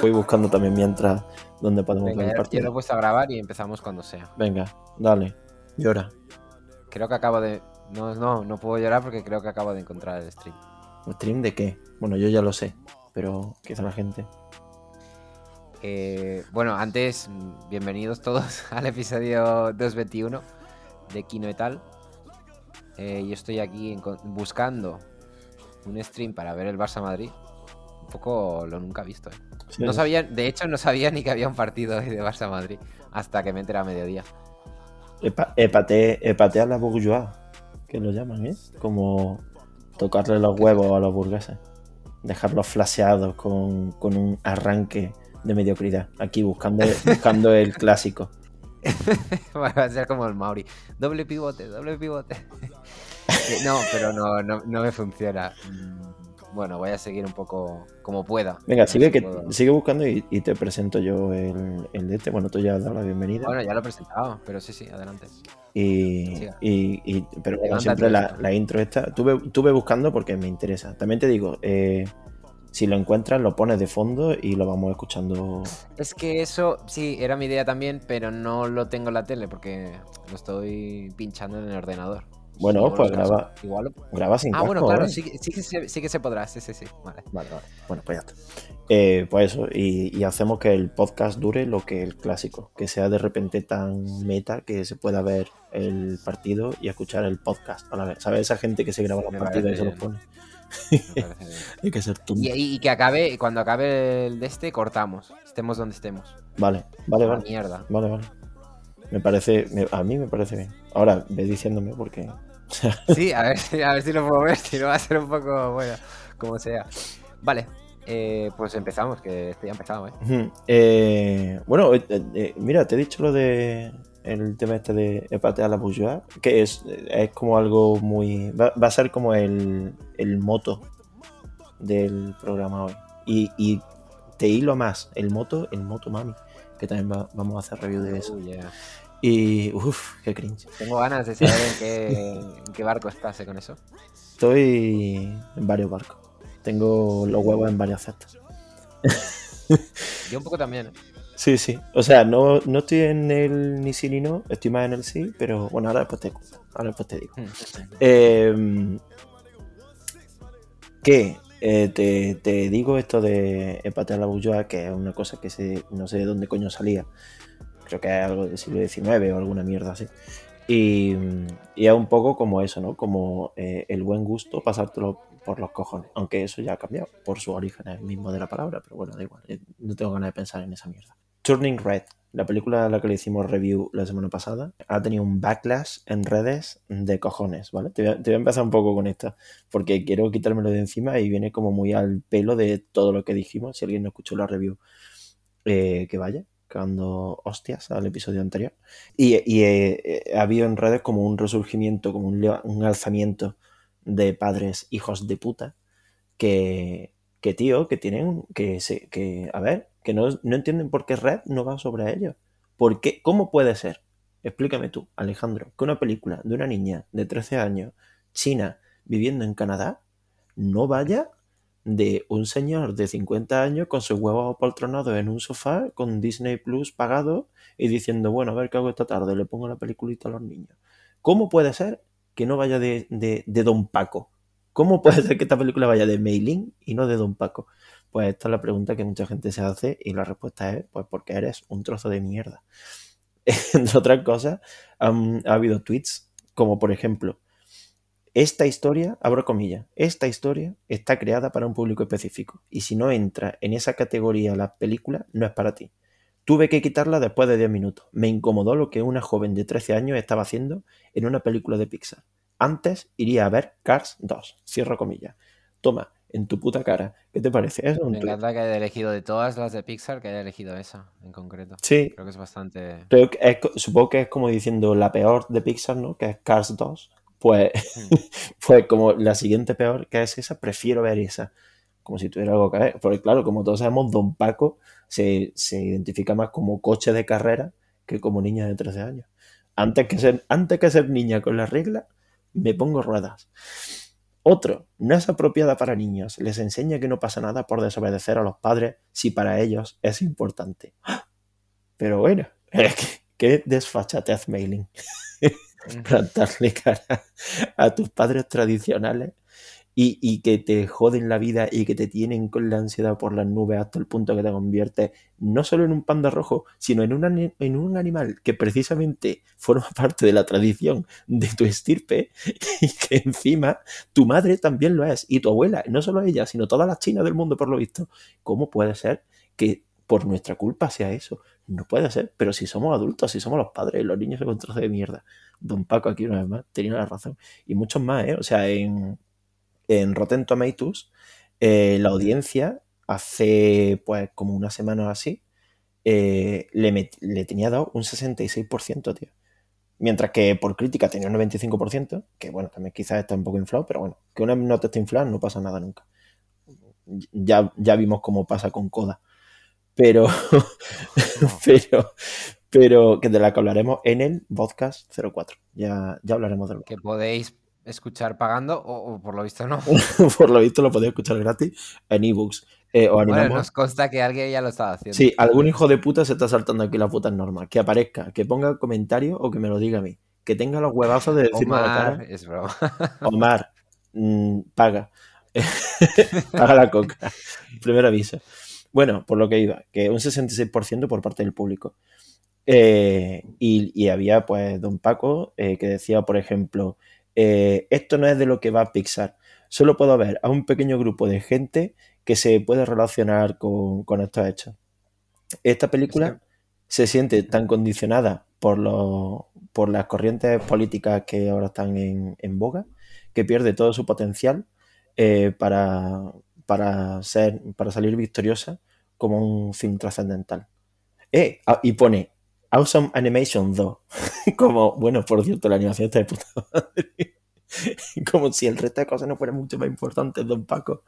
Voy buscando también mientras donde podemos Venga, ver el ya- yo partido. lo he puesto a grabar y empezamos cuando sea. Venga, dale, llora. Creo que acabo de. No, no, no puedo llorar porque creo que acabo de encontrar el stream. ¿Stream de qué? Bueno, yo ya lo sé, pero quizá la gente. Eh, bueno, antes, bienvenidos todos al episodio 221 de Kino et al. Eh, yo estoy aquí buscando un stream para ver el Barça Madrid. Poco lo nunca visto. ¿eh? Sí, No sabía, de hecho, no sabía ni que había un partido hoy de Barça Madrid hasta que me enteré a mediodía. Epa- epate- epatear la bourgeois, que lo llaman, ¿eh? Como tocarle los huevos a los burgueses. Dejarlos flaseados con, con un arranque de mediocridad. Aquí buscando, buscando el clásico. Va a ser como el Mauri. Doble pivote, doble pivote. No, pero no, no, no me funciona. Bueno, voy a seguir un poco como pueda. Venga, sigue, si que, puedo. sigue buscando y, y te presento yo el, el de este. Bueno, tú ya has dado la bienvenida. Bueno, ya lo he presentado, pero sí, sí, adelante. Y, y- y- pero bueno, siempre la intro esta. Tuve, tuve buscando porque me interesa. También te digo, eh, si lo encuentras, lo pones de fondo y lo vamos escuchando. Es que eso, sí, era mi idea también, pero no lo tengo en la tele porque lo estoy pinchando en el ordenador. Bueno, pues graba, Igual graba sin Ah, bueno, claro, ¿eh? sí, que- sí, sí que se podrá, sí, sí, sí. Vale. Vale, vale. Bueno, pues ya está. Eh, pues eso, y, y hacemos que el podcast dure lo que el clásico, que sea de repente tan meta que se pueda ver el partido y escuchar el podcast a la vez. ¿Sabes? Esa gente que se graba los partidos y se los pone. Hay que ser. Y, y- que acabe, cuando acabe el de este, cortamos. Estemos donde estemos. Vale, vale, vale. mierda. Vale, vale. Me parece, me- a mí me parece bien. Ahora, ve diciéndome porque... Sí, a ver, si- a ver si lo puedo ver, si no va a ser un poco, bueno, como sea. Vale, eh, pues empezamos, que esto ya empezado, ¿eh? Eh, bueno, eh, mira, te he dicho lo de el tema este de epatear la bourgeois, que es, es como algo muy... Va, va a ser como el, el moto del programa hoy. Y, y te hilo más, el moto, el moto mami, que también va- vamos a hacer review de eso. Uy, yeah. Y, uff, qué cringe. Tengo ganas de saber en qué, en qué barco estás con eso. Estoy en varios barcos. Tengo los huevos en varias cestas. Yo un poco también, ¿eh? Sí, sí. O sea, no, no estoy en el ni sí ni no, estoy más en el sí, pero bueno, ahora después te. Ahora después te digo. Eh, que eh, te, te digo esto de empatear la bourgeois, que es una cosa que se, no sé de dónde coño salía. Creo que es algo del siglo XIX o alguna mierda así. Y, y es un poco como eso, ¿no? Como eh, el buen gusto pasártelo por los cojones. Aunque eso ya ha cambiado por su origen mismo de la palabra, pero bueno, da igual. eh, No tengo ganas de pensar en esa mierda. Turning Red, la película a la que le hicimos review la semana pasada, ha tenido un backlash en redes de cojones, ¿vale? Te voy a, te voy a empezar un poco con esta, porque quiero quitármelo de encima y viene como muy al pelo de todo lo que dijimos. Si alguien no escuchó la review, eh, que vaya, cagando hostias al episodio anterior. Y, y, eh, eh, ha habido en redes como un resurgimiento, como un, un alzamiento de padres hijos de puta que, que tío, que tienen, que, se, que a ver, que no, no entienden por qué Red no va sobre ellos. ¿Por qué? ¿Cómo puede ser? Explícame tú, Alejandro, que una película de una niña de 13 años, china, viviendo en Canadá, no vaya de un señor de 50 años con sus huevos apoltronados en un sofá, con Disney Plus pagado y diciendo, bueno, a ver qué hago esta tarde, le pongo la peliculita a los niños. ¿Cómo puede ser que no vaya de, de, Don Paco? ¿Cómo puede ser que esta película vaya de Meiling y no de Don Paco? Pues esta es la pregunta que mucha gente se hace y la respuesta es, pues porque eres un trozo de mierda. Entre otras cosas, ha habido tweets como por ejemplo, esta historia, abro comillas, esta historia está creada para un público específico y si no entra en esa categoría la película, no es para ti. Tuve que quitarla después de 10 minutos. Me incomodó lo que una joven de 13 años estaba haciendo en una película de Pixar. Antes iría a ver Cars 2. Cierro comillas. Toma, en tu puta cara. ¿Qué te parece? Es un Me encanta que haya elegido de todas las de Pixar, que haya elegido esa en concreto. Sí, Creo que es bastante. Creo que es co- supongo que es como diciendo la peor de Pixar, ¿no? Que es Cars 2. Pues, Mm. pues como la siguiente peor, que es esa, prefiero ver esa. Como si tuviera algo que ver. Porque claro, como todos sabemos, Don Paco se, se identifica más como coche de carrera que como niña de 13 años. Antes que ser, antes que ser niña con las reglas, me pongo ruedas. Otro, no es apropiada para niños. Les enseña que no pasa nada por desobedecer a los padres si para ellos es importante. Pero bueno, qué desfachatez mailing. plantarle cara a tus padres tradicionales y, que te joden la vida y que te tienen con la ansiedad por las nubes hasta el punto que te conviertes no solo en un panda rojo, sino en un, en un animal que precisamente forma parte de la tradición de tu estirpe y que encima tu madre también lo es y tu abuela, no solo ella, sino todas las chinas del mundo por lo visto. ¿Cómo puede ser que por nuestra culpa sea eso? No puede ser, pero si somos adultos, si somos los padres, los niños un trozo de mierda. Don Paco aquí una vez más tenía la razón. Y muchos más, ¿eh? O sea, en en Rotten eh, la audiencia hace pues como una semana así eh, le, tenía dado un 66%, tío. Mientras que por crítica tenía un 95%, que bueno, también quizás está un poco inflado, pero bueno, que una nota esté inflada no pasa nada nunca. Ya, ya vimos cómo pasa con Coda. Pero, pero, pero que de la que hablaremos en el podcast 04. Ya, ya hablaremos de lo que podéis escuchar pagando o, por lo visto no. por lo visto lo podéis escuchar gratis en ebooks. Eh, bueno, nos consta que alguien ya lo estaba haciendo. Sí, algún hijo de puta se está saltando aquí las putas normas. Que aparezca, que ponga comentario o que me lo diga a mí. Que tenga los huevazos de decirme Omar, la cara. Es broma. Omar, mm, paga. paga la coca. Primer aviso. Bueno, por lo que iba, que un 66% por parte del público. Eh, y, había pues don Paco eh, que decía, por ejemplo, eh, esto no es de lo que va a Pixar. Solo puedo ver a un pequeño grupo de gente que se puede relacionar con, estos hechos. Esta película se siente tan condicionada por, por las corrientes políticas que ahora están en, boga que pierde todo su potencial para, para, ser, para salir victoriosa como un film trascendental. Eh, ah, y pone Awesome Animation 2. Como, bueno, por cierto, la animación está de puta madre. Como si el resto de cosas no fueran mucho más importantes, don Paco.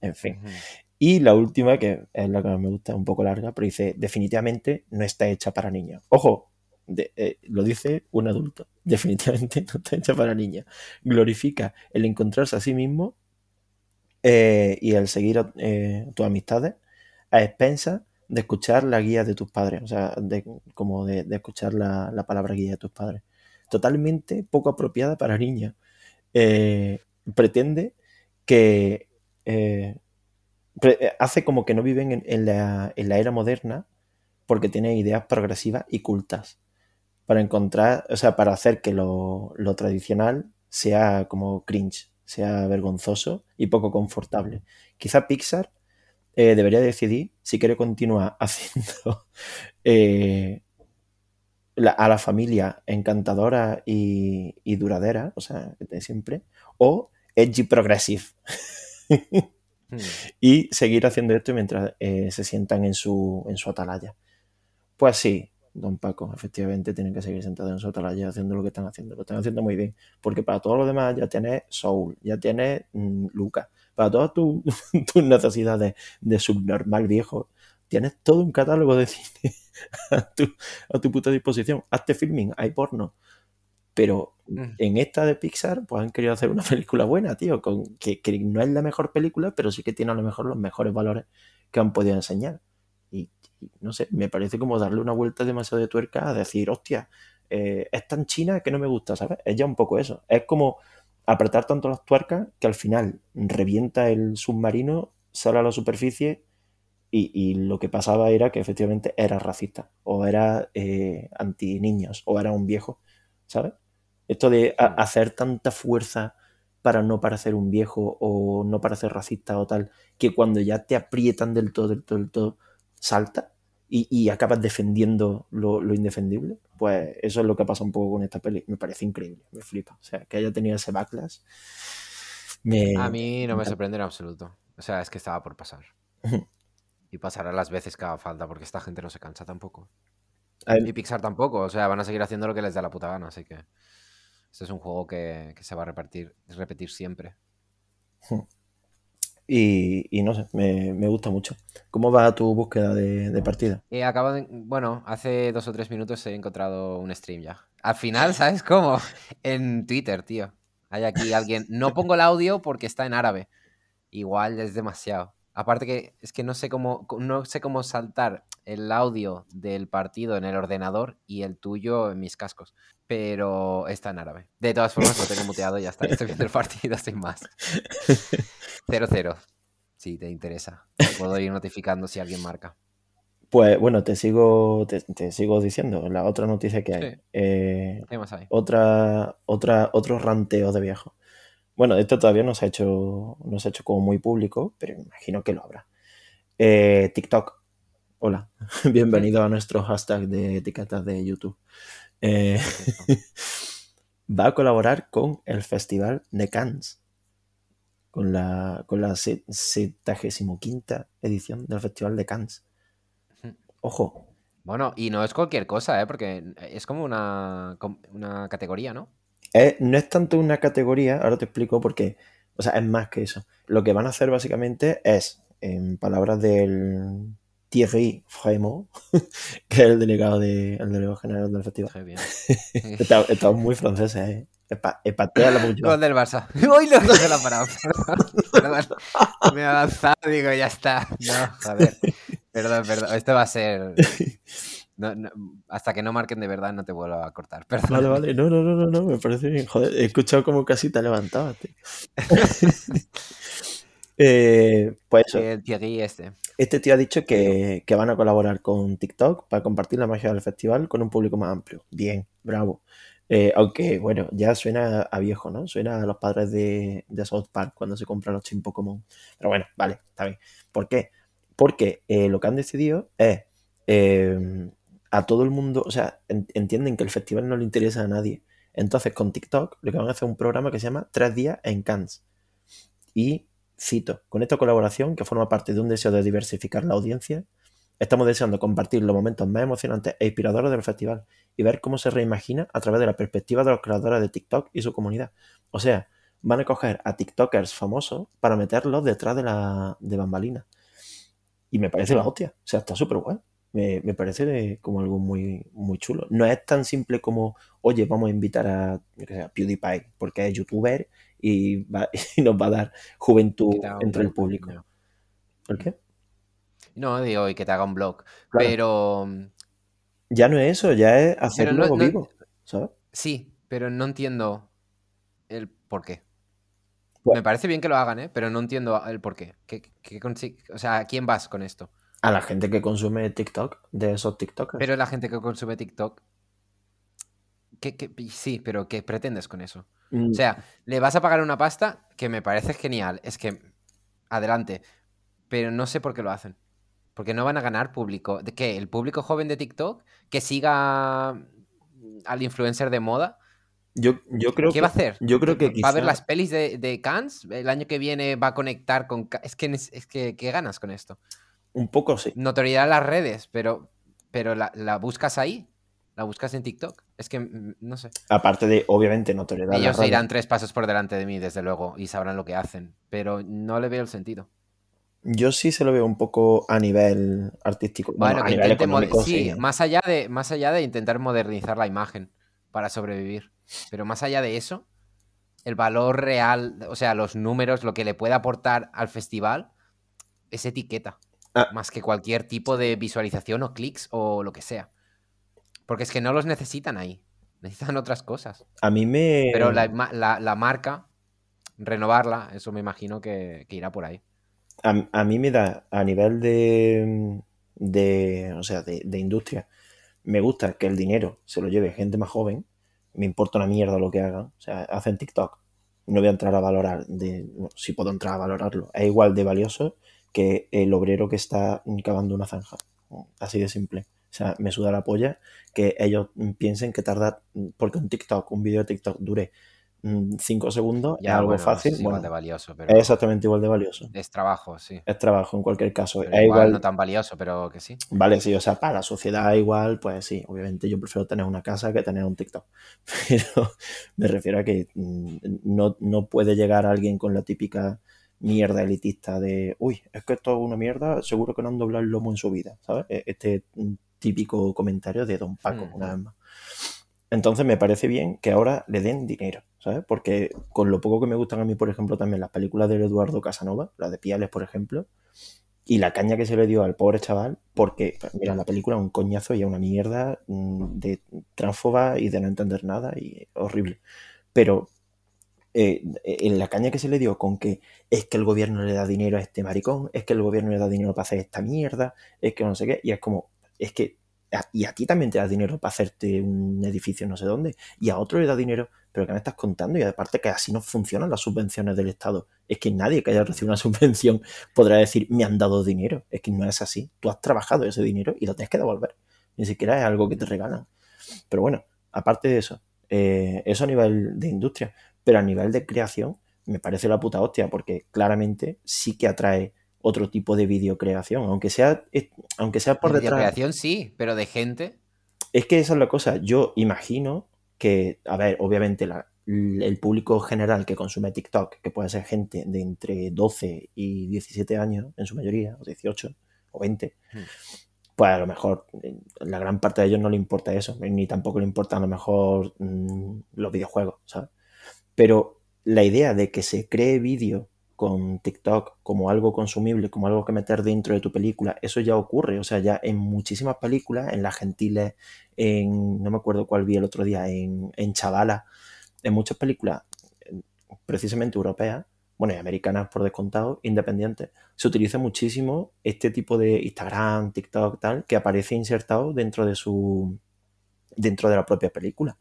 En fin. Y la última, que es la que me gusta, un poco larga, pero dice, definitivamente no está hecha para niños. Ojo, eh, lo dice un adulto. Definitivamente no está hecha para niños. Glorifica el encontrarse a sí mismo eh, y el seguir eh, tus amistades a expensas de escuchar la guía de tus padres, o sea, de, como de, escuchar la, palabra guía de tus padres. Totalmente poco apropiada para niños. Eh, pretende que eh, hace como que no viven en, la, era moderna porque tiene ideas progresivas y cultas para encontrar, o sea, para hacer que lo, lo tradicional sea como cringe, sea vergonzoso y poco confortable. Quizá Pixar eh, debería decidir si quiere continuar haciendo eh, a la familia encantadora y, duradera, o sea, de siempre, o edgy progressive. Hmm. Y seguir haciendo esto mientras eh, se sientan en su, en su atalaya. Pues sí, don Paco, efectivamente tienen que seguir sentados en su atalaya haciendo lo que están haciendo. Lo están haciendo muy bien, porque para todo lo demás ya tienes Soul, ya tienes mm, Lucas para todas tus necesidades de subnormal viejo, tienes todo un catálogo de cine a tu, a tu puta disposición. Hazte filming, hay porno. Pero mm. en esta de Pixar, pues han querido hacer una película buena, tío, con, que, no es la mejor película, pero sí que tiene a lo mejor los mejores valores que han podido enseñar. No sé, me parece como darle una vuelta demasiado de tuerca a decir, hostia, eh, es tan china que no me gusta, ¿sabes? Es ya un poco eso. Es como apretar tanto las tuercas que al final revienta el submarino, sale a la superficie y, lo que pasaba era que efectivamente era racista o era eh, anti niños o era un viejo, ¿sabes? Esto de hacer tanta fuerza para no parecer un viejo o no parecer racista o tal, que cuando ya te aprietan del todo, del todo, del todo, salta y, acabas defendiendo lo, lo indefendible pues eso es lo que pasa un poco con esta peli. Me parece increíble, me flipa. O sea, que haya tenido ese backlash. a mí no me sorprende en absoluto. O sea, es que estaba por pasar. y pasará las veces que haga falta, porque esta gente no se cansa tampoco. Y Pixar tampoco. O sea, van a seguir haciendo lo que les da la puta gana. Así que este es un juego que, se va a repetir, repetir siempre. Y, no sé, me, gusta mucho. ¿Cómo va tu búsqueda de, partida? Eh, acabo de, bueno, hace dos o tres minutos he encontrado un stream ya. Al final, ¿sabes cómo? En Twitter, tío. Hay aquí alguien. No pongo el audio porque está en árabe. Igual es demasiado. Aparte que es que no sé cómo no sé cómo saltar el audio del partido en el ordenador y el tuyo en mis cascos. Pero está en árabe. De todas formas, lo tengo muteado y ya está. Estoy viendo el partido sin más. 0-0. Si te interesa. Puedo ir notificando si alguien marca. Pues bueno, te sigo, te, sigo diciendo la otra noticia que hay. Eh, otra, otra, otro ranteo de viejo. Bueno, esto todavía no se ha hecho, no se ha hecho como muy público, pero imagino que lo habrá. Eh, TikTok. Hola, bienvenido a nuestro hashtag de etiquetas de YouTube. Eh, va a colaborar con el Festival de Cannes, con la, con la 75 edición del Festival de Cannes. Ojo. Bueno, y no es cualquier cosa, ¿eh? porque es como una, una categoría, ¿no? no es tanto una categoría, ahora te explico por qué. O sea, es más que eso. Lo que van a hacer básicamente es, en palabras del Thierry Fremont, que es el delegado, de, el delegado general del festival. Bien. Estamos muy franceses, ¿eh? Epatea la Gol del Barça. Hoy lo de la parada. Perdón, Me he avanzado, digo, ya está. No, a ver. Perdón, perdón. Esto va a ser. hasta que no marquen de verdad no te vuelvo a cortar. Perdón. Vale, vale. No, no, no, no, me parece bien. Joder, he escuchado como casi te levantabas, tío. eh, pues eso. El tío este. Este tío ha dicho que, que, van a colaborar con TikTok para compartir la magia del festival con un público más amplio. Bien, bravo. Eh, aunque, bueno, ya suena a viejo, ¿no? Suena a los padres de, de South Park cuando se compran los Pokémon. Pero bueno, vale, está bien. ¿Por qué? Porque eh, lo que han decidido es eh, a todo el mundo, o sea, entienden que el festival no le interesa a nadie. Entonces, con TikTok, lo que van a hacer es un programa que se llama Tres días en Cannes. Y cito, con esta colaboración, que forma parte de un deseo de diversificar la audiencia, estamos deseando compartir los momentos más emocionantes e inspiradores del festival y ver cómo se reimagina a través de la perspectiva de los creadores de TikTok y su comunidad. O sea, van a coger a TikTokers famosos para meterlos detrás de la de bambalina. Y me parece la hostia. O sea, está súper guay. Me, parece como algo muy, muy chulo. No es tan simple como, oye, vamos a invitar a, PewDiePie, porque es youtuber y, nos va a dar juventud entre el público. ¿Por qué? No, digo, y que te haga un blog. Pero. Ya no es eso, ya es hacerlo vivo, ¿sabes? Sí, pero no entiendo el por qué. Me parece bien que lo hagan, ¿eh? Pero no entiendo el por qué. o sea, ¿a quién vas con esto? A la gente que consume TikTok, de esos TikTokers. Pero la gente que consume TikTok. Sí, pero ¿qué pretendes con eso? Mm. O sea, le vas a pagar una pasta que me parece genial. Es que. Adelante. Pero no sé por qué lo hacen. Porque no van a ganar público. ¿De qué? ¿El público joven de TikTok? Que siga al influencer de moda yo, yo creo ¿Qué va a hacer? Yo creo que ¿Va a ver las pelis de, de Cannes? ¿El año que viene va a conectar con... Es que, es que ¿qué ganas con esto? Un poco sí. Notoriedad en las redes, pero, pero la, buscas ahí. La buscas en TikTok. Es que, mm, no sé. Aparte de, obviamente, notoriedad. Ellos irán tres pasos por delante de mí, desde luego, y sabrán lo que hacen. Pero no le veo el sentido. Yo sí se lo veo un poco a nivel artístico. Bueno, a nivel económico, sí, Más, allá de, más allá de intentar modernizar la imagen para sobrevivir. Pero más allá de eso, el valor real, o sea, los números, lo que le puede aportar al festival, es etiqueta. Ah. Más que cualquier tipo de visualización o clics o lo que sea. Porque es que no los necesitan ahí. Necesitan otras cosas. A mí me. Pero la, marca, renovarla, eso me imagino que, irá por ahí. A, mí me da, a nivel de. de o sea, de, de industria, me gusta que el dinero se lo lleve gente más joven me importa una mierda lo que hagan. O sea, hacen TikTok. No voy a entrar a valorar, de, si puedo entrar a valorarlo. Es igual de valioso que el obrero que está cavando una zanja. Así de simple. O sea, me suda la polla que ellos piensen que tarda, porque un TikTok, un vídeo de TikTok dure 5 segundos es algo fácil. Es igual de valioso, Es exactamente igual de valioso. Es trabajo, sí. Es trabajo en cualquier caso. es igual, no tan valioso, pero que sí. Vale, sí, o sea, para la sociedad igual, pues sí, obviamente yo prefiero tener una casa que tener un TikTok. Pero me refiero a que mm, no, no puede llegar alguien con la típica mierda elitista de, uy, es que esto es una mierda, seguro que no han doblado el lomo en su vida, ¿sabes? E-, este típico comentario de Don Paco, una vez más. Entonces me parece bien que ahora le den dinero, ¿sabes? Porque con lo poco que me gustan a mí, por ejemplo, también las películas de Eduardo Casanova, la de Piales, por ejemplo, y la caña que se le dio al pobre chaval, porque, mira, la película es un coñazo y es una mierda mm, de transfoba y de no entender nada y horrible. Pero eh, en la caña que se le dio con que es que el gobierno le da dinero a este maricón, es que el gobierno le da dinero para hacer esta mierda, es que no sé qué, y es como, es que, y a ti también te da dinero para hacerte un edificio no sé dónde, y a otro le da dinero, pero que me estás contando, y aparte que así no funcionan las subvenciones del Estado, es que nadie que haya recibido una subvención podrá decir, me han dado dinero, es que no es así, tú has trabajado ese dinero y lo tienes que devolver, ni siquiera es algo que te regalan. Pero bueno, aparte de eso, eh, eso a nivel de industria, pero a nivel de creación me parece la puta hostia, porque claramente sí que atrae otro tipo de videocreación, aunque sea, aunque sea por de detrás. Videocreación sí, pero de gente. Es que esa es la cosa. Yo imagino que, a ver, obviamente el público general que consume TikTok, que puede ser gente de entre 12 y 17 años, en su mayoría, o 18 o 20, hmm. pues a lo mejor la gran parte de ellos no le importa eso, ni tampoco le importan a lo mejor mm, los videojuegos, ¿sabes? Pero la idea de que se cree vídeo con TikTok como algo consumible, como algo que meter dentro de tu película, eso ya ocurre. O sea, ya en muchísimas películas, en Las Gentiles, en. no me acuerdo cuál vi el otro día, en, en Chavala, en muchas películas, precisamente europeas, bueno, y americanas por descontado, independientes, se utiliza muchísimo este tipo de Instagram, TikTok, tal, que aparece insertado dentro de su. dentro de la propia película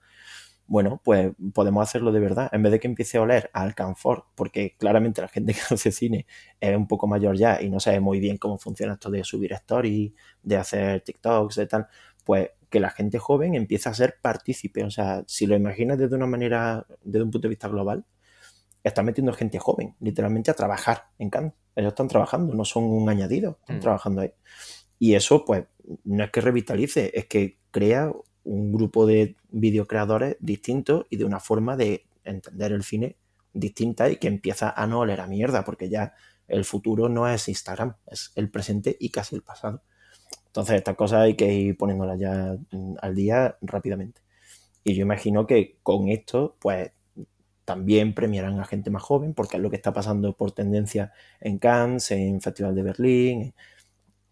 bueno, pues podemos hacerlo de verdad. En vez de que empiece a oler al Alcanfor, porque claramente la gente que hace cine es un poco mayor ya y no sabe muy bien cómo funciona esto de subir stories, de hacer TikToks, de tal, pues que la gente joven empiece a ser partícipe. O sea, si lo imaginas desde una manera, desde un punto de vista global, está metiendo gente joven, literalmente a trabajar en Cannes. Ellos están trabajando, no son un añadido, están mm. trabajando ahí. Y eso, pues, no es que revitalice, es que crea un grupo de videocreadores distintos y de una forma de entender el cine distinta y que empieza a no oler a mierda, porque ya el futuro no es Instagram, es el presente y casi el pasado. Entonces, estas cosas hay que ir poniéndolas ya mm, al día rápidamente. Y yo imagino que con esto, pues también premiarán a gente más joven, porque es lo que está pasando por tendencia en Cannes, en Festival de Berlín,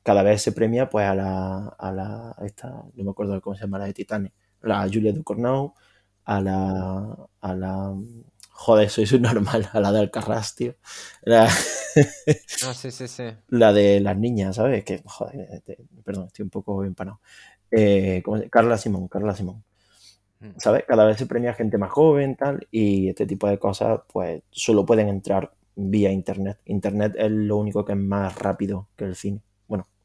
cada vez se premia pues a la, a la esta, no me acuerdo cómo se llama la de Titanic, la Julia Ducournau, a la, a la, joder, soy normal, a la de Alcarrás, tío. La, ah, sí, sí, sí. La de las niñas, ¿sabes? Que, joder, perdón, estoy un poco empanado. Eh, Carla Simón, Carla Simón. Mm. ¿Sabes? Cada vez se premia gente más joven, tal, y este tipo de cosas, pues, solo pueden entrar vía Internet. Internet es lo único que es más rápido que el cine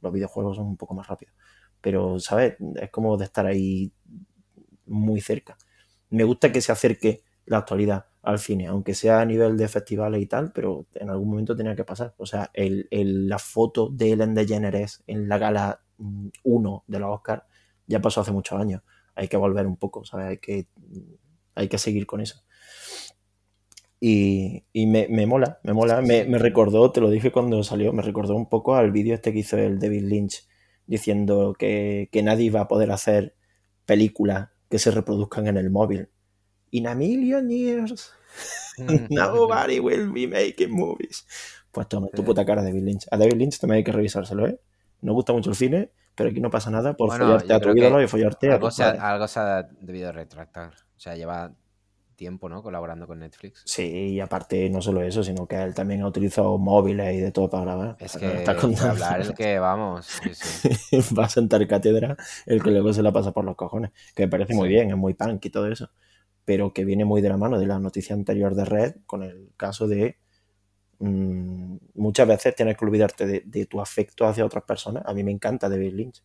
los videojuegos son un poco más rápidos. Pero, ¿sabes? Es como de estar ahí muy cerca. Me gusta que se acerque la actualidad al cine, aunque sea a nivel de festivales y tal, pero en algún momento tenía que pasar. O sea, el, la foto de Ellen DeGeneres en la gala 1 mm, de los Oscars ya pasó hace muchos años. Hay que volver un poco, ¿sabes? Hay que, hay que seguir con eso. Y, me, mola, me mola. Me, recordó, te lo dije cuando salió, me recordó un poco al vídeo este que hizo el David Lynch diciendo que, nadie va a poder hacer películas que se reproduzcan en el móvil. In a million years, nobody will be making movies. Pues toma, tu puta cara, David Lynch. A David Lynch también hay que revisárselo, ¿eh? No gusta mucho el cine, pero aquí no pasa nada por follarte a tu ídolo y follarte a tu Algo se ha debido retractar. O sea, lleva tiempo, ¿no? Colaborando con Netflix. Sí, y aparte no solo eso, sino que él también ha utilizado móviles y de todo para grabar. Es que está hablar el que vamos. Va a sentar cátedra el que luego se la pasa por los cojones. Que me parece muy bien, es muy punk y todo eso. Pero que viene muy de la mano de la noticia anterior de Red con el caso de mm, muchas veces tienes que olvidarte de, tu afecto hacia otras personas. A mí me encanta David Lynch.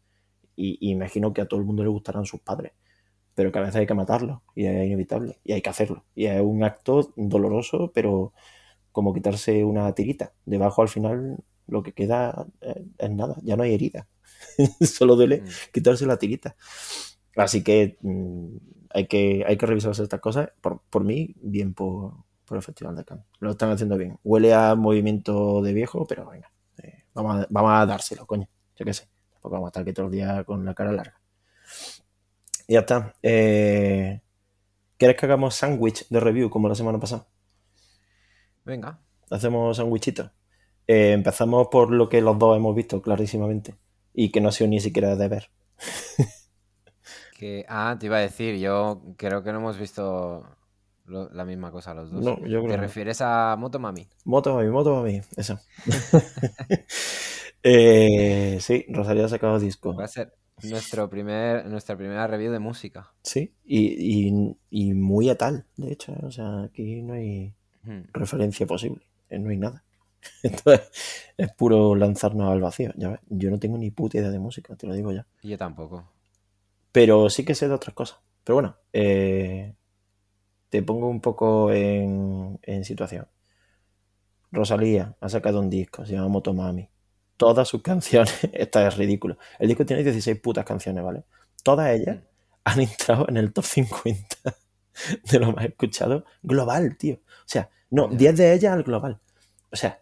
Y, y imagino que a todo el mundo le gustarán sus padres pero que a veces hay que matarlo y es inevitable y hay que hacerlo. Y es un acto doloroso, pero como quitarse una tirita. Debajo al final lo que queda es nada, ya no hay herida. Solo duele mm. quitarse la tirita. Así que mm, hay que, hay que revisar estas cosas. Por, mí, bien por, el Festival de Cannes. Lo están haciendo bien. Huele a movimiento de viejo, pero venga, eh, vamos, a, vamos a dárselo, coño. Yo qué sé. Tampoco vamos a estar aquí todo el día con la cara larga. Ya está. Eh, ¿Quieres que hagamos sándwich de review como la semana pasada? Venga. Hacemos sándwichitos. Eh, empezamos por lo que los dos hemos visto clarísimamente y que no ha sido ni siquiera de ver. Que, ah, te iba a decir, yo creo que no hemos visto lo- la misma cosa los dos. No, yo creo ¿Te no. refieres a Motomami? Moto a mí, moto a mí, eso. Eh, sí, Rosalía ha sacado disco. Va a ser nuestro primer, nuestra primera review de música. Sí, y, y- y muy a tal, de hecho. ¿eh? O sea, aquí no hay Hmm. referencia posible, eh, no hay nada. Esto es, puro lanzarnos al vacío. Ya ves, yo no tengo ni puta idea de música, te lo digo ya. Yo tampoco. Pero sí que sé de otras cosas. Pero bueno, eh, te pongo un poco en, en situación. Rosalía ha sacado un disco, se llama Motomami. Todas sus canciones, esta es ridículo. El disco tiene 16 putas canciones, ¿vale? Todas ellas Mm. han entrado en el top 50 de lo más escuchado global, tío. O sea, no, Ya. 10 de ellas al global. O sea,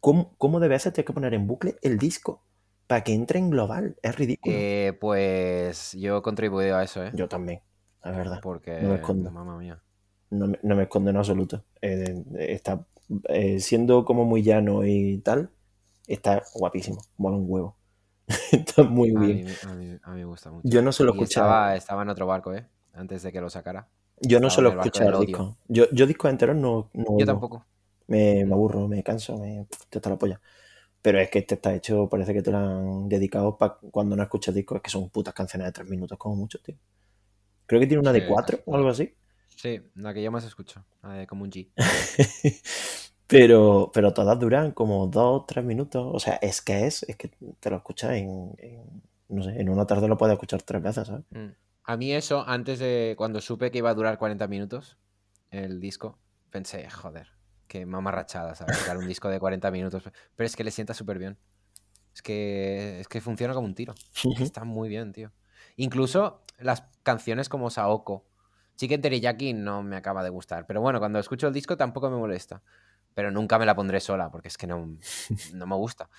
¿cómo, cómo de veces tienes que poner en bucle el disco para que entre en global? Es ridículo. Eh, pues yo he contribuido a eso, ¿eh? Yo también, la verdad. Porque, no me escondo. mamá mía. No me, no me escondo en absoluto. Eh, está eh, siendo como muy llano y tal, está guapísimo, mola un huevo. está muy A bien. mí, a mí- a mí me gusta mucho. Yo no se lo he Y escuchado. estaba, estaba en otro barco, ¿eh? Antes de que lo sacara. Yo no del odio. discos. Yo, yo discos enteros no, no Yo tampoco. Me, me aburro, me canso, me te está la polla. Pero es que este está hecho, parece que te lo han dedicado para cuando no escuchas discos, es que son putas canciones de tres minutos como mucho, tío. Creo que tiene una de cuatro o algo así. Sí, la que yo más escucho. como un G. pero, pero todas duran como dos, tres minutos. O sea, es que es, es que te lo escuchas en, en- no sé, en una tarde lo puedes escuchar tres veces, ¿sabes? Mm. A mí eso, antes de cuando supe que iba a durar 40 minutos el disco, pensé, joder, qué mamarrachada, ¿sabes? Sacar un disco de 40 minutos. Pero es que le sienta súper bien. Es que, es que funciona como un tiro. Está muy bien, tío. Incluso las canciones como Saoko. Chicken Teriyaki no me acaba de gustar. Pero bueno, cuando escucho el disco tampoco me molesta. Pero nunca me la pondré sola porque es que no, no me gusta.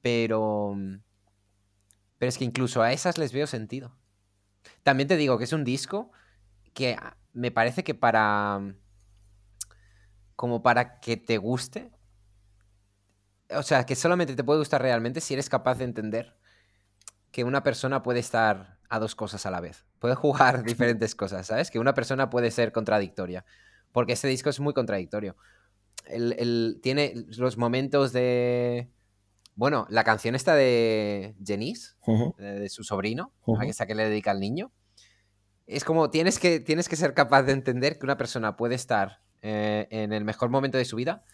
Pero. Pero es que incluso a esas les veo sentido. También te digo que es un disco que me parece que para. Como para que te guste. O sea, que solamente te puede gustar realmente si eres capaz de entender que una persona puede estar a dos cosas a la vez. Puede jugar diferentes cosas, ¿sabes? Que una persona puede ser contradictoria. Porque este disco es muy contradictorio. El- el- tiene los momentos de. Bueno, la canción esta de Jenice, de, de su sobrino, a esa que le dedica al niño. Es como tienes que, tienes que ser capaz de entender que una persona puede estar eh, en el mejor momento de su vida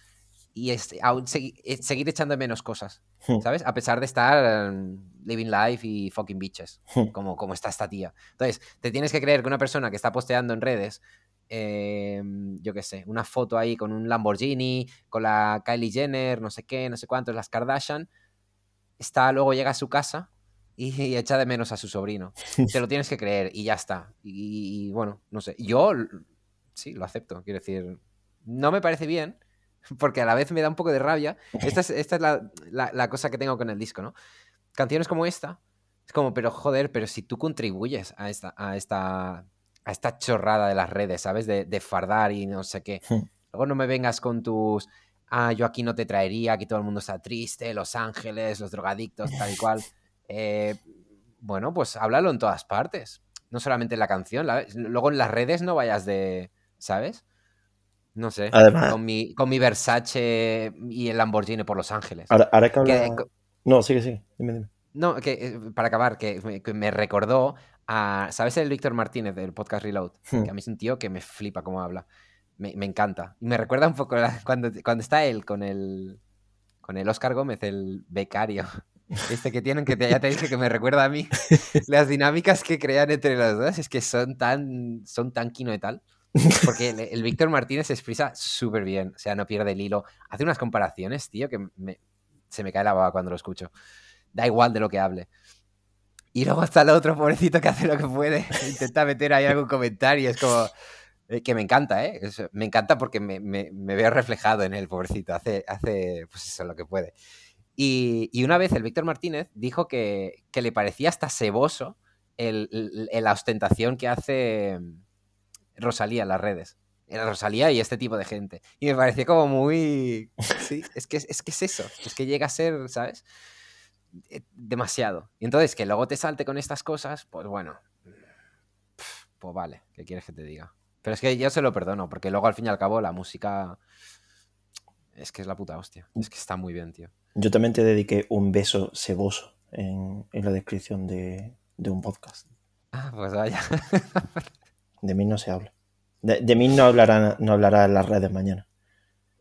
y es- aún segui- eh, seguir echando menos cosas. ¿sabes? A pesar de estar mm, living life y fucking bitches, como, como está esta tía. Entonces, te tienes que creer que una persona que está posteando en redes, eh, yo qué sé, una foto ahí con un Lamborghini, con la Kylie Jenner, no sé qué, no sé cuántos, las Kardashian, está, luego llega a su casa y, y echa de menos a su sobrino. Te lo tienes que creer y ya está. Y, y, bueno, no sé. Yo sí, lo acepto. Quiero decir, no me parece bien, porque a la vez me da un poco de rabia. Esta es, esta es la, la- la cosa que tengo con el disco, ¿no? Canciones como esta, es como, pero joder, pero si tú contribuyes a esta, a esta, a esta chorrada de las redes, ¿sabes? De, de fardar y no sé qué. Hmm. Luego no me vengas con tus, ah, yo aquí no te traería, aquí todo el mundo está triste, Los Ángeles, los drogadictos, tal y cual. Eh, bueno, pues háblalo en todas partes. No solamente en la canción. la- luego en las redes no vayas de, ¿sabes? No sé. Además- con, mi, con mi Versace y el Lamborghini por Los Ángeles. Ahora, ahora que Que- habla... No, sigue, sigue. Dime, dime. no, que eh, para acabar, que me recordó a. ¿Sabes el Víctor Martínez del podcast Reload? Que a mí es un tío que me flipa cómo habla. Me, me encanta. Y me recuerda un poco cuando, cuando está él con el. Con el Oscar Gómez, el becario. Este que tienen, que te- ya te dije que me recuerda a mí. Las dinámicas que crean entre los dos es que son tan. Son tan quino y tal. Porque el, el Víctor Martínez se expresa súper bien. O sea, no pierde el hilo. Hace unas comparaciones, tío, que me- se me cae la baba cuando lo escucho. Da igual de lo que hable. Y luego está el otro pobrecito que hace lo que puede. Intenta meter ahí algún comentario. Es como. eh, que me encanta, ¿eh? Me encanta porque me, me- me veo reflejado en él, pobrecito. Hace, hace pues eso, lo que puede. Y, y una vez el Víctor Martínez dijo que, que le parecía hasta ceboso el- el- la ostentación que hace Rosalía en las redes. Era Rosalía y este tipo de gente. Y me pareció como muy... Sí, es que es, que es eso. Es que llega a ser, ¿sabes? Eh, Demasiado. Y entonces que luego te salte con estas cosas, pues bueno. Pues vale, ¿qué quieres que te diga? Pero es que yo se lo perdono, porque luego al fin y al cabo la música... Es que es la puta hostia. Es que está muy bien, tío. Yo también te dediqué un beso ceboso en, en la descripción de, de un podcast. Ah, pues vaya. De mí no se habla. De, de mí no hablará, no hablará en las redes mañana.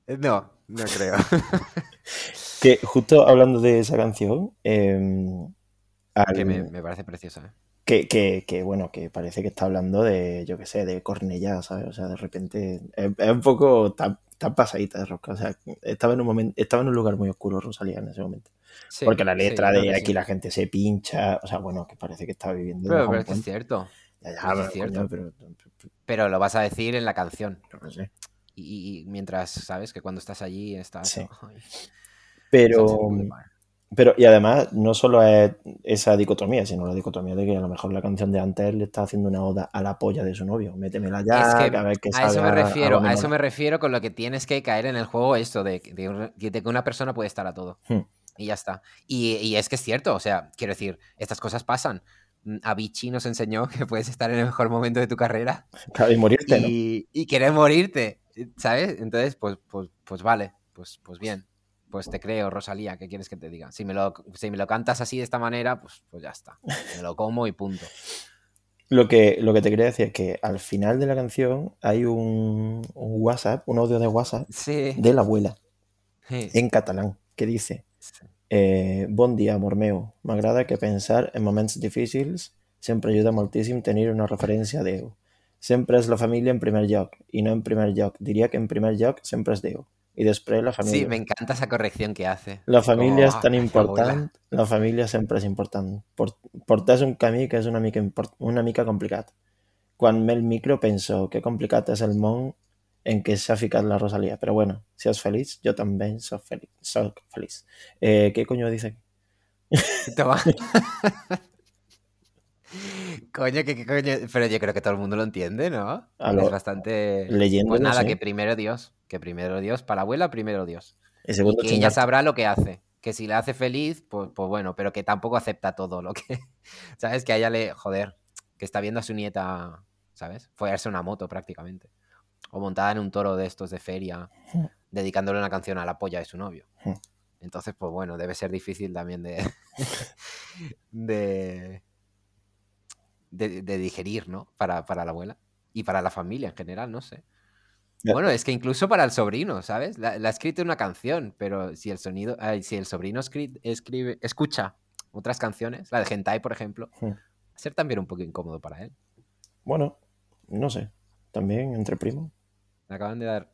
No, no creo. Que justo hablando de esa canción, eh, al- que me, me parece preciosa, ¿eh? que, que- que, bueno, que parece que está hablando de, yo qué sé, de Cornellá, ¿sabes? O sea, de repente es, es un poco, está pasadita de rosca. O sea, estaba en un momento, estaba en un lugar muy oscuro Rosalía en ese momento. Sí, Porque la letra de aquí sí. la gente se pincha, o sea, bueno, que parece que está viviendo Pero, es que es puente. cierto. Ya, ya, es pero, cierto. coño, pero, Pero lo vas a decir en la canción. qué sé. Y, y mientras, ¿sabes? Que cuando estás allí estás... Sí. ay, Pero, Boulevard. pero, y además, no solo es esa dicotomía, sino la dicotomía de que a lo mejor la canción de antes le está haciendo una oda a la polla de su novio. Métemela ya, Es que a ver qué a eso me refiero, a eso me refiero con lo que tienes que caer en el juego esto de, de que una persona puede estar a todo. Hmm. Y ya está. Y, y es que es cierto, o sea, quiero decir, estas cosas pasan. Mm, Avicii nos enseñó que puedes estar en el mejor momento de tu carrera Claro, y morirte, ¿no? y querer morirte, ¿sabes? Entonces, pues, pues, pues vale, pues, pues bien. Pues te creo, Rosalía, ¿qué quieres que te diga? Si me lo, si me lo cantas así de esta manera, pues, pues ya está. Me lo como y punto. Lo que, lo que te quería decir es que al final de la canción hay un, un WhatsApp, un audio de WhatsApp Sí. de la abuela Sí. en catalán que dice Sí. eh, Bon dia, amor meu. M'agrada que pensar en moments difícils sempre ajuda moltíssim tenir una referència a Déu. Sempre és la família en primer lloc, i no en primer lloc. Diria que en primer lloc sempre és Déu. I després la Sí, família. me encanta esa corrección que hace. La és Como, tan "Ah, la important, abuela". la família sempre és important. Por- Portar és un camí que és una mica, import- una mica complicat. Quan me el micro penso que complicat és el món en què s'ha ficat la Rosalía. Però bueno, si és feliç, jo també soc feliç. Soc feliç. Eh, què coño dice aquí? Toma. Coño, que, que coño. Pero yo creo que todo el mundo lo entiende, ¿no? A lo- es bastante. leyendo, Pues no nada, sé. que primero Dios. Que primero Dios. Para la abuela, primero Dios. Y que ella sabrá lo que hace. Que si le hace feliz, pues, pues bueno, pero que tampoco acepta todo lo que. ¿Sabes? Que a ella le. Joder. Que está viendo a su nieta, ¿sabes? Follarse una moto prácticamente. O montada en un toro de estos de feria, Hmm. dedicándole una canción a la polla de su novio. Hmm. Entonces, pues bueno, debe ser difícil también de. de, de, de digerir, ¿no? Para, para la abuela. Y para la familia en general, no sé. Bueno, es que incluso para el sobrino, ¿sabes? La, la ha escrito una canción, pero si el sonido, si el sobrino escri- escribe, escucha otras canciones, la de Hentai, por ejemplo, Hmm. va a ser también un poco incómodo para él. Bueno, no sé. También entre primos. Le acaban de dar.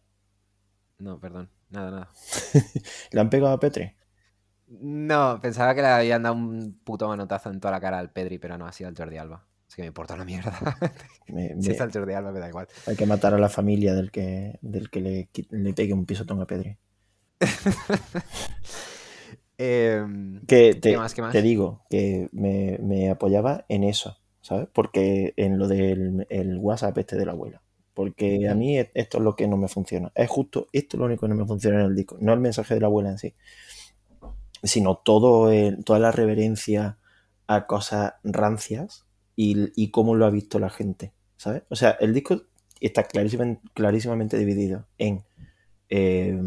No, perdón, nada, nada. ¿Le han pegado a Petri? No, pensaba que le habían dado un puto manotazo en toda la cara al Pedri, pero no, ha sido al Jordi Alba. Es que me importa una mierda. Me- si me- es al Jordi Alba, me da igual. hay que matar a la familia del que, del que le, le pegue un pisotón a Pedri. Em, Que te, ¿Qué más? ¿Qué más? te digo que me, me apoyaba en eso, ¿sabes? Porque en lo del el WhatsApp este de la abuela. Porque a mí esto es lo que no me funciona. Es justo esto es lo único que no me funciona en el disco. No el mensaje de la abuela en sí, sino todo el- toda la reverencia a cosas rancias y, y cómo lo ha visto la gente, ¿sabes? O sea, el disco está clarísimamente, clarísimamente dividido en, eh,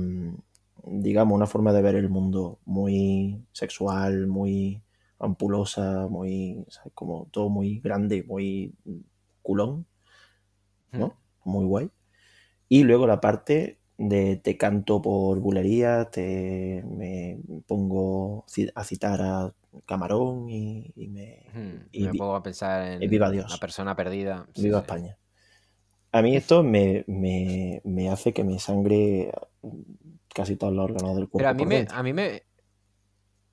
digamos, una forma de ver el mundo muy sexual, muy ampulosa, muy, ¿sabes? Como todo muy grande, muy culón, ¿no? Muy guay. Y luego la parte de te canto por bulería, te me pongo a citar a Camarón y, y me y me pongo a pensar en viva Dios. la persona perdida. Sí, viva sí. España. A mí esto me, me, me hace que me sangre casi todos los órganos del cuerpo. Pero a mí me, dentro. a mí me.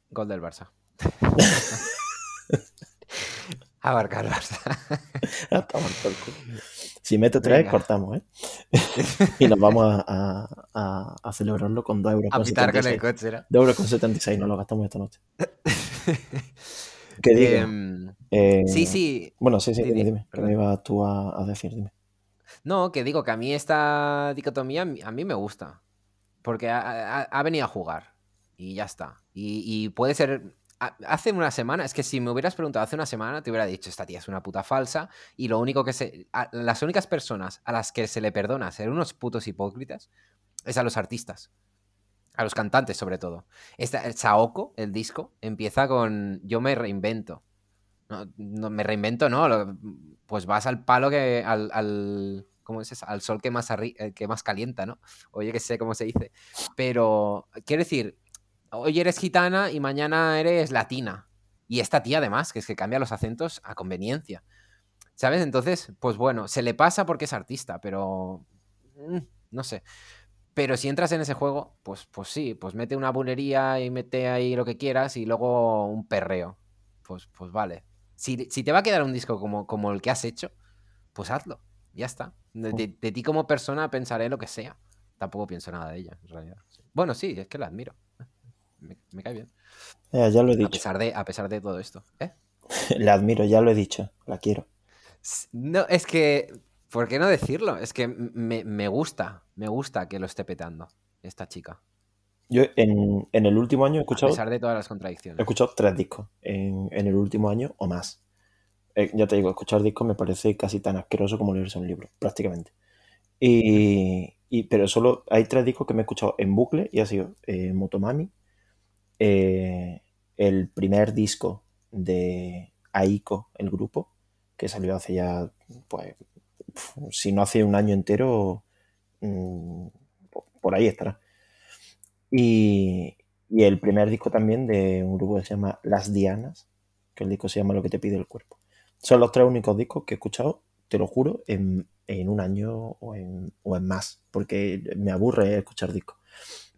Gol del Barça. Abarca el Barça. Ah. Si mete tres, Venga. cortamos, ¿eh? y nos vamos a, a- a- a celebrarlo con 2 euros. A con pitar con el 76. coche, ¿no? 2 euros con 76, nos lo gastamos esta noche. Que diga. Em, Eh, sí, sí. Bueno, sí, sí, Di, dime, di, dime. ¿Qué me ibas tú a, decir? Dime. No, que digo que a mí esta dicotomía a mí- a mí me gusta. Porque ha, ha- ha venido a jugar. Y ya está. Y, y puede ser. Hace una semana, es que si me hubieras preguntado hace una semana, te hubiera dicho, esta tía es una puta falsa. Y lo único que se. a- las únicas personas a las que se le perdona ser unos putos hipócritas es a los artistas. A los cantantes, sobre todo. Esta, el Saoko, el disco, empieza con Yo me reinvento. No, me reinvento, no. pues vas al palo que. al. ¿Cómo es eso? Al sol que más, eh, que más calienta, ¿no? Oye, que sé cómo se dice. Pero, quiero decir, hoy eres gitana y mañana eres latina. Y esta tía, además, que es que cambia los acentos a conveniencia. ¿Sabes? Entonces, pues bueno, se le pasa porque es artista, pero. mm, no sé. Pero si entras en ese juego, pues, pues sí, pues mete una bulería y mete ahí lo que quieras y luego un perreo. Pues, pues vale. Si, si te va a quedar un disco como, como el que has hecho, pues hazlo. Ya está. De, de- ti como persona pensaré lo que sea. Tampoco pienso nada de ella, en realidad. Bueno, sí, es que la admiro. Me, me cae bien. Eh, ya lo he A dicho. pesar, de, a pesar de todo esto. ¿Eh? La admiro, ya lo he dicho. La quiero. No, es que. ¿Por qué no decirlo? Es que me, me gusta. Me gusta que lo esté petando esta chica. Yo en, en el último año he A escuchado, pesar de todas las he contradicciones. escuchado tres discos en, en el último año o más. Eh, ya te digo, escuchar discos me parece casi tan asqueroso como leerse un libro, prácticamente. Y, y- pero solo hay tres discos que me he escuchado en bucle y ha sido eh, Motomami, eh, el primer disco de Aiko, el grupo, que salió hace ya, pues, si no hace un año entero, mm, po- por ahí estará. Y, y el primer disco también de un grupo que se llama Las Dianas, que el disco se llama Lo que te pide el cuerpo. Son los tres únicos discos que he escuchado, te lo juro, en, en un año o en, o en más, porque me aburre escuchar discos.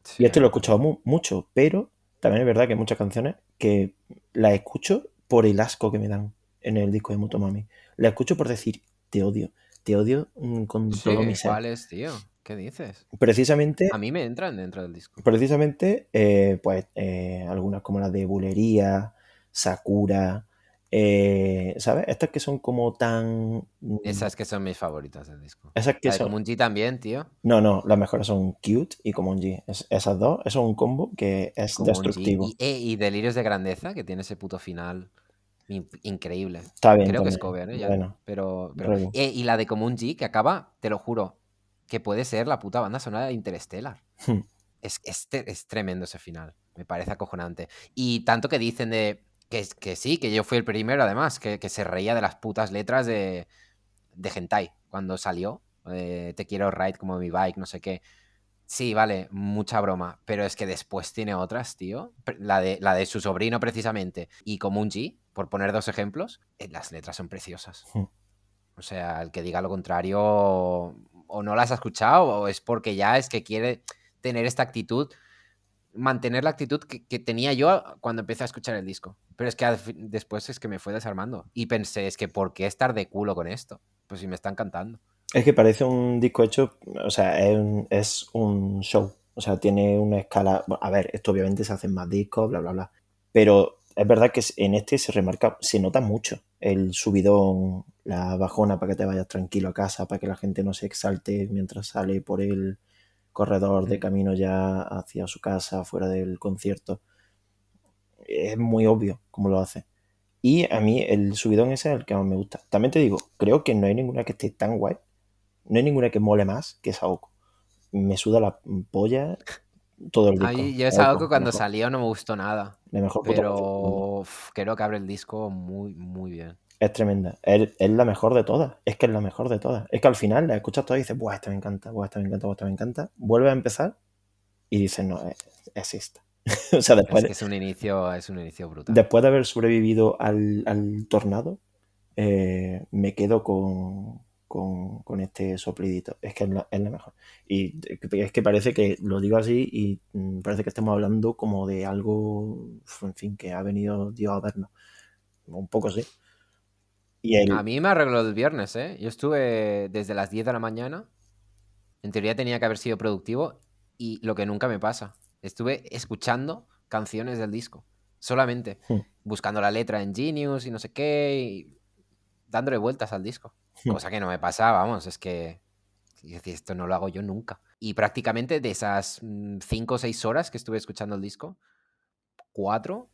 Sí, Y este lo he escuchado mu- mucho, pero también es verdad que hay muchas canciones que las escucho por el asco que me dan en el disco de Motomami. La escucho por decir, te odio, te odio mm, con Sí, todo mi ser. ¿cuáles, tío? ¿Qué dices? Precisamente, A mí me entran dentro del disco. precisamente eh, pues eh, algunas como las de Bulería, Sakura, eh, ¿sabes? Estas que son como tan... mm, Esas que son mis favoritas del disco. Esas que son... Komunji también, tío. No, no, las mejores son Cute y Komonji. Es- esas dos, eso es un combo que es destructivo. Y, eh, y Delirios de Grandeza, que tiene ese puto final in- increíble. Está bien Creo que es cover, ¿eh? Ya, Bueno, pero, pero- eh, y la de Komunji, que acaba, te lo juro, que puede ser la puta banda sonora de Interstellar. Hmm. Es, es tremendo ese final. Me parece acojonante. Y tanto que dicen de. Que, que sí, que yo fui el primero, además, que, que se reía de las putas letras de, de Hentai cuando salió. eh, te quiero ride como mi bike, no sé qué. Sí, vale, mucha broma. Pero es que después tiene otras, tío. La de, la de su sobrino, precisamente. Y Komunji, por poner dos ejemplos, eh, las letras son preciosas. Hmm. O sea, el que diga lo contrario o no las ha escuchado o es porque ya es que quiere tener esta actitud, mantener la actitud que, tenía yo cuando empecé a escuchar el disco. Pero es que después es que me fue desarmando y pensé, es que ¿por qué estar de culo con esto? Pues si me están cantando. Es que parece un disco hecho, o sea, es un, es un show. O sea, tiene una escala. bueno, a ver, esto obviamente se hacen más discos, bla, bla, bla. Pero es verdad que en este se remarca, se nota mucho el subidón, la bajona para que te vayas tranquilo a casa, para que la gente no se exalte mientras sale por el corredor de camino ya hacia su casa, fuera del concierto. Es muy obvio cómo lo hace. Y a mí el subidón ese es el que más me gusta. También te digo, creo que no hay ninguna que esté tan guay. No hay ninguna que mole más que Saoko. Me suda la polla todo el A disco. mí, yo Saoko, cuando mejor- salió no me gustó nada. la mejor. Pero uf, creo que abre el disco muy, muy bien. Es tremenda. Es, es la mejor de todas. Es que es la mejor de todas. Es que al final la escuchas todas y dices, buah, esta me encanta, buah, esta me encanta, buah, esta me encanta. Vuelves a empezar y dices, no, es, es esta. o sea, después, Es que es un inicio, es un inicio brutal. después de haber sobrevivido al, al tornado, eh, me quedo con, con, con este soplidito. Es que es la, es la mejor. Y es que parece que lo digo así y mm, parece que estamos hablando como de algo, en fin, que ha venido Dios a vernos. Un poco sí. Y el, A mí me arregló el viernes, ¿eh? Yo estuve desde las 10 de la mañana. En teoría tenía que haber sido productivo y lo que nunca me pasa. Estuve escuchando canciones del disco. Solamente. Hmm. buscando la letra en Genius y no sé qué, y dándole vueltas al disco. Hmm. Cosa que no me pasaba, vamos, es que esto no lo hago yo nunca. Y prácticamente de esas 5 o 6 horas que estuve escuchando el disco, 4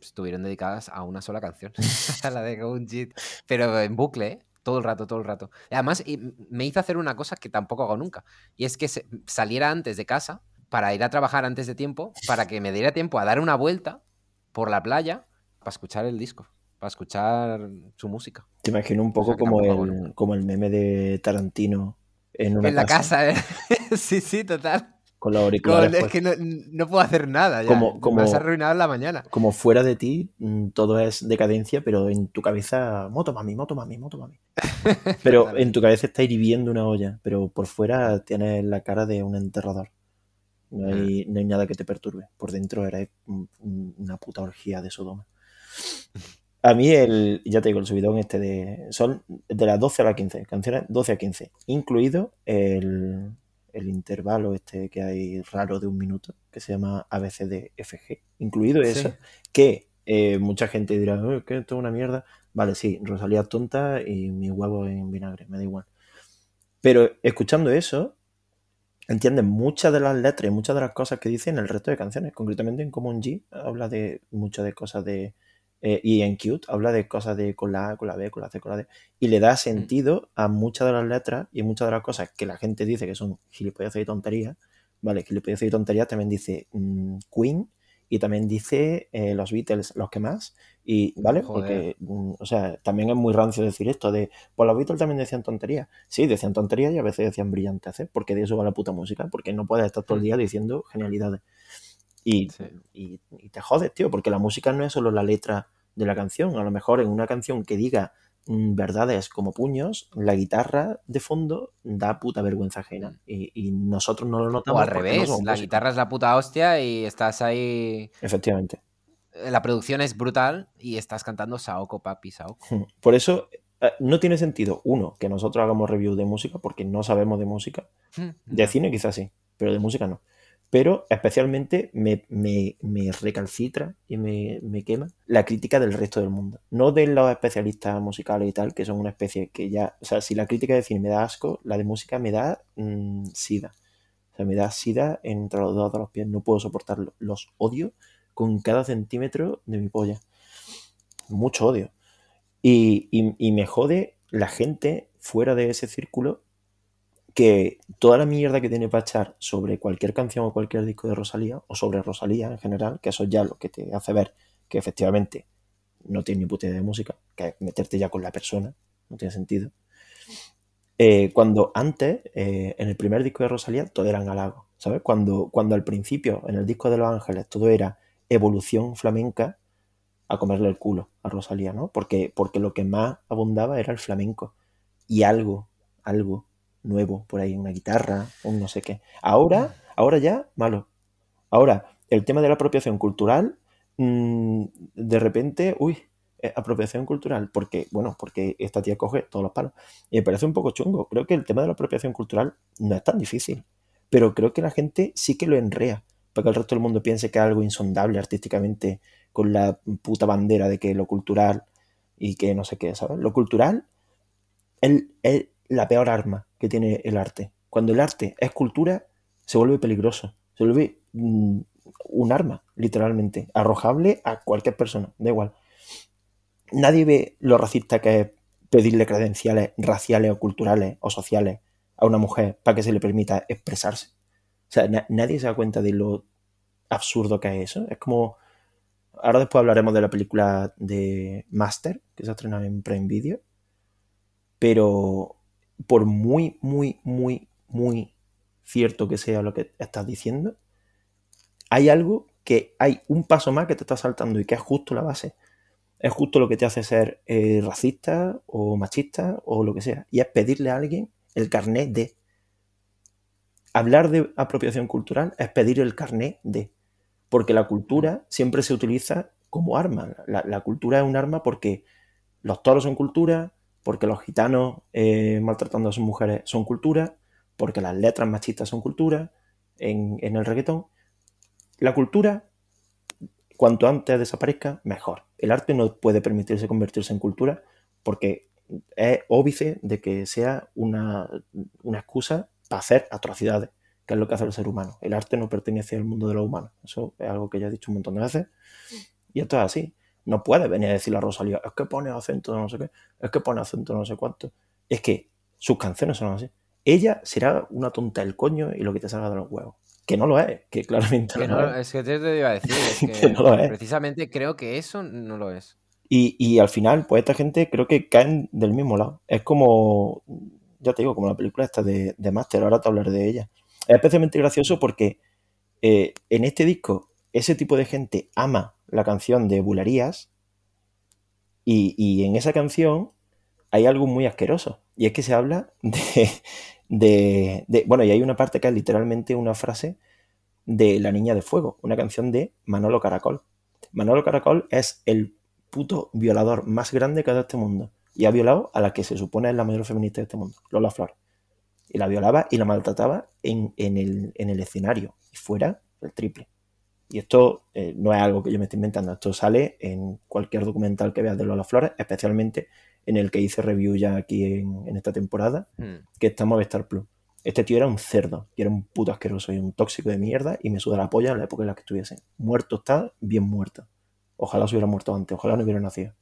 estuvieron dedicadas a una sola canción, a la de Gunjit, pero en bucle, ¿eh? todo el rato, todo el rato. Además, me hizo hacer una cosa que tampoco hago nunca, y es que saliera antes de casa para ir a trabajar antes de tiempo, para que me diera tiempo a dar una vuelta por la playa para escuchar el disco, para escuchar su música. Te imagino un poco como, el, como el meme de Tarantino en una En la casa, ¿eh? sí, sí, total. Con los auriculares. es que no, puedo hacer nada ya. Como, como, me has arruinado la mañana. Como fuera de ti, mm, todo es decadencia, pero en tu cabeza, moto mami, moto mami, moto mami. Pero en tu cabeza está hirviendo una olla, pero por fuera tienes la cara de un enterrador. No hay, no hay nada que te perturbe. Por dentro eres una puta orgía de Sodoma. A mí, el, ya te digo, el subidón este de. Son de las 12 a las 15, canciones 12 a 15, incluido el, el intervalo este que hay raro de un minuto, que se llama ABCDFG, incluido eso, que eh, mucha gente dirá, que esto es una mierda. Vale, sí, Rosalía tonta y mi huevo en vinagre, me da igual. Pero escuchando eso, entiendes muchas de las letras y muchas de las cosas que dicen el resto de canciones. Concretamente en Common G habla de muchas de cosas de eh, y en Cute habla de cosas de con la A, con la B, con la C, con la D. Y le da mm. sentido a muchas de las letras y muchas de las cosas que la gente dice que son gilipollas y tonterías. Vale, gilipollas y tonterías también dice mm, Queen y también dice eh, los Beatles los que más. Y, ¿vale? Porque, mm, o sea, también es muy rancio decir esto de, pues los Beatles también decían tonterías. Sí, decían tonterías y a veces decían brillantes, ¿eh? Porque de eso va la puta música, porque no puedes estar todo el día diciendo genialidades. Y, te jodes, tío, porque la música no es solo la letra de la canción. A lo mejor en una canción que diga mm, verdades como puños, la guitarra de fondo da puta vergüenza ajena. Mm. Y, nosotros no lo notamos. O al revés, la guitarra es la puta hostia y estás ahí. Efectivamente. La producción es brutal y estás cantando Saoko, papi, Saoko. Por eso eh, no tiene sentido, uno, que nosotros hagamos review de música porque no sabemos de música. Hmm, de cine quizás sí, pero de música no pero especialmente me, recalcitra y me, quema la crítica del resto del mundo. No de los especialistas musicales y tal, que son una especie que ya, o sea, si la crítica de cine me da asco, la de música me da mm, sida. O sea, me da sida entre los dos de los pies, no puedo soportarlo. Los odio con cada centímetro de mi polla. Mucho odio. y, y me jode la gente fuera de ese círculo que toda la mierda que tiene para echar sobre cualquier canción o cualquier disco de Rosalía, o sobre Rosalía en general, que eso ya lo que te hace ver que efectivamente no tiene ni puta idea de música, que meterte ya con la persona, no tiene sentido. Eh, cuando antes, eh, en el primer disco de Rosalía, todo eran halagos, ¿sabes? Cuando, cuando al principio, en el disco de Los Ángeles, todo era evolución flamenca, a comerle el culo a Rosalía, ¿no? Porque, porque lo que más abundaba era el flamenco. Y algo, algo nuevo por ahí, una guitarra, un no sé qué. Ahora, ahora ya, malo. Ahora, el tema de la apropiación cultural, mm, de repente, uy, eh, apropiación cultural, porque, bueno, porque esta tía coge todos los palos. Y me parece un poco chungo. Creo que el tema de la apropiación cultural no es tan difícil, pero creo que la gente sí que lo enrea, para que el resto del mundo piense que es algo insondable artísticamente, con la puta bandera de que lo cultural y que no sé qué, ¿sabes? Lo cultural, el, la peor arma que tiene el arte. Cuando el arte es cultura, se vuelve peligroso, se vuelve mm, un arma, literalmente, arrojable a cualquier persona, da igual. Nadie ve lo racista que es pedirle credenciales raciales o culturales o sociales a una mujer para que se le permita expresarse. O sea, nadie se da cuenta de lo absurdo que es eso. Es como. Ahora después hablaremos de la película de Master, que se ha estrenado en Prime Video. Pero por muy, muy, muy, muy cierto que sea lo que estás diciendo, hay algo que hay un paso más que te está saltando y que es justo la base. Es justo lo que te hace ser eh, racista o machista o lo que sea. Y es pedirle a alguien el carnet de. Hablar de apropiación cultural es pedir el carnet de. Porque la cultura siempre se utiliza como arma. La, la cultura es un arma porque los toros son cultura, porque los gitanos eh, maltratando a sus mujeres son cultura, porque las letras machistas son cultura en, el reggaetón. La cultura cuanto antes desaparezca, mejor. El arte no puede permitirse convertirse en cultura porque es óbice de que sea una, una excusa para hacer atrocidades, que es lo que hace el ser humano. El arte no pertenece al mundo de los humanos. Eso es algo que ya he dicho un montón de veces. Y esto es así. No puede venir a decir la Rosalía, es que pone acento no sé qué, es que pone acento no sé cuánto. Es que sus canciones son así. Ella será una tonta del coño y lo que te salga de los huevos. Que no lo es, que claramente Que no, no, lo es. es que te, te iba a decir, es que, Que no lo es. precisamente creo que eso no lo es. Y, y al final, pues esta gente creo que caen del mismo lado. Es como, ya te digo, como la película esta de, de Master, ahora te hablaré de ella. Es especialmente gracioso porque eh, en este disco ese tipo de gente ama la canción de Bulerías y, y en esa canción hay algo muy asqueroso. Y es que se habla de, de, de- Bueno, y hay una parte que es literalmente una frase de La Niña de Fuego, una canción de Manolo Caracol. Manolo Caracol es el puto violador más grande que ha dado este mundo. Y ha violado a la que se supone es la mayor feminista de este mundo, Lola Flores. Y la violaba y la maltrataba en, en el, en el escenario. Y fuera el triple. Y esto eh, no es algo que yo me esté inventando. Esto sale en cualquier documental que veas de Lola Flores, especialmente en el que hice review ya aquí en, en esta temporada, Hmm. que está en Movistar Plus. Este tío era un cerdo, y era un puto asqueroso y un tóxico de mierda, y me suda la polla en la época en la que estuviese. Muerto está, bien muerto. Ojalá se hubiera muerto antes, ojalá no hubiera nacido.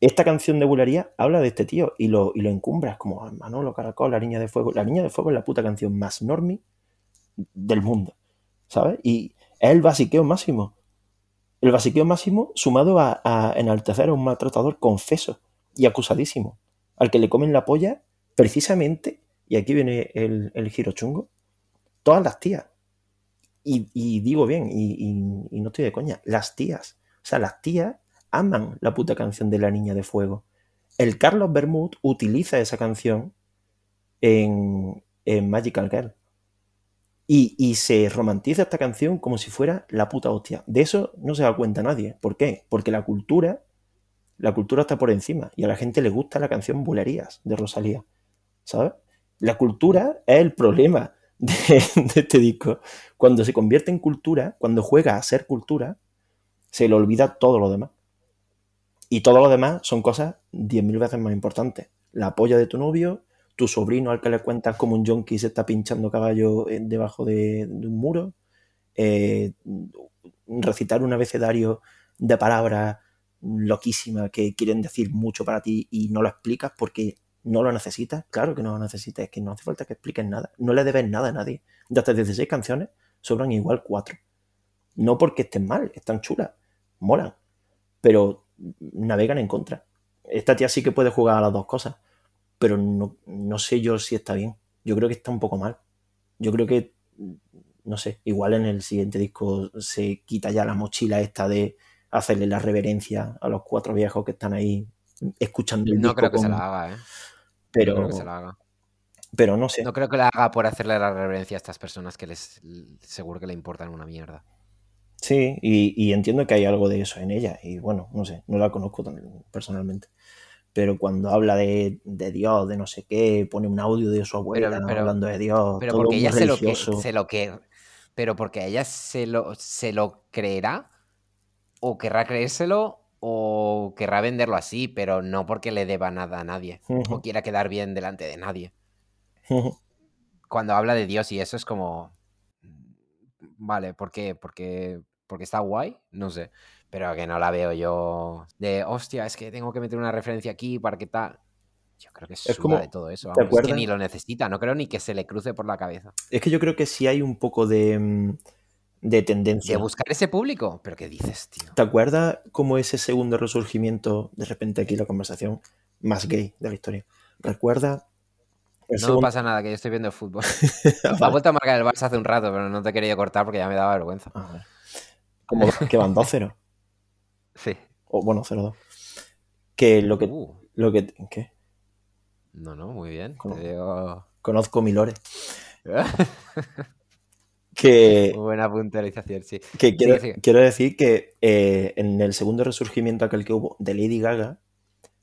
Esta canción de bulería habla de este tío y lo, y lo encumbras como "Ah, Manolo Caracol, La Niña de Fuego. La Niña de Fuego es la puta canción más normie del mundo, ¿sabes? Y es el basiqueo máximo. El basiqueo máximo sumado a, enaltecer a un maltratador confeso y acusadísimo, al que le comen la polla precisamente, y aquí viene el, el giro chungo, todas las tías. Y, digo bien, y no estoy de coña, las tías. O sea, las tías aman la puta canción de la niña de fuego. El Carlos Bermud utiliza esa canción en, en Magical Girl. Y, se romantiza esta canción como si fuera la puta hostia. De eso no se da cuenta nadie. ¿Por qué? Porque la cultura, la cultura está por encima. Y a la gente le gusta la canción Bulerías de Rosalía. ¿Sabes? La cultura es el problema de, de este disco. Cuando se convierte en cultura, cuando juega a ser cultura, se le olvida todo lo demás. Y todo lo demás son cosas 10.000 veces más importantes. La polla de tu novio, tu sobrino al que le cuentas como un yonki se está pinchando caballo eh, debajo de, un muro, eh, recitar un abecedario de palabras loquísimas que quieren decir mucho para ti y no lo explicas porque no lo necesitas. Claro que no lo necesitas, es que no hace falta que expliques nada. No le debes nada a nadie. De hasta 16 canciones sobran igual 4. No porque estén mal, están chulas, molan, pero navegan en contra. Esta tía sí que puede jugar a las dos cosas, pero no, no sé yo si está bien. Yo creo que está un poco mal. Yo creo que, no sé, igual en el siguiente disco se quita ya la mochila esta de hacerle la reverencia a los cuatro viejos que están ahí escuchando el No disco creo que se con- la haga, ¿eh? No pero, creo que se la haga. pero no sé. No creo que la haga por hacerle la reverencia a estas personas que les seguro que le importan una mierda. Sí, y, y entiendo que hay algo de eso en ella. Y bueno, no sé, no la conozco tan- personalmente. Pero cuando habla de, de Dios, de no sé qué, pone un audio de su abuela pero- hablando de Dios, Pero todo porque ella se lo, que, se lo que. Pero porque ella se lo, se lo creerá. O querrá creérselo. O querrá venderlo así. Pero no porque le deba nada a nadie. O quiera quedar bien delante de nadie. Cuando habla de Dios y eso es como. Vale, ¿por qué? Porque, porque está guay, no sé. Pero que no la veo yo de hostia, es que tengo que meter una referencia aquí para que tal. Yo creo que suda como- de todo eso. ¿te vamos, es que ni lo necesita, no creo ni que se le cruce por la cabeza. Es que yo creo que sí hay un poco de, mm, de De tendencia. buscar ese público. ¿Pero qué dices, tío? ¿Te acuerdas cómo ese segundo resurgimiento, de repente aquí la conversación más gay de la historia? ¿Recuerda el No segundo- pasa nada, que yo estoy viendo fútbol. Ha vuelto a marcar el Barça hace un rato, pero no te quería cortar porque ya me daba vergüenza. Ah. Como que van 2-0. Sí. O bueno, 0-2. Que lo que. Uh, Lo que ¿Qué? no, no, muy bien. Te digo- Conozco mi lore. Que, Muy buena puntualización, sí. que quiero, quiero decir que eh, en el segundo resurgimiento aquel que hubo de Lady Gaga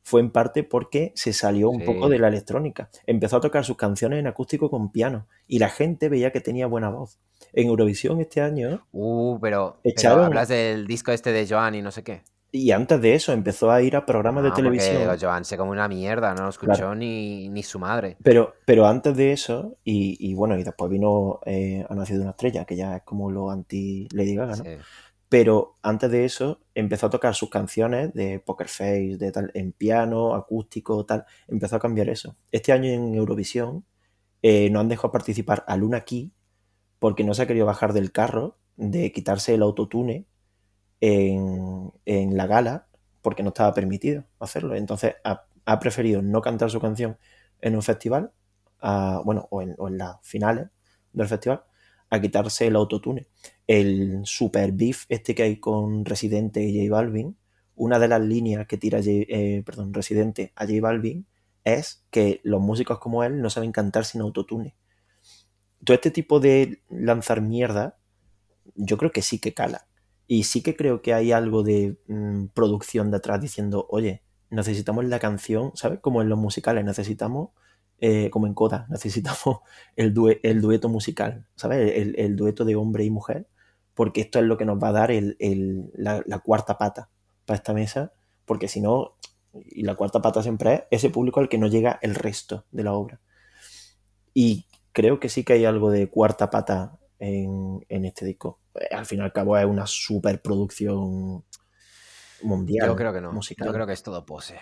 fue en parte porque se salió un poco de la electrónica. Empezó a tocar sus canciones en acústico con piano y la gente veía que tenía buena voz. En Eurovisión este año, Uh, pero, hablas del disco este de Joan y no sé qué. y antes de eso, empezó a ir a programas de No, televisión. Joan se come una mierda, no lo escuchó Claro. ni, ni su madre. Pero, pero antes de eso, y, y bueno, y después vino eh, Ha nacido una estrella, que ya es como lo anti Lady Gaga, ¿no? Sí. Pero antes de eso, empezó a tocar sus canciones de Poker Face, de tal, en piano, acústico, tal. Empezó a cambiar eso. Este año en Eurovisión eh, no han dejado participar a Luna Key porque no se ha querido bajar del carro de quitarse el autotune en, la gala porque no estaba permitido hacerlo. Entonces ha, preferido no cantar su canción en un festival, a- bueno, o en, o en las finales del festival, a quitarse el autotune. El super beef este que hay con Residente y J Balvin, una de las líneas que tira J- eh, perdón, Residente a J Balvin es que los músicos como él no saben cantar sin autotune. Todo este tipo de lanzar mierda, yo creo que sí que cala. Y sí que creo que hay algo de mm, producción detrás diciendo, oye, necesitamos la canción, ¿sabes? Como en los musicales, necesitamos, eh, como en Coda, necesitamos el, due- el dueto musical, ¿sabes? El dueto de hombre y mujer, porque esto es lo que nos va a dar el- el- la, la cuarta pata para esta mesa, porque si no, y la cuarta pata siempre es ese público al que no llega el resto de la obra. Y creo que sí que hay algo de cuarta pata en, en este disco. Eh, Al fin y al cabo es una superproducción mundial. Yo creo que no. musical. Yo creo que es todo pose.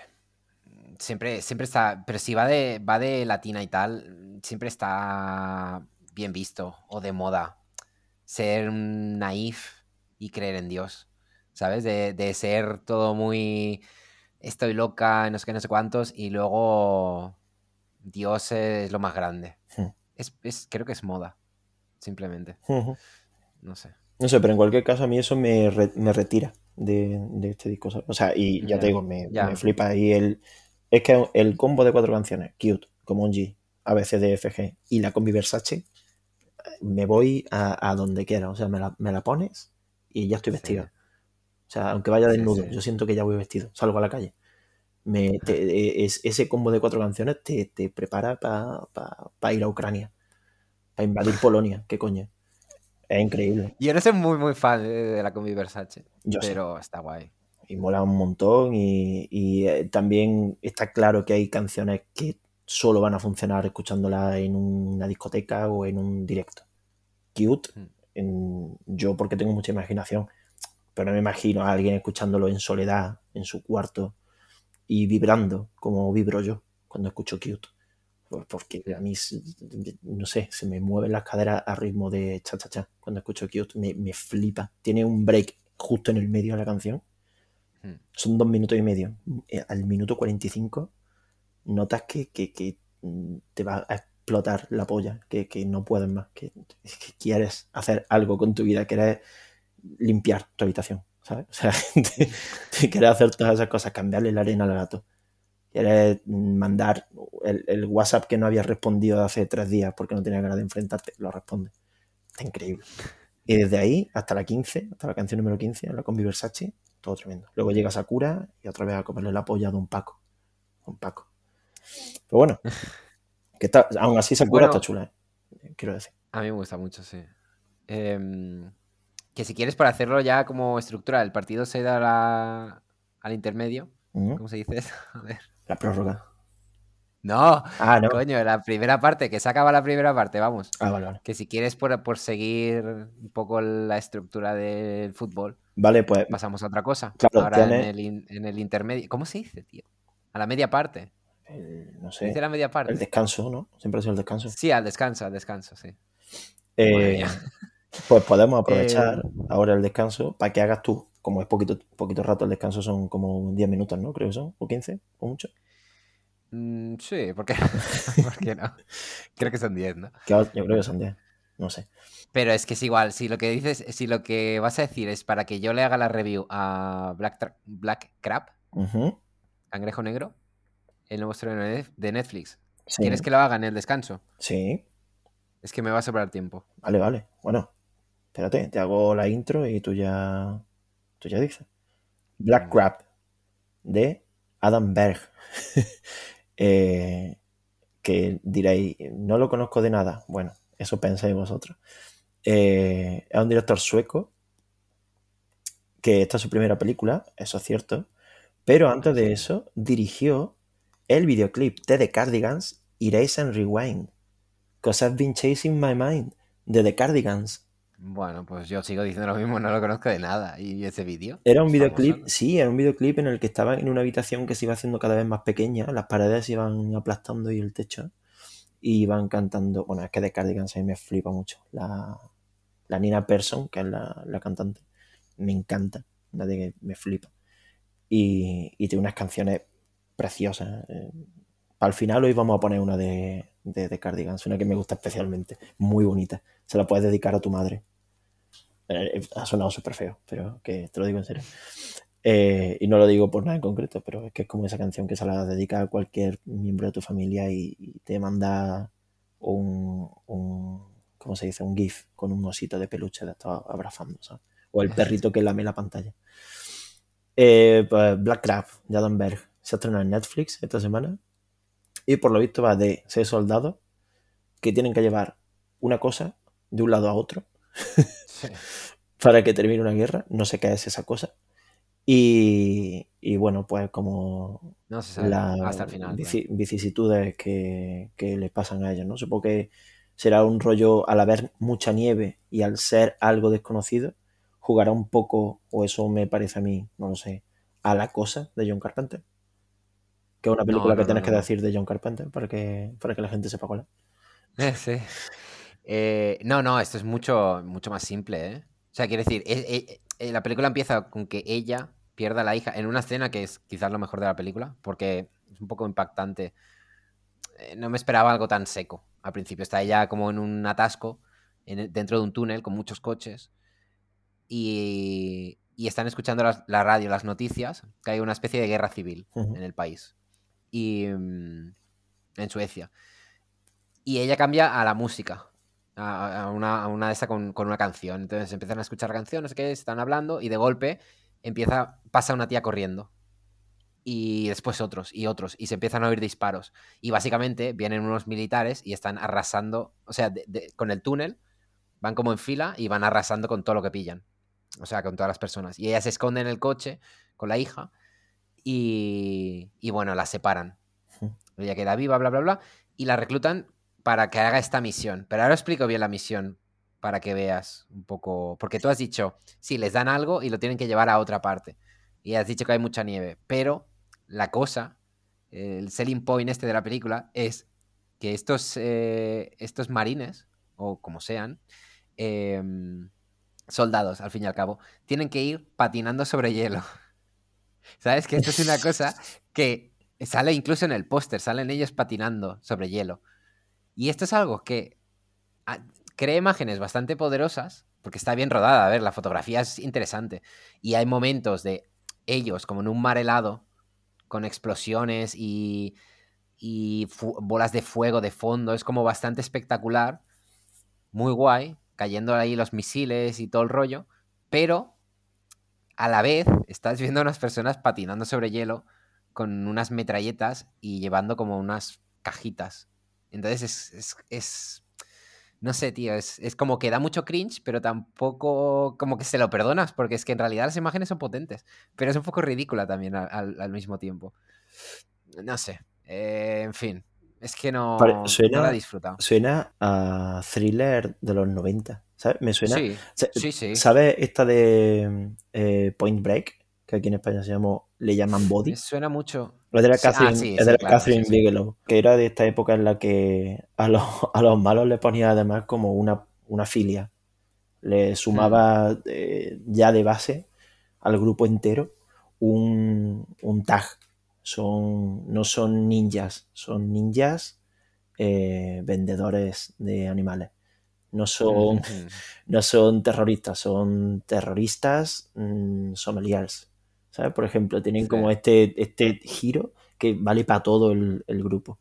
Siempre, siempre está. Pero si va de, va de latina y tal, siempre está bien visto o de moda ser naif y creer en Dios. ¿Sabes? De, de ser todo muy. Estoy loca, no sé qué, no sé cuántos, y luego Dios es lo más grande. Hmm. Es, es- creo que es moda, simplemente. No sé. No sé, pero en cualquier caso a mí eso me, re- me retira de, de este disco. O sea, y ya te digo, me, me flipa. Y el, es que el combo de cuatro canciones, Cute, como un G, ABCDFG y la combi Versace, me voy a, a donde quiera. O sea, me la, me la pones y ya estoy Sí. vestido. O sea, aunque vaya desnudo, sí. yo siento que ya voy vestido. Salgo a la calle. Me, te- es, ese combo de cuatro canciones te, te prepara para ir a Ucrania, para invadir Polonia. ¿Qué coño? Es increíble. Yo no soy muy, muy fan de, la combi Versace, Yo pero está guay. y mola un montón y, y, eh, también está claro que hay canciones que solo van a funcionar escuchándolas en una discoteca o en un directo. Cute, Mm. en- yo porque tengo mucha imaginación, pero no me imagino a alguien escuchándolo en soledad, en su cuarto y vibrando como vibro yo cuando escucho Cute. Por- Porque a mí, no sé, se me mueven las caderas a ritmo de cha cha cha. Cuando escucho Cute me, me flipa. Tiene un break justo en el medio de la canción Hmm. son dos minutos y medio. Eh, Al minuto 45 notas que, que- que, mm, te va a explotar la polla, que, que no puedes más, que, quieres hacer algo con tu vida, quieres limpiar tu habitación, ¿sabes? O sea, quieres hacer todas esas cosas, cambiarle la arena al gato. Quieres mandar el, WhatsApp que no habías respondido hace tres días porque no tenía ganas de enfrentarte, lo responde. Está increíble. Y desde ahí hasta la 15, hasta la canción número 15, la combi Versace, todo tremendo. Luego llega Sakura y otra vez a comerle la polla de un Paco. Un Paco. Pero bueno, que está, aún así Sakura Bueno. está chula, ¿eh? quiero decir. A mí me gusta mucho, sí. Em, que si quieres para hacerlo ya como estructura, el partido se da la- al intermedio. ¿Cómo se dice eso? A ver. La prórroga. No, Ah, no. coño, la primera parte, que se acaba la primera parte, vamos. Ah, vale, vale. Que si quieres por, por seguir un poco la estructura del fútbol, Vale, pues pasamos a otra cosa. Claro, Ahora en el, in- en el intermedio. ¿Cómo se dice, tío? A la media parte. El- no ¿Se dice sé, la media parte? el descanso, ¿no? Siempre ha sido el descanso. Sí, al descanso, al descanso, sí. Eh, pues podemos aprovechar Eh, ahora el descanso para que hagas tú, como es poquito, poquito rato el descanso, son como 10 minutos, ¿no? Creo que son, o 15, o mucho. Mm, sí, ¿por qué, ¿por qué no? Creo que son 10, ¿no? Yo creo que son 10, no sé. Pero es que es igual, si lo que dices, si lo que vas a decir es para que yo le haga la review a Black, Tra- Black Crab, Ujú, Cangrejo Negro, el nuevo estreno de Netflix, Sí, ¿quieres que lo haga en el descanso? sí, Es que me va a sobrar tiempo. vale, vale. Bueno, espérate, te hago la intro y tú ya, tú ya dices. Black. Crab, de Adam Berg, eh, que diréis, no lo conozco de nada. Bueno, eso pensáis vosotros. Eh, es un director sueco que esta es su primera película, eso es cierto, pero antes de eso dirigió el videoclip de The Cardigans, Erase and Rewind, Cause I've Been Chasing My Mind, de The Cardigans. Bueno, pues yo sigo diciendo lo mismo, no lo conozco de nada. ¿Y ese vídeo? Era un videoclip, sí, era un videoclip en el que estaban en una habitación que se iba haciendo cada vez más pequeña, las paredes se iban aplastando y el techo, y iban cantando. Bueno, es que The Cardigans a mí me flipa mucho. La, la Nina Persson, que es la, cantante, me encanta, nadie que me flipa. Y, y tiene unas canciones preciosas. Eh, al final hoy vamos a poner una de, de, de, Cardigans, una que me gusta especialmente, muy bonita. Se la puedes dedicar a tu madre. Eh, ha sonado súper feo, pero que te lo digo en serio. Eh, y no lo digo por nada en concreto, pero es que es como esa canción que se la dedica a cualquier miembro de tu familia y, te manda un, ¿cómo se dice? Un GIF con un osito de peluche de estar abrazando. O el perrito que lame la pantalla. Eh, pues Black Crab, de Se estrena en Netflix esta semana. Y por lo visto va de seis soldados que tienen que llevar una cosa de un lado a otro para que termine una guerra. No sé qué es esa cosa. Y, bueno, pues como hasta el final, vicisitudes que, que les pasan a ellos, ¿no? Supongo que será un rollo al haber mucha nieve y al ser algo desconocido, jugará un poco, o eso me parece a mí, no lo sé, a la cosa de John Carpenter. Que es una película que tienes que decir de John Carpenter para que, para que la gente sepa cuál es. Sí. Eh, no, no, esto es mucho, mucho más simple, ¿eh? O sea, quiere decir, eh, la película empieza con que ella pierda a la hija en una escena que es quizás lo mejor de la película, porque es un poco impactante. No me esperaba algo tan seco. Al principio está ella como en un atasco, dentro de un túnel con muchos coches, y, están escuchando la, radio, las noticias, que hay una especie de guerra civil en el país y mm, en Suecia. Y ella cambia a la música, a, una, de esas con, una canción. Entonces empiezan a escuchar canciones que están hablando y de golpe empieza, pasa una tía corriendo. Y después otros y otros. Y se empiezan a oír disparos. Y básicamente vienen unos militares y están arrasando, o sea, con el túnel, van como en fila y van arrasando con todo lo que pillan. O sea, con todas las personas. Y ella se esconde en el coche con la hija y, bueno, la separan. Ella queda viva, bla, bla, bla, y la reclutan para que haga esta misión. Pero ahora explico bien la misión para que veas un poco, porque tú has dicho, sí, les dan algo y lo tienen que llevar a otra parte. Y has dicho que hay mucha nieve, pero la cosa, el selling point este de la película es que estos, eh, estos marines, o como sean, em, soldados, al fin y al cabo, tienen que ir patinando sobre hielo. ¿Sabes? Que esto es una cosa que sale incluso en el póster, salen ellos patinando sobre hielo. Y esto es algo que ah, crea imágenes bastante poderosas, porque está bien rodada, a ver, la fotografía es interesante. Y hay momentos de ellos como en un mar helado, con explosiones y, y bolas de fuego de fondo, es como bastante espectacular, muy guay, cayendo ahí los misiles y todo el rollo, pero a la vez estás viendo a unas personas patinando sobre hielo con unas metralletas y llevando como unas cajitas. Entonces es, es, no sé, tío, es, como que da mucho cringe, pero tampoco como que se lo perdonas, porque es que en realidad las imágenes son potentes, pero es un poco ridícula también al, mismo tiempo. No sé, eh, en fin, es que no, suena, la he disfrutado. Suena a thriller de los 90. ¿Sabes? Me suena. Sí, sí, sí. ¿Sabes esta de eh, Point Break? Que aquí en España se llama, le llaman Body. Me suena mucho. Es de la Catherine, es de Catherine Bigelow, que era de esta época en la que a los, a los malos le ponía además como una, una filia. Le sumaba eh, ya de base al grupo entero un, un tag. Son, no son ninjas, son ninjas eh, vendedores de animales. No son, no son terroristas, son terroristas mm, sommeliers. ¿Sabes? Por ejemplo, tienen como este, este giro que vale para todo el, grupo.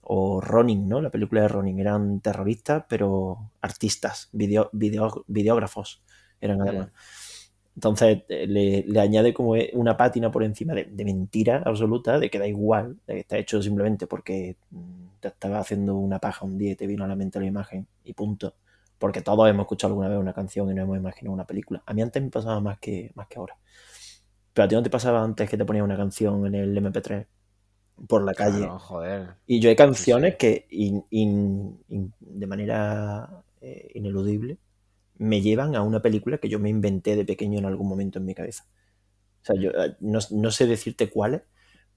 O Ronin, ¿no? La película de Ronin. Eran terroristas, pero artistas, video, videógrafos eran además. Entonces eh, le, le añade como una pátina por encima de, de mentira absoluta, de que da igual, de que está hecho simplemente porque mm, te estaba haciendo una paja un día y te vino a la mente la imagen y punto. Porque todos hemos escuchado alguna vez una canción y nos hemos imaginado una película. A mí antes me pasaba más que, más que ahora. Pero a ti no te pasaba antes que te ponías una canción en el MP3 por la calle. Claro, joder. Y yo hay canciones sí. que in- in- in- de manera eh, ineludible me llevan a una película que yo me inventé de pequeño en algún momento en mi cabeza. O sea, yo eh, no, no sé decirte cuáles,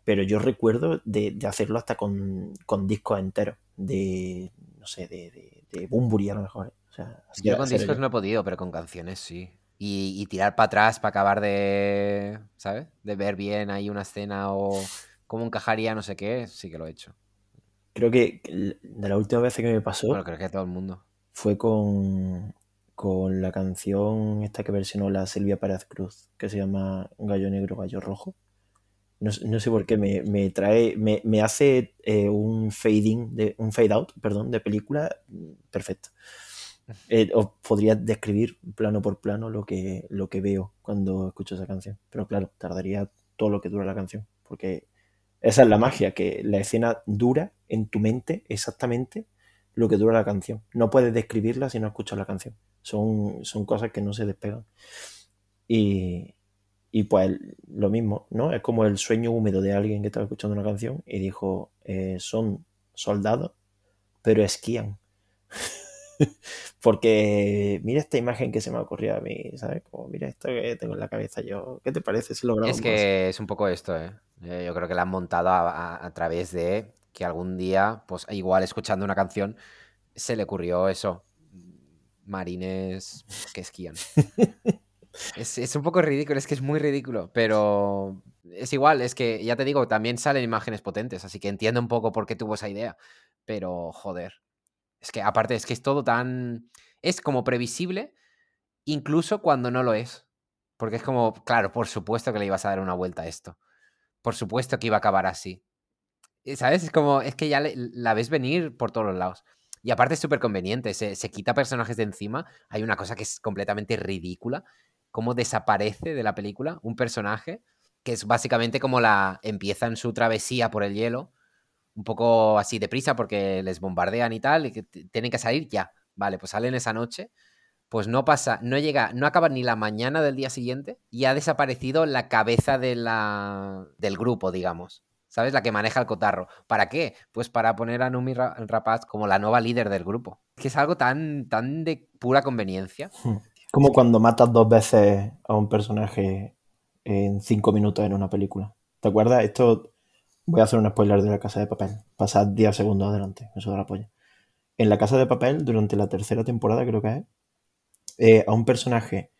pero yo recuerdo de, de hacerlo hasta con, con discos enteros, de, no sé, de, de, de Bunbury a lo mejor. ¿eh? O sea, Yo con discos yo. no he podido, pero con canciones sí. Y, y tirar para atrás para acabar de, ¿sabes? De ver bien ahí una escena o cómo encajaría no sé qué, sí que lo he hecho. Creo que de la última vez que me pasó Bueno, creo que todo el mundo. fue con, con la canción esta que versionó la Silvia Pérez Cruz, que se llama Gallo Negro, Gallo Rojo. No, sé- no sé por qué me, me trae, me, me hace eh, un fading, de, un fade out, perdón, de película mm, perfecto. Eh, os podría describir plano por plano lo que, lo que veo cuando escucho esa canción. Pero claro, tardaría todo lo que dura la canción. Porque esa es la magia, que la escena dura en tu mente exactamente lo que dura la canción. No puedes describirla si no escuchas la canción. Son, son cosas que no se despegan. Y, y pues lo mismo, ¿no? Es como el sueño húmedo de alguien que estaba escuchando una canción y dijo, eh, son soldados, pero esquían. Porque mira esta imagen que se me ha ocurrido a mí, ¿sabes? Como mira esto que tengo en la cabeza yo. ¿Qué te parece si lo grabamos? Es que es un poco esto, ¿eh? Eh, Yo creo que la han montado a, a- a través de que algún día, pues igual escuchando una canción, se le ocurrió eso. Marines que esquían. Es, es un poco ridículo, es que es muy ridículo, pero es igual, es que ya te digo, también salen imágenes potentes, así que entiendo un poco por qué tuvo esa idea, pero joder, es que aparte es que es todo tan... Es como previsible, incluso cuando no lo es, porque es como, claro, por supuesto que le ibas a dar una vuelta a esto, por supuesto que iba a acabar así, ¿sabes? Es como, es que ya le- la ves venir por todos los lados. Y aparte es súper conveniente, se, se quita personajes de encima. Hay una cosa que es completamente ridícula, cómo desaparece de la película un personaje que es básicamente como la empiezan su travesía por el hielo, un poco así deprisa porque les bombardean y tal, y que tienen que salir ya. Vale, pues salen esa noche, pues no pasa, no llega, no acaba ni la mañana del día siguiente y ha desaparecido la cabeza de la, del grupo, digamos. ¿Sabes? La que maneja el cotarro. ¿Para qué? Pues para poner a Numi Ra- Rapaz como la nueva líder del grupo. Que es algo tan, tan de pura conveniencia. Como cuando matas dos veces a un personaje en cinco minutos en una película. ¿Te acuerdas? Esto voy a hacer un spoiler de la casa de papel. Pasad 10 segundos adelante, eso da la polla. En la casa de papel, durante la tercera temporada, creo que es, eh, a un personaje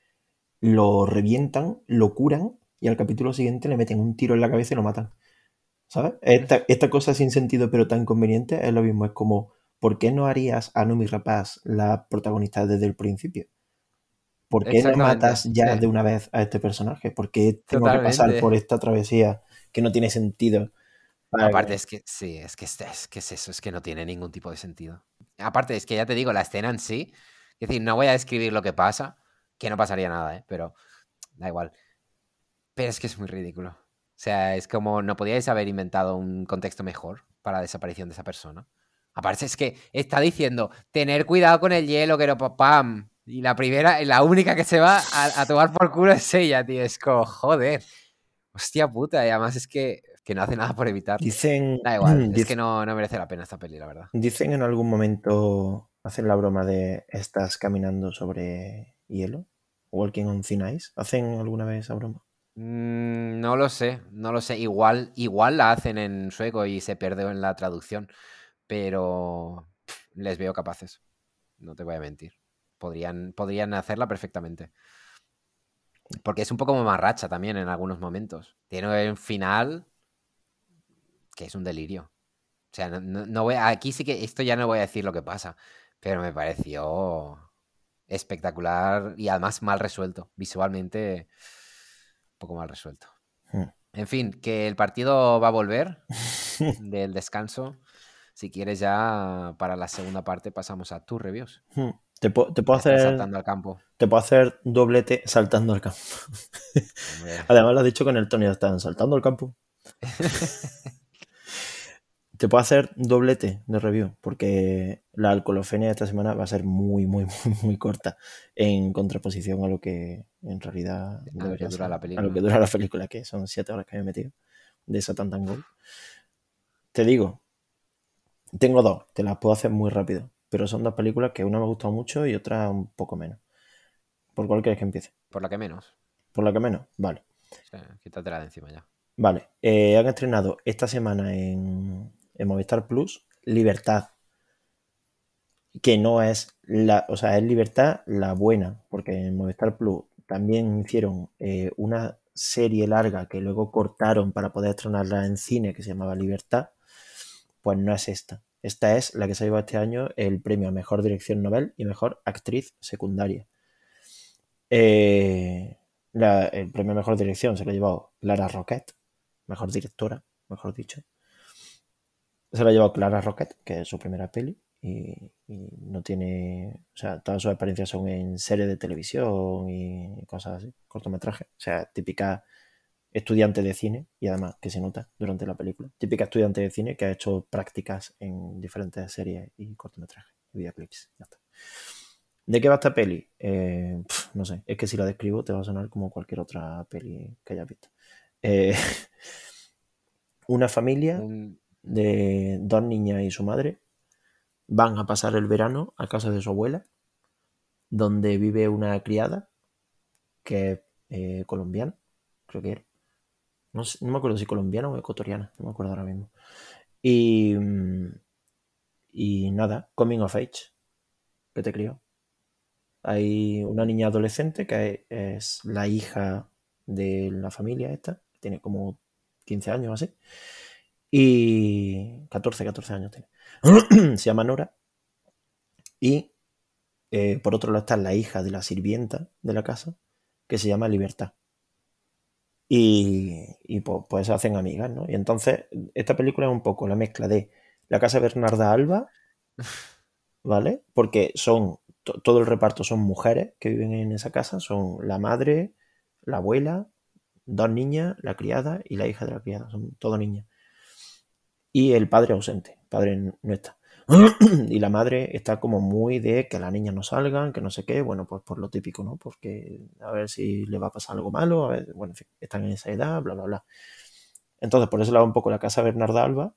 lo revientan, lo curan y al capítulo siguiente le meten un tiro en la cabeza y lo matan. ¿Sabes? Esta, esta cosa sin sentido pero tan conveniente es lo mismo. Es como, ¿por qué no harías a Numi Rapaz la protagonista desde el principio? ¿Por qué no matas ya sí. de una vez a este personaje? ¿Por qué tengo que pasar por esta travesía que no tiene sentido? para Aparte, es que sí, es que es, es que es eso, es que no tiene ningún tipo de sentido. Aparte, es que ya te digo, la escena en sí, es decir, no voy a describir lo que pasa, que no pasaría nada, ¿eh? pero da igual. Pero es que es muy ridículo. O sea, es como, ¿no podíais haber inventado un contexto mejor para la desaparición de esa persona? Aparte, es que está diciendo, tener cuidado con el hielo, que no pa- pam. Y la primera, la única que se va a, a tomar por culo es ella, tío. Es como, joder. Hostia puta, y además es que, que no hace nada por evitarlo. Dicen, Da igual, es que no, no merece la pena esta peli, la verdad. dicen en algún momento, hacen la broma de estás caminando sobre hielo, walking on thin ice. ¿Hacen alguna vez esa broma? Mm, no lo sé, no lo sé. Igual, igual la hacen en sueco y se perdió en la traducción, pero les veo capaces. No te voy a mentir. Podrían, podrían hacerla perfectamente. Porque es un poco mamarracha también en algunos momentos. Tiene un final que es un delirio. O sea, no, no- voy aquí sí que esto ya no voy a decir lo que pasa, pero me pareció espectacular y además mal resuelto. Visualmente, poco mal resuelto. Hmm. En fin, que el partido va a volver del descanso. Si quieres ya para la segunda parte pasamos a tus reviews. Hmm. Te, puedo- te puedo Está hacer, saltando al campo. te puedo hacer doblete saltando al campo. Hombre, Además lo has dicho con el Tony, están saltando al campo. Te puedo hacer doblete de review, porque la alcoholofenia esta semana va a ser muy, muy, muy, muy corta en contraposición a lo que en realidad que debería dura ser, la a lo película. que dura la película, que son siete horas que me he metido de Satan Tango. Te digo, tengo dos, te las puedo hacer muy rápido, pero son dos películas que una me ha gustado mucho y otra un poco menos. ¿Por cuál quieres que empiece? Por la que menos. ¿Por la que menos? Vale. O sea, quítatela de encima ya. Vale, eh, han estrenado esta semana en, en Movistar Plus Libertad, que no es la, o sea, es Libertad la buena, porque en Movistar Plus también hicieron eh, una serie larga que luego cortaron para poder estrenarla en cine que se llamaba Libertad, pues no es esta. Esta es la que se ha llevado este año el premio a Mejor Dirección Novel y Mejor Actriz Secundaria. Eh, el premio a Mejor Dirección se lo ha llevado Clara Roquette, mejor directora, mejor dicho. Se lo ha llevado Clara Roquette, que es su primera peli, y, no tiene, o sea, todas sus experiencias son en series de televisión y cosas así, cortometrajes, o sea, típica estudiante de cine, y además que se nota durante la película, típica estudiante de cine que ha hecho prácticas en diferentes series y cortometrajes, y videoclips, ya está. ¿De qué va esta peli? Eh, no sé, es que si la describo te va a sonar como cualquier otra peli que hayas visto. Eh, una familia de dos niñas y su madre van a pasar el verano a casa de su abuela, donde vive una criada que es eh, colombiana, creo que era. No, me acuerdo si colombiana o ecuatoriana, no me acuerdo ahora mismo. Y, mm, y nada, coming of age, que te crió. Hay una niña adolescente que es la hija de la familia esta, que tiene como 15 años o así. Y 14, 14 años tiene. Se llama Nora. Y eh, por otro lado está la hija de la sirvienta de la casa, que se llama Libertad. Y, y pues, pues se hacen amigas, ¿no? Y entonces esta película es un poco la mezcla de la casa Bernarda Alba, ¿vale? Porque son, to- todo el reparto son mujeres que viven en esa casa, son la madre, la abuela, dos niñas, la criada y la hija de la criada, son todo niñas. Y el padre ausente, padre no está. y la madre está como muy de que las niñas no salgan, que no sé qué, bueno, pues por lo típico, ¿no? Porque a ver si le va a pasar algo malo, a ver, bueno, en están en esa edad, bla, bla, bla. Entonces, por eso va un poco la casa Bernarda Alba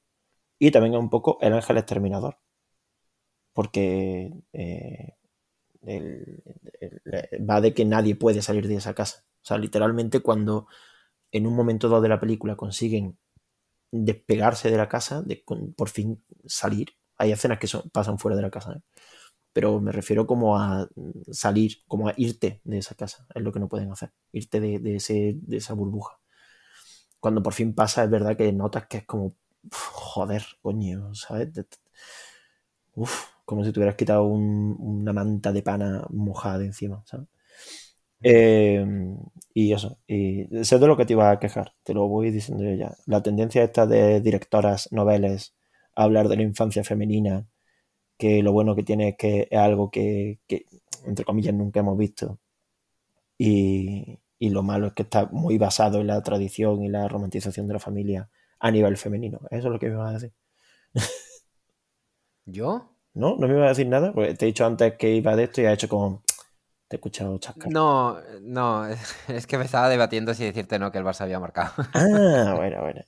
y también un poco el ángel exterminador. Porque eh, va de que nadie puede salir de esa casa. O sea, literalmente cuando en un momento dado de la película consiguen despegarse de la casa, de por fin salir. Hay escenas que son- pasan fuera de la casa, ¿eh? pero me refiero como a mm, salir, como a irte de esa casa, es lo que no pueden hacer, irte de, ese, de esa burbuja. Cuando por fin pasa, es verdad que notas que es como, joder, coño, ¿sabes? Uf, como si te hubieras quitado un- una manta de pana mojada encima, ¿sabes? Eh, y eso, y sé de lo que te iba a quejar, te lo voy diciendo yo ya. La tendencia esta de directoras noveles a hablar de la infancia femenina, que lo bueno que tiene es que es algo que, que, entre comillas, nunca hemos visto. Y, y lo malo es que está muy basado en la tradición y la romantización de la familia a nivel femenino. Eso es lo que me vas a decir. ¿Yo? ¿No? ¿No me iba a decir nada? Porque te he dicho antes que iba de esto y has hecho como... Te he escuchado chascar. No, no, es que me estaba debatiendo si decirte no que el Barça había marcado. Ah, bueno, bueno.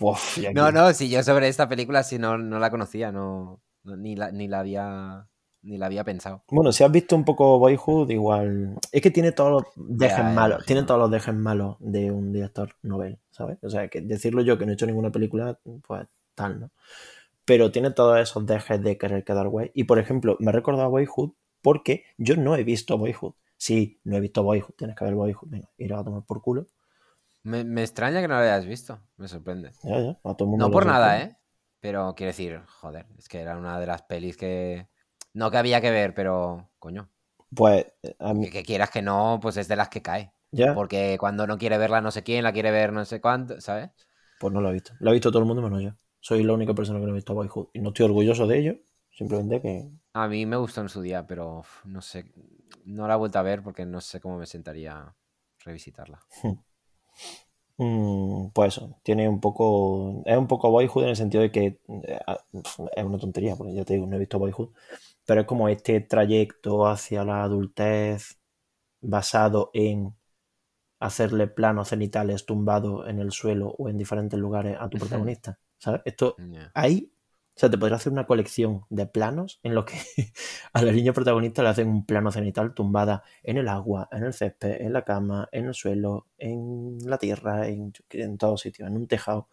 Uf, aquí- No, no, si yo sobre esta película sí no, no la conocía, no, no- ni, la, ni la había ni la había pensado. Bueno, si has visto un poco Boyhood, igual. Es que tiene todos los dejes malos. Tiene todos los dejes malos de un director novel, ¿sabes? O sea, que decirlo yo que no he hecho ninguna película, pues tal, ¿no? Pero tiene todos esos dejes de querer quedar guay. Y por ejemplo, me he recordado a Boyhood porque yo no he visto Boyhood. Sí, no he visto Boyhood, tienes que ver Boyhood. Venga, ir a tomar por culo. Me, me extraña que no lo hayas visto, me sorprende. Ya, ya, a todo mundo No por nada. ¿eh? Pero quiero decir, joder, es que era una de las pelis que... No que había que ver, pero, coño, Pues a mí, que, que quieras que no, pues es de las que cae. ya, Porque cuando no quiere verla no sé quién, la quiere ver no sé cuánto, ¿sabes? pues no lo he visto. Lo ha visto todo el mundo menos yo. Soy la única persona que no ha visto Boyhood. Y no estoy orgulloso de ello. Simplemente que. A mí me gustó en su día, pero no sé. No la he vuelto a ver porque no sé cómo me sentaría revisitarla. Mm, pues eso, tiene un poco. Es un poco Boyhood en el sentido de que eh, es una tontería, porque ya te digo, no he visto Boyhood. Pero es como este trayecto hacia la adultez basado en hacerle planos cenitales tumbados en el suelo o en diferentes lugares a tu protagonista. ¿Sabes? Esto ahí, o sea, te podría hacer una colección de planos en los que a la niña protagonista le hacen un plano cenital tumbada en el agua, en el césped, en la cama, en el suelo, en la tierra, en, en todos sitios, en un tejado.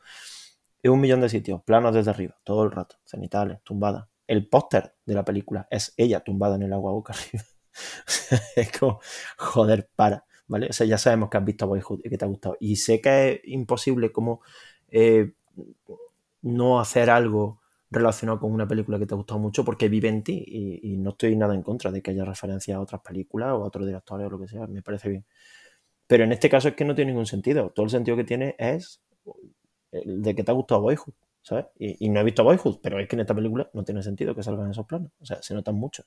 En un millón de sitios, planos desde arriba, todo el rato, cenitales, tumbadas. El póster de la película es ella tumbada en el agua boca arriba. es como, joder, para. ¿vale? O sea, ya sabemos que has visto Boyhood y que te ha gustado. Y sé que es imposible como eh, no hacer algo relacionado con una película que te ha gustado mucho porque vive en ti y, no estoy nada en contra de que haya referencia a otras películas o a otros directores o lo que sea, me parece bien. Pero en este caso es que no tiene ningún sentido. Todo el sentido que tiene es el de que te ha gustado Boyhood, ¿sabes? Y, y no he visto Boyhood, pero es que en esta película no tiene sentido que salgan esos planos. O sea, se notan mucho.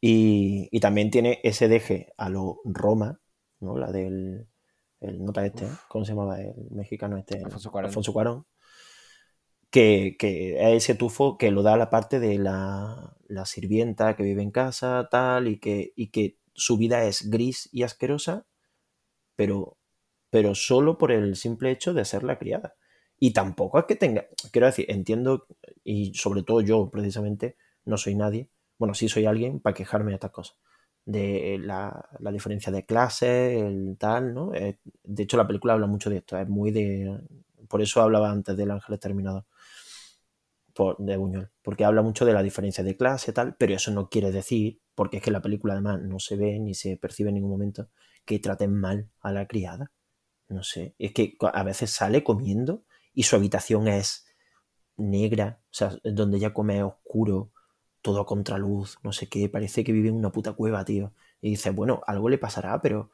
Y, también tiene ese deje a lo Roma, ¿no? La del el nota este, ¿eh? ¿cómo se llamaba? El mexicano este, Alfonso Cuarón. Que, es ese tufo que lo da la parte de la, la, sirvienta que vive en casa, tal, y que, y que su vida es gris y asquerosa, pero, pero solo por el simple hecho de ser la criada. Y tampoco es que tenga, quiero decir, entiendo, y sobre todo yo precisamente, no soy nadie, bueno, sí soy alguien para quejarme de estas cosas. De la, diferencia de clase, el tal, ¿no? Eh, de hecho, la película habla mucho de esto, es muy de... Por eso hablaba antes del ángel exterminador de Buñuel, porque habla mucho de la diferencia de clase, tal, pero eso no quiere decir, porque es que la película además no se ve ni se percibe en ningún momento, que traten mal a la criada. No sé, es que a veces sale comiendo y su habitación es negra, o sea, donde ella come oscuro, todo a contraluz, no sé qué, parece que vive en una puta cueva, tío. Y dices, bueno, algo le pasará, pero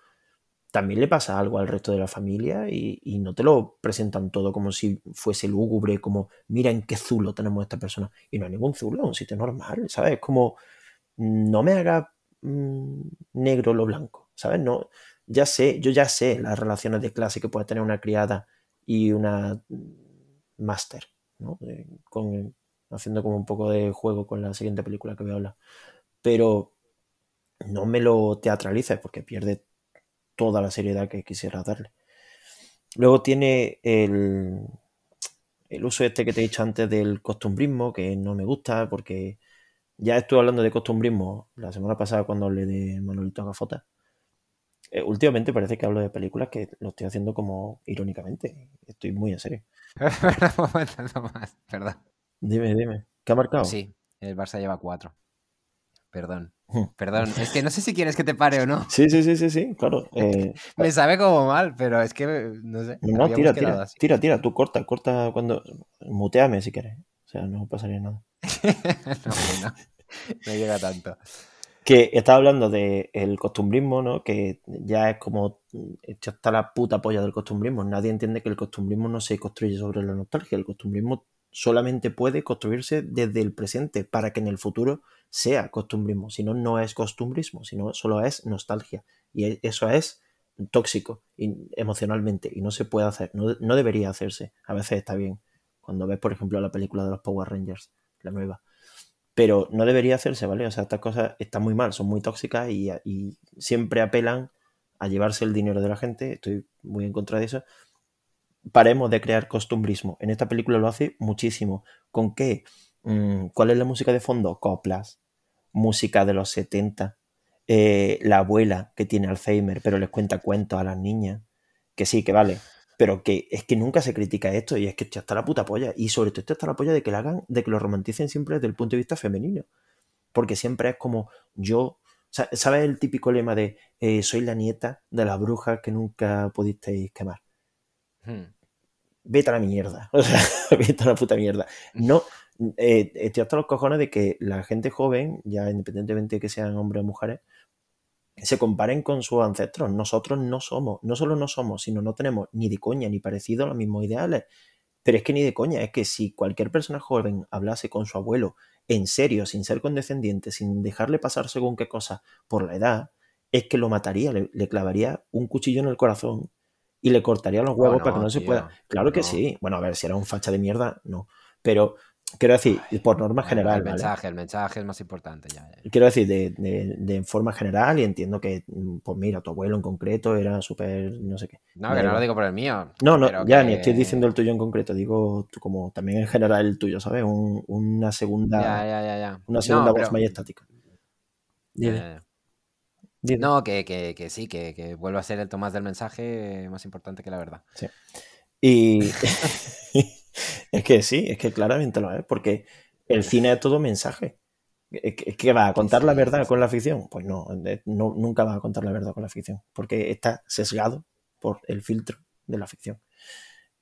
también le pasa algo al resto de la familia y, no te lo presentan todo como si fuese lúgubre, como mira en qué zulo tenemos esta persona. Y no hay ningún zulo, es un sitio normal, ¿sabes? Es como, no me haga mm, negro lo blanco, ¿sabes? No, ya sé, yo ya sé las relaciones de clase que puede tener una criada y una máster, ¿no? Eh, haciendo como un poco de juego con la siguiente película que voy a hablar. Pero no me lo teatralices porque pierde toda la seriedad que quisiera darle. Luego tiene el, el uso este que te he dicho antes del costumbrismo, que no me gusta porque ya estuve hablando de costumbrismo la semana pasada cuando hablé de Manolito Gafota. Eh, últimamente parece que hablo de películas que lo estoy haciendo como irónicamente. Estoy muy en serio. Perdón. Dime, dime. ¿Qué ha marcado? Sí, el Barça lleva cuatro. Perdón. Perdón, es que no sé si quieres que te pare o no. Sí, sí, sí, sí, sí, claro. Eh, Me sabe como mal, pero es que no sé. No, tira, tira, tira, tira, tú corta, corta cuando. Muteame si quieres. O sea, no pasaría nada. no, no, llega tanto. Que estaba hablando del costumbrismo, ¿no? Que ya es como. Esto está la puta polla del costumbrismo. Nadie entiende que el costumbrismo no se construye sobre la nostalgia. El costumbrismo solamente puede construirse desde el presente para que en el futuro sea costumbrismo. Si no, no es costumbrismo, sino solo es nostalgia. Y e, eso es tóxico emocionalmente y no se puede hacer, no, no, debería hacerse. A veces está bien. Cuando ves, por ejemplo, la película de los Power Rangers, la nueva. Pero no debería hacerse, ¿vale? O sea, estas cosas están muy mal, son muy tóxicas y, siempre apelan a llevarse el dinero de la gente. Estoy muy en contra de eso paremos de crear costumbrismo. En esta película lo hace muchísimo. ¿Con qué? Mm, ¿Cuál es la música de fondo? Coplas, música de los 70. Eh, la abuela que tiene Alzheimer, pero les cuenta cuentos a las niñas. Que sí, que vale. Pero que es que nunca se critica esto y es que está la puta polla. Y sobre todo esto está la polla de que lo hagan, de que lo romanticen siempre desde el punto de vista femenino. Porque siempre es como yo ¿Sabes el típico lema de eh, soy la nieta de la bruja que nunca pudisteis quemar? Hmm. Vete a la mierda. O sea, vete a la puta mierda. No, eh, estoy hasta los cojones de que la gente joven, ya independientemente de que sean hombres o mujeres, se comparen con sus ancestros. Nosotros no somos, no solo no somos, sino no tenemos ni de coña ni parecido a los mismos ideales. Pero es que ni de coña, es que si cualquier persona joven hablase con su abuelo en serio, sin ser condescendiente, sin dejarle pasar según qué cosa por la edad, es que lo mataría, le, le clavaría un cuchillo en el corazón y le cortaría los huevos para que no se pueda. Claro que sí. Bueno, a ver, si era un facha de mierda, no. Pero quiero decir, por norma general. El mensaje, el mensaje es más importante ya. Quiero decir, de, forma general, y entiendo que, pues mira, tu abuelo en concreto era súper, no sé qué. No, que no lo digo por el mío. No, no, ya ni estoy diciendo el tuyo en concreto, digo como también en general el tuyo, ¿sabes? una segunda. Ya, ya, ya, Una segunda voz más estática. No, que, sí, que, que vuelva a ser el Tomás del mensaje más importante que la verdad. Sí. Y es que sí, es que claramente lo es, porque el cine es todo mensaje. ¿Qué va a contar la verdad con la ficción? Pues no, nunca va a contar la verdad con la ficción, porque está sesgado por el filtro de la ficción.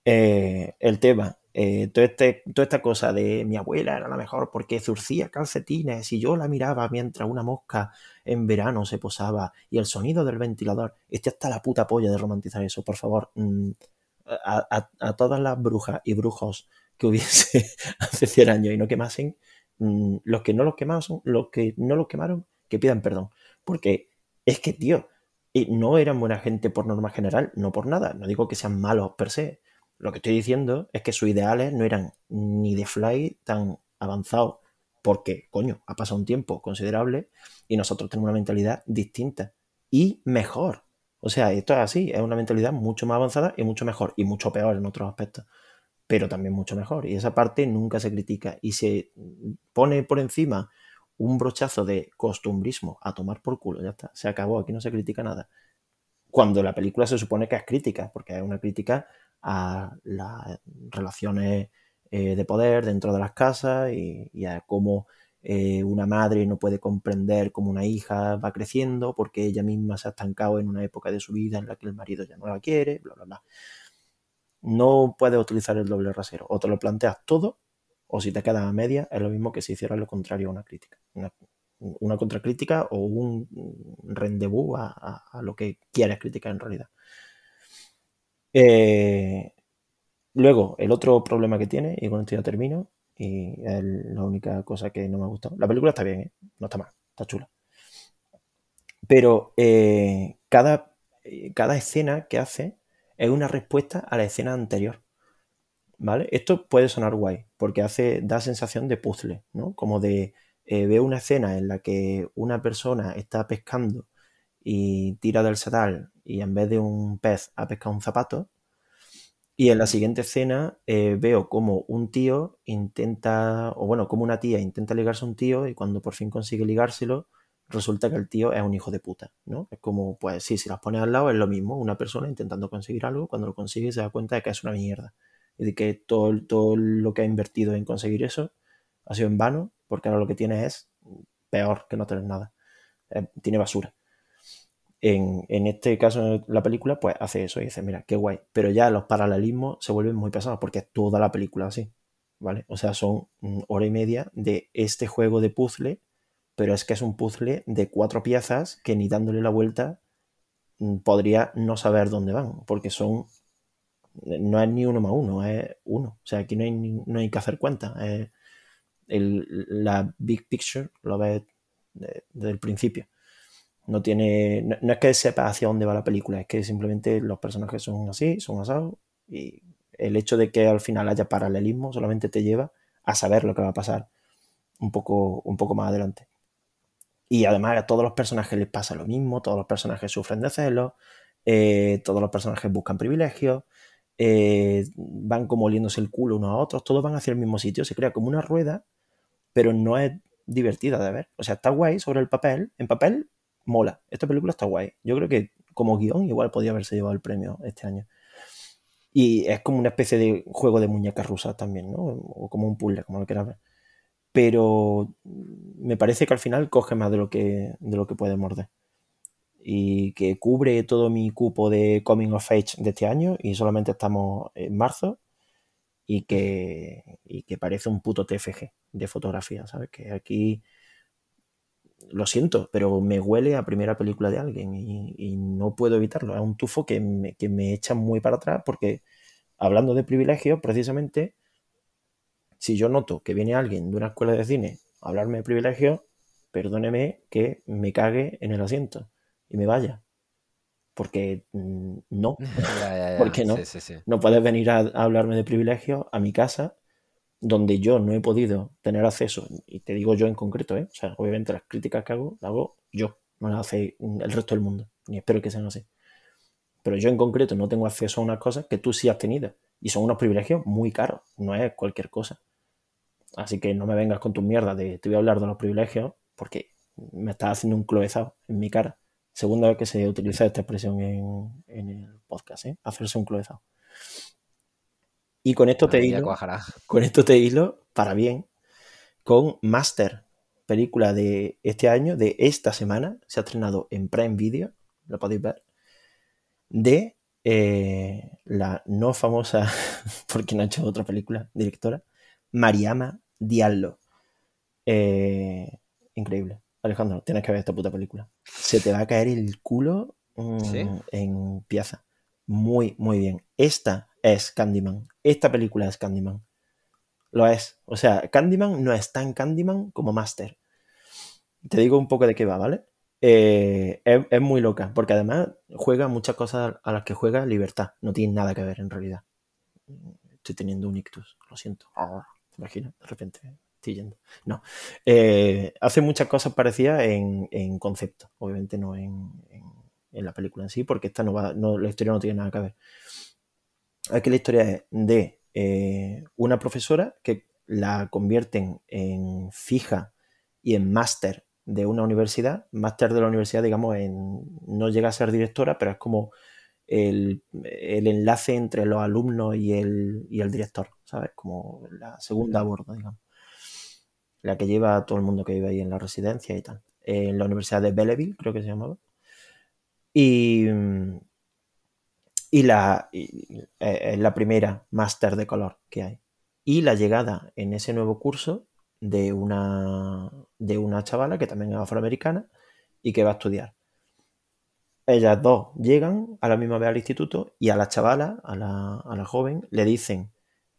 Eh, el tema eh, este, toda esta cosa de mi abuela era la mejor porque zurcía calcetines y yo la miraba mientras una mosca en verano se posaba y el sonido del ventilador. Este hasta la puta polla de romantizar eso, por favor. Mm, a, todas las brujas y brujos que hubiese hace 100 años y no quemasen, mm, los que no los quemaron, los que no los quemaron, que pidan perdón. Porque es que, tío, no eran buena gente por norma general, no por nada. No digo que sean malos per se, lo que estoy diciendo es que sus ideales no eran ni de Fly tan avanzados, porque, coño, ha pasado un tiempo considerable y nosotros tenemos una mentalidad distinta y mejor. O sea, esto es así, es una mentalidad mucho más avanzada y mucho mejor, y mucho peor en otros aspectos, pero también mucho mejor. Y esa parte nunca se critica y se pone por encima un brochazo de costumbrismo a tomar por culo, ya está, se acabó, aquí no se critica nada. Cuando la película se supone que es crítica, porque es una crítica a las relaciones eh, de poder dentro de las casas y, a cómo eh, una madre no puede comprender cómo una hija va creciendo porque ella misma se ha estancado en una época de su vida en la que el marido ya no la quiere, bla, bla, bla. No puedes utilizar el doble rasero. O te lo planteas todo, o si te quedas a media, es lo mismo que si hicieras lo contrario a una crítica. Una, contracrítica o un rendezvous a, lo que quieres criticar en realidad. Eh, luego, el otro problema que tiene, y con esto ya termino, y es la única cosa que no me ha gustado. La película está bien, ¿eh? no está mal, está chula. Pero eh, cada, cada escena que hace es una respuesta a la escena anterior. ¿Vale? Esto puede sonar guay, porque hace, da sensación de puzzle, ¿no? Como de veo una escena en la que una persona está pescando y tira del sedal y en vez de un pez ha pescado un zapato. Y en la siguiente escena eh, veo como un tío intenta, o bueno, como una tía intenta ligarse a un tío y cuando por fin consigue ligárselo, resulta que el tío es un hijo de puta, ¿no? Es como, pues sí, si las pones al lado es lo mismo, una persona intentando conseguir algo, cuando lo consigue se da cuenta de que es una mierda y de que todo, todo lo que ha invertido en conseguir eso ha sido en vano, porque ahora lo que tiene es peor que no tener nada, eh, tiene basura. En, este caso, la película, pues hace eso y dice, mira, qué guay. Pero ya los paralelismos se vuelven muy pesados porque es toda la película así, ¿vale? O sea, son hora y media de este juego de puzzle, pero es que es un puzzle de cuatro piezas que ni dándole la vuelta mm, podría no saber dónde van, porque son, no es ni uno más uno, es uno. O sea, aquí no hay, no hay que hacer cuenta. la big picture lo ves desde el principio. No tiene. No, es que sepa hacia dónde va la película, es que simplemente los personajes son así, son asados. Y el hecho de que al final haya paralelismo solamente te lleva a saber lo que va a pasar un poco, un poco más adelante. Y además a todos los personajes les pasa lo mismo, todos los personajes sufren de celos, eh, todos los personajes buscan privilegios, eh, van como oliéndose el culo unos a otros, todos van hacia el mismo sitio, se crea como una rueda, pero no es divertida de ver. O sea, está guay sobre el papel, en papel mola. Esta película está guay. Yo creo que como guion igual podía haberse llevado el premio este año. Y es como una especie de juego de muñecas rusas también, ¿no? O como un puzzle, como lo quieras ver. Pero me parece que al final coge más de lo que, de lo que puede morder. Y que cubre todo mi cupo de Coming of Age de este año y solamente estamos en marzo. Y que, y que parece un puto TFG de fotografía, ¿sabes? Que aquí lo siento, pero me huele a primera película de alguien y, no puedo evitarlo. Es un tufo que me, que me, echa muy para atrás porque, hablando de privilegios, precisamente, si yo noto que viene alguien de una escuela de cine hablarme de privilegios, perdóneme que me cague en el asiento y me vaya. Porque mm, no. Ya, ya, ya. ¿Por qué no? Sí, sí, sí. No puedes venir a, a hablarme de privilegios a mi casa donde yo no he podido tener acceso, y te digo yo en concreto, ¿eh? o sea, obviamente las críticas que hago, las hago yo, no las hace el resto del mundo, ni espero que sean así. Pero yo en concreto no tengo acceso a unas cosas que tú sí has tenido, y son unos privilegios muy caros, no es cualquier cosa. Así que no me vengas con tus mierdas de te voy a hablar de los privilegios, porque me estás haciendo un cloezado en mi cara. Segunda vez que se utiliza esta expresión en, en el podcast, ¿eh? hacerse un cloezado. Y con esto te ya hilo, con esto te hilo para bien con Master, película de este año, de esta semana, se ha estrenado en Prime Video, lo podéis ver, de eh, la no famosa, porque no ha hecho otra película, directora, Mariama Diallo. Eh, increíble. Alejandro, tienes que ver esta puta película. Se te va a caer el culo mm, ¿Sí? en pieza. Muy, muy bien. Esta es Candyman. Esta película es Candyman. Lo es. O sea, Candyman no es tan Candyman como Master. Te digo un poco de qué va, ¿vale? Eh, es, es muy loca, porque además juega muchas cosas a las que juega Libertad. No tiene nada que ver en realidad. Estoy teniendo un ictus, lo siento. ¿Te imaginas? De repente estoy yendo. No. Eh, hace muchas cosas parecidas en, en concepto, obviamente no en, en- en la película en sí, porque esta no va, no, la historia no tiene nada que ver. Aquí la historia es de eh, una profesora que la convierten en fija y en máster de una universidad. Máster de la universidad, digamos, en, no llega a ser directora, pero es como el, el enlace entre los alumnos y el, y el director, ¿sabes? Como la segunda a bordo, digamos. La que lleva a todo el mundo que vive ahí en la residencia y tal. En la Universidad de Belleville, creo que se llamaba. Y, mm, y la, y- eh, es la primera máster de color que hay. Y la llegada en ese nuevo curso de una, de una chavala que también es afroamericana y que va a estudiar. Ellas dos llegan a la misma vez al instituto y a la chavala, a la, a la joven, le dicen,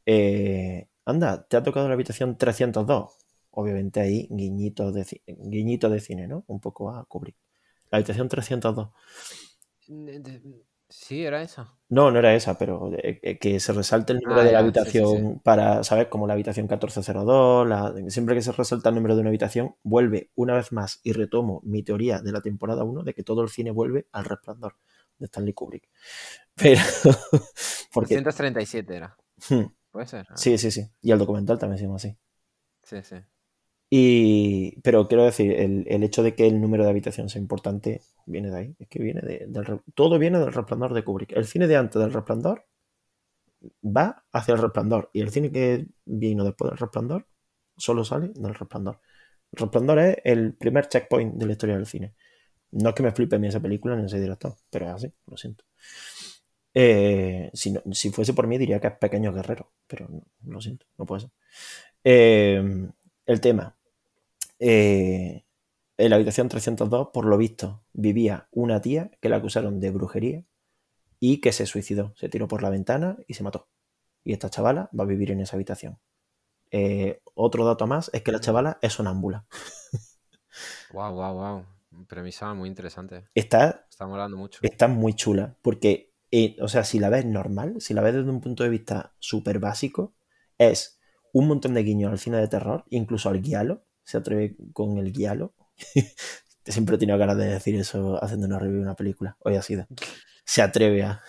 eh, anda, te ha tocado la habitación 302. Obviamente ahí guiñitos de, guiñito de cine, ¿no? Un poco a cubrir. La habitación 302. Sí, era esa. No, no era esa, pero eh, eh, que se resalte el número Ah, de la ya, sí, sí, sí. habitación para, ¿sabes? Como la habitación 1402, la- siempre que se resalta el número de una habitación, vuelve una vez más y retomo mi teoría de la temporada 1 de que todo el cine vuelve al resplandor de Stanley Kubrick. Pero, porque, 237 era. hmm, ¿Puede ser? Ah, sí, sí, sí, y el documental también se llama así. Sí, sí. Y, pero quiero decir, el, el hecho de que el número de habitación sea importante viene de ahí. Es que viene de- del, todo viene del resplandor de Kubrick. El cine de antes del resplandor va hacia el resplandor. Y el cine que vino después del resplandor solo sale del resplandor. El resplandor es el primer checkpoint de la historia del cine. No es que me flipe a mí esa película ni ese director, pero es así, lo siento. Eh, si, no- si fuese por mí diría que es Pequeño Guerrero, pero lo siento, no puede ser. Eh, el tema. Eh, en la habitación 302, por lo visto, vivía una tía que la acusaron de brujería y que se suicidó. Se tiró por la ventana y se mató. Y esta chavala va a vivir en esa habitación. Eh, otro dato más es que la chavala es sonámbula. Wow, wow, wow. Premisa muy interesante. Está, Está molando mucho. está muy chula porque, eh, o sea, si la ves normal, si la ves desde un punto de vista súper básico, es un montón de guiños al cine de terror, incluso al guialo. Se atreve con el guialo. Siempre he tenido ganas de decir eso haciendo una review de una película. Hoy ha sido. Se atreve a.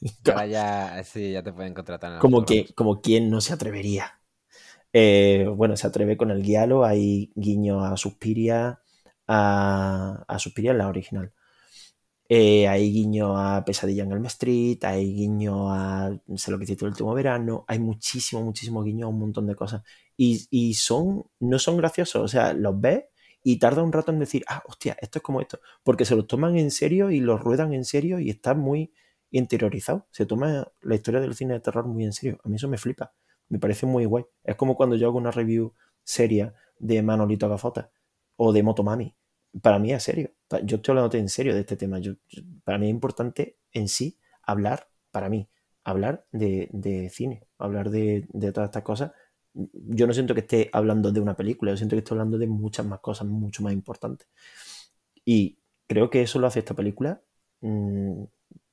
Ahora ya, sí, ya te pueden contratar en como que como quien no se atrevería. Eh, bueno, se atreve con el guialo, hay guiño a Suspiria, a, a Suspiria en la original. Eh, hay guiño a Pesadilla en Elm Street, hay guiño a Sé lo que hiciste el último verano, hay muchísimo, muchísimo guiño a un montón de cosas. Y, y son, no son graciosos, o sea, los ves y tarda un rato en decir, ah, hostia, esto es como esto, porque se los toman en serio y los ruedan en serio y están muy interiorizado. Se toma la historia del cine de terror muy en serio. A mí eso me flipa. Me parece muy guay. Es como cuando yo hago una review seria de Manolito Gafota o de Motomami. Para mí es serio. Yo estoy hablando en serio de este tema. Para mí es importante en sí hablar, para mí, hablar de, de cine, hablar de, de todas estas cosas yo no siento que esté hablando de una película, yo siento que estoy hablando de muchas más cosas, mucho más importantes. Y creo que eso lo hace esta película mm,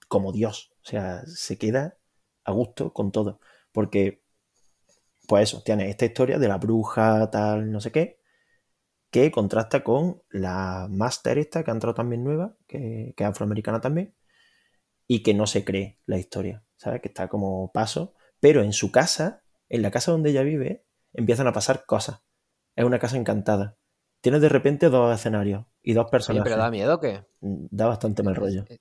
como Dios. O sea, se queda a gusto con todo. Porque, pues eso, tiene esta historia de la bruja, tal, no sé qué, que contrasta con la Master esta, que ha entrado también nueva, que, que es afroamericana también, y que no se cree la historia, ¿sabes? Que está como paso. Pero en su casa, en la casa donde ella vive, empiezan a pasar cosas. Es una casa encantada. Tienes de repente dos escenarios y dos personajes. ¿Pero da miedo o qué? Da bastante mal rollo. Eh,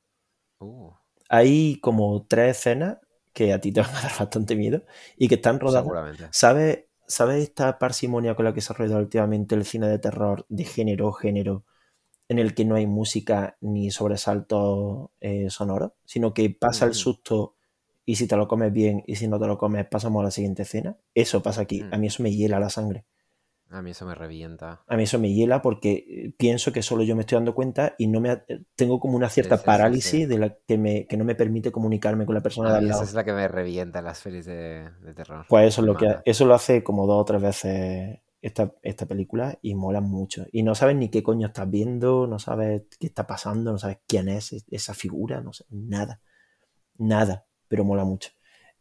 uh. Hay como tres escenas que a ti te van a dar bastante miedo y que están rodadas. Seguramente. ¿Sabes ¿sabe esta parsimonia con la que se ha rodeado últimamente el cine de terror de género género, en el que no hay música ni sobresaltos eh, sonoros, sino que pasa el Mm. susto y si te lo comes bien y si no te lo comes pasamos a la siguiente escena? Eso pasa aquí. Mm. A mí eso me hiela la sangre. A mí eso me revienta. A mí eso me hiela porque eh, pienso que solo yo me estoy dando cuenta y no me ha- tengo como una cierta sí, sí, parálisis sí. de la que, me, que no me permite comunicarme con la persona de al mí esa lado. es la que me revienta en las pelis de, de terror. Pues eso es lo que eso lo hace como dos o tres veces esta, esta película y mola mucho. Y no sabes ni qué coño estás viendo, no sabes qué está pasando, no sabes quién es esa figura, no sé, nada. Nada, pero mola mucho.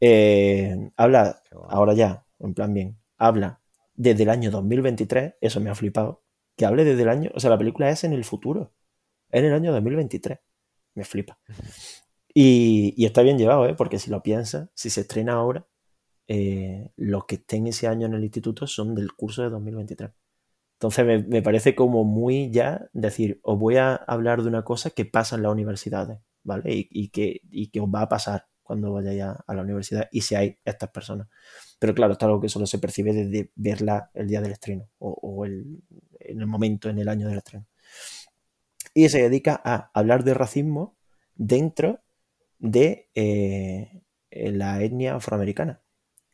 Eh, habla, ahora ya, en plan bien, habla desde el año 2023, eso me ha flipado, que hable desde el año, o sea, la película es en el futuro, en el año 2023, me flipa. Y, y está bien llevado, ¿eh? porque si lo piensas, si se estrena ahora, eh, los que estén ese año en el instituto son del curso de 2023. Entonces me, me parece como muy ya decir, os voy a hablar de una cosa que pasa en las universidades, ¿vale? Y, y que, y que os va a pasar cuando vayáis a, a la universidad y seáis estas personas. Pero claro, esto es algo que solo se percibe desde verla el día del estreno o, o el, en el momento, en el año del estreno. Y se dedica a hablar de racismo dentro de eh, la etnia afroamericana,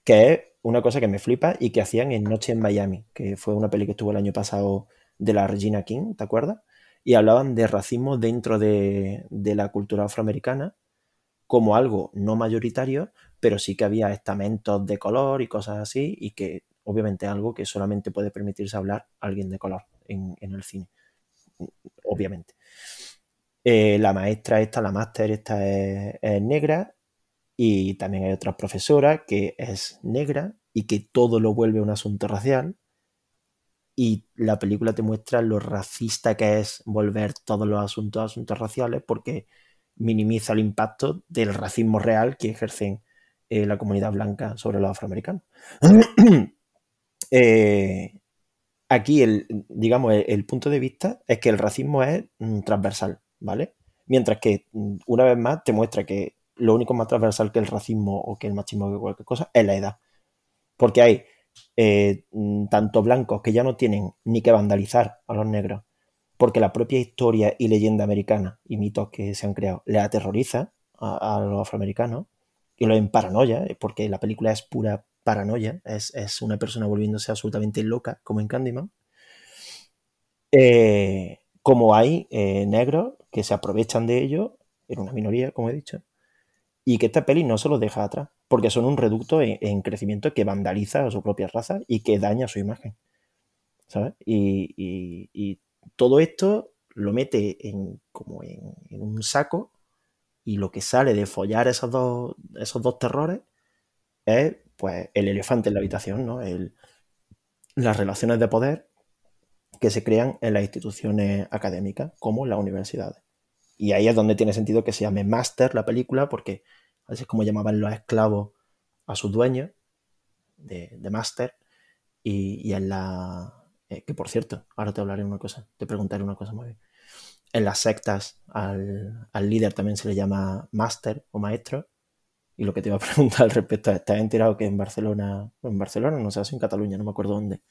que es una cosa que me flipa y que hacían en Noche en Miami, que fue una peli que estuvo el año pasado de la Regina King, ¿te acuerdas? Y hablaban de racismo dentro de, de la cultura afroamericana como algo no mayoritario, pero sí que había estamentos de color y cosas así, y que obviamente algo que solamente puede permitirse hablar alguien de color en, el cine, obviamente. Eh, la maestra esta, la máster esta es, es negra, y también hay otra profesora que es negra y que todo lo vuelve un asunto racial. Y la película te muestra lo racista que es volver todos los asuntos asuntos raciales porque minimiza el impacto del racismo real que ejercen eh, la comunidad blanca sobre los afroamericanos. Eh, aquí, el, digamos, el, punto de vista es que el racismo es mm, transversal, ¿vale? Mientras que, mm, una vez más, te muestra que lo único más transversal que el racismo o que el machismo o que cualquier cosa es la edad. Porque hay eh, mm, tanto blancos que ya no tienen ni que vandalizar a los negros, porque la propia historia y leyenda americana y mitos que se han creado le aterroriza a, los afroamericanos y lo en paranoia, eh, porque la película es pura paranoia, es, es una persona volviéndose absolutamente loca, como en Candyman. Eh, como hay eh, negros que se aprovechan de ello, en una minoría, como he dicho, y que esta peli no se los deja atrás, porque son un reducto en, en crecimiento que vandaliza a su propia raza y que daña su imagen. ¿Sabes? Y todo esto lo mete en, como en, un saco y lo que sale de follar esos dos, esos dos terrores es pues el elefante en la habitación, ¿no? El- las relaciones de poder que se crean en las instituciones académicas, como las universidades. Y ahí es donde tiene sentido que se llame Master la película, porque así es como llamaban los esclavos a sus dueños de, de Master. Y, y en la. Eh, que por cierto, ahora te hablaré una cosa, te preguntaré una cosa muy bien. En las sectas al, al líder también se le llama Master o Maestro. Y lo que te iba a preguntar al respecto es: ¿estás enterado que en Barcelona, en Barcelona, no sé, en Cataluña, no me acuerdo dónde,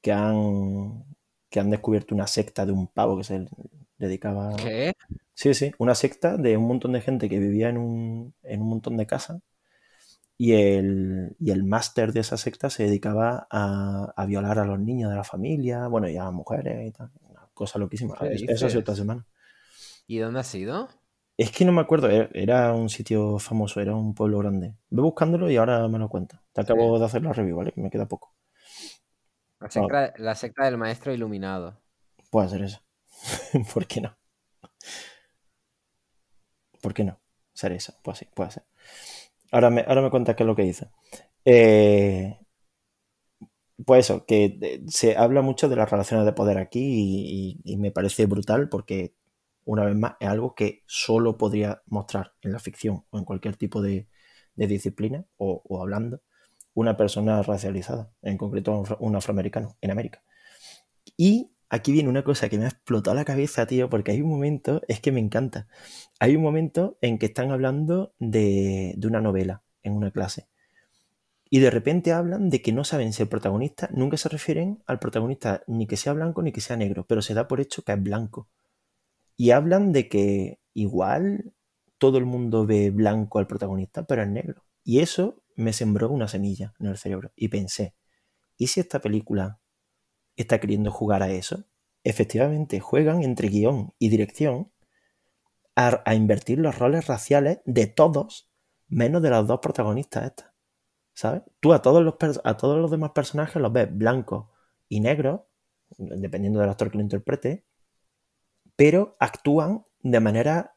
que han, que han descubierto una secta de un pavo que se dedicaba. ¿Qué? Sí, sí, una secta de un montón de gente que vivía en un, en un montón de casas y el, y el máster de esa secta se dedicaba a, a violar a los niños de la familia, bueno, y a las mujeres y tal. Una cosa loquísima. ¿Qué Eso, ha sido esta semana. ¿Y dónde ha sido? Es que no me acuerdo, era, era un sitio famoso, era un pueblo grande. Ve buscándolo y ahora me lo cuento. Te acabo de hacer la review, ¿vale? Me queda poco. La secta, la secta del maestro iluminado. Puede ser eso. ¿Por qué no? ¿Por qué no? Ser eso, pues sí, puede ser. Ahora me, ahora me cuentas qué es lo que dice. Eh, pues eso, que eh, se habla mucho de las relaciones de poder aquí y, me parece brutal porque, una vez más, es algo que solo podría mostrar en la ficción o en cualquier tipo de, disciplina o, hablando una persona racializada, en concreto un afroamericano en América. Y aquí viene una cosa que me ha explotado la cabeza, tío, porque hay un momento, es que me encanta. Hay un momento en que están hablando de, una novela en una clase. Y de repente hablan de que no saben si el protagonista, nunca se refieren al protagonista ni que sea blanco ni que sea negro, pero se da por hecho que es blanco. Y hablan de que igual todo el mundo ve blanco al protagonista, pero es negro. Y eso me sembró una semilla en el cerebro. Y pensé, ¿y si esta película está queriendo jugar a eso. Efectivamente, juegan entre guion y dirección a, invertir los roles raciales de todos, menos de los dos protagonistas estas. ¿Sabes? Tú a todos los, a todos los demás personajes los ves blancos y negros, dependiendo del actor que lo interprete, pero actúan de manera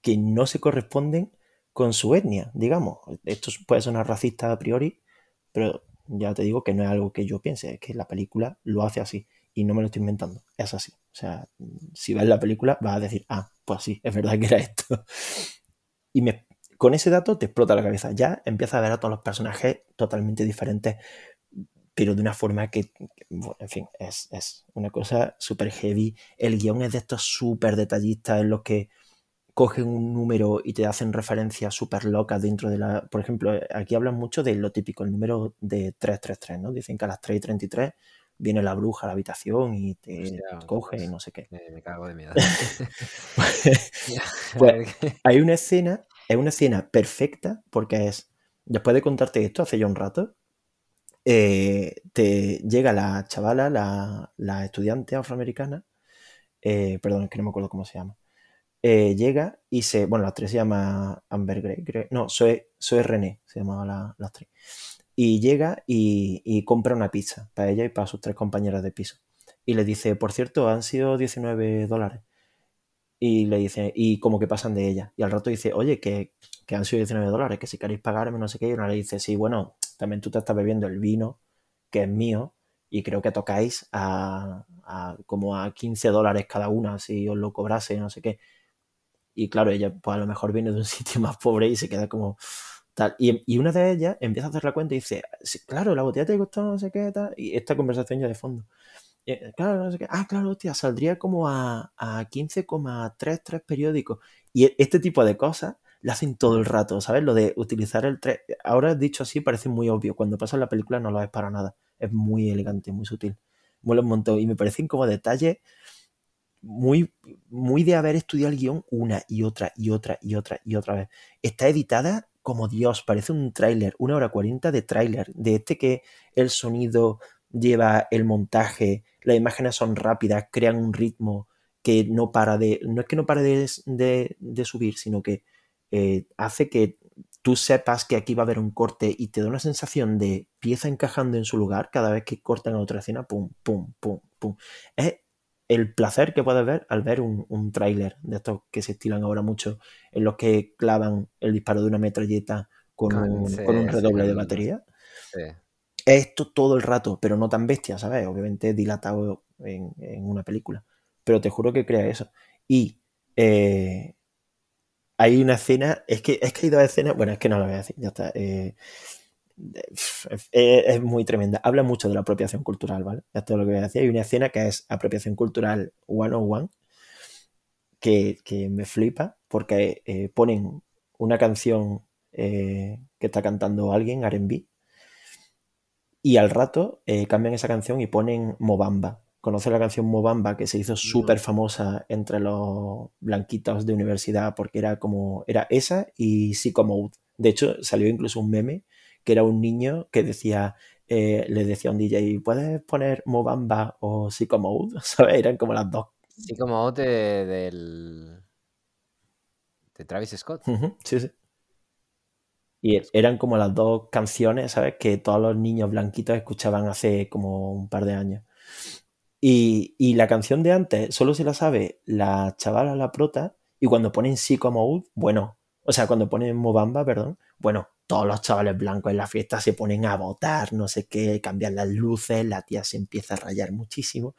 que no se corresponden con su etnia, digamos. Esto puede sonar racista a priori, pero ya te digo que no es algo que yo piense, es que la película lo hace así y no me lo estoy inventando, es así. O sea, si ves la película vas a decir, ah, pues sí, es verdad que era esto. Y me, con ese dato te explota la cabeza. Ya empiezas a ver a todos los personajes totalmente diferentes, pero de una forma que, en fin, es, es una cosa súper heavy. El guion es de estos súper detallistas en los que cogen un número y te hacen referencias súper locas dentro de la... Por ejemplo, aquí hablan mucho de lo típico, el número de 333, ¿no? Dicen que a las 3 y 33 viene la bruja a la habitación y te coge y no sé qué. Me, cago de miedo. pues, hay una escena, es una escena perfecta porque es, después de contarte esto hace ya un rato, eh, te llega la chavala, la, estudiante afroamericana, eh, perdón, es que no me acuerdo cómo se llama, eh, llega y se. Bueno, la actriz se llama Amber Gray. no, soy, soy René, se llamaba la, la actriz. Y llega y, compra una pizza para ella y para sus tres compañeras de piso. Y le dice, por cierto, han sido 19 dólares. Y le dice, y como que pasan de ella. Y al rato dice, oye, que, han sido 19 dólares, que si queréis pagarme, no sé qué. Y una le dice, sí, bueno, también tú te estás bebiendo el vino, que es mío, y creo que tocáis a, a como a 15 dólares cada una si os lo cobrase, no sé qué. Y claro, ella pues a lo mejor viene de un sitio más pobre y se queda como tal. Y, una de ellas empieza a hacer la cuenta y dice, claro, la botella te costó no sé qué, tal. Y esta conversación ya de fondo. Eh, claro, no sé qué. Ah, claro, hostia, saldría como a, a 15,33 periódicos. Y e, este tipo de cosas la hacen todo el rato, ¿sabes? Lo de utilizar el 3. Ahora dicho así parece muy obvio. Cuando pasa en la película no lo es para nada. Es muy elegante, muy sutil. Mola un montón. Y me parecen como detalles muy, muy de haber estudiado el guion una y otra y otra y otra y otra vez. Está editada como Dios, parece un tráiler, una hora cuarenta de tráiler, de este que el sonido lleva el montaje, las imágenes son rápidas, crean un ritmo que no para de, no es que no pare de, de, subir, sino que eh, hace que tú sepas que aquí va a haber un corte y te da una sensación de pieza encajando en su lugar cada vez que cortan a otra escena, pum, pum, pum, pum. Es el placer que puedes ver al ver un, un tráiler de estos que se estilan ahora mucho, en los que clavan el disparo de una metralleta con, un, redoble de batería. Esto todo el rato, pero no tan bestia, ¿sabes? Obviamente dilatado en, una película. Pero te juro que crea eso. Y eh, hay una escena, es que, es que hay dos escenas, bueno, es que no lo voy a decir, ya está. Eh, es, muy tremenda. Habla mucho de la apropiación cultural, ¿vale? Esto es lo que voy a decir. Hay una escena que es apropiación cultural one on one, que, que me flipa, porque eh, ponen una canción eh, que está cantando alguien, RB, y al rato eh, cambian esa canción y ponen Mobamba. Conoce la canción Mobamba que se hizo súper famosa entre los blanquitos de universidad porque era como, era esa y Psycho De hecho, salió incluso un meme que era un niño que decía, eh, le decía a un DJ, ¿puedes poner Mobamba o Psycho Mode? ¿Sabes? Eran como las dos. Psycho Mode del... de Travis Scott. Sí, sí. Y eran como las dos canciones, ¿sabes? Que todos los niños blanquitos escuchaban hace como un par de años. Y, la canción de antes solo se la sabe la chavala, la prota, y cuando ponen Psycho Mode, bueno, o sea, cuando ponen Mobamba, perdón, bueno, todos los chavales blancos en la fiesta se ponen a votar, no sé qué, cambian las luces, la tía se empieza a rayar muchísimo.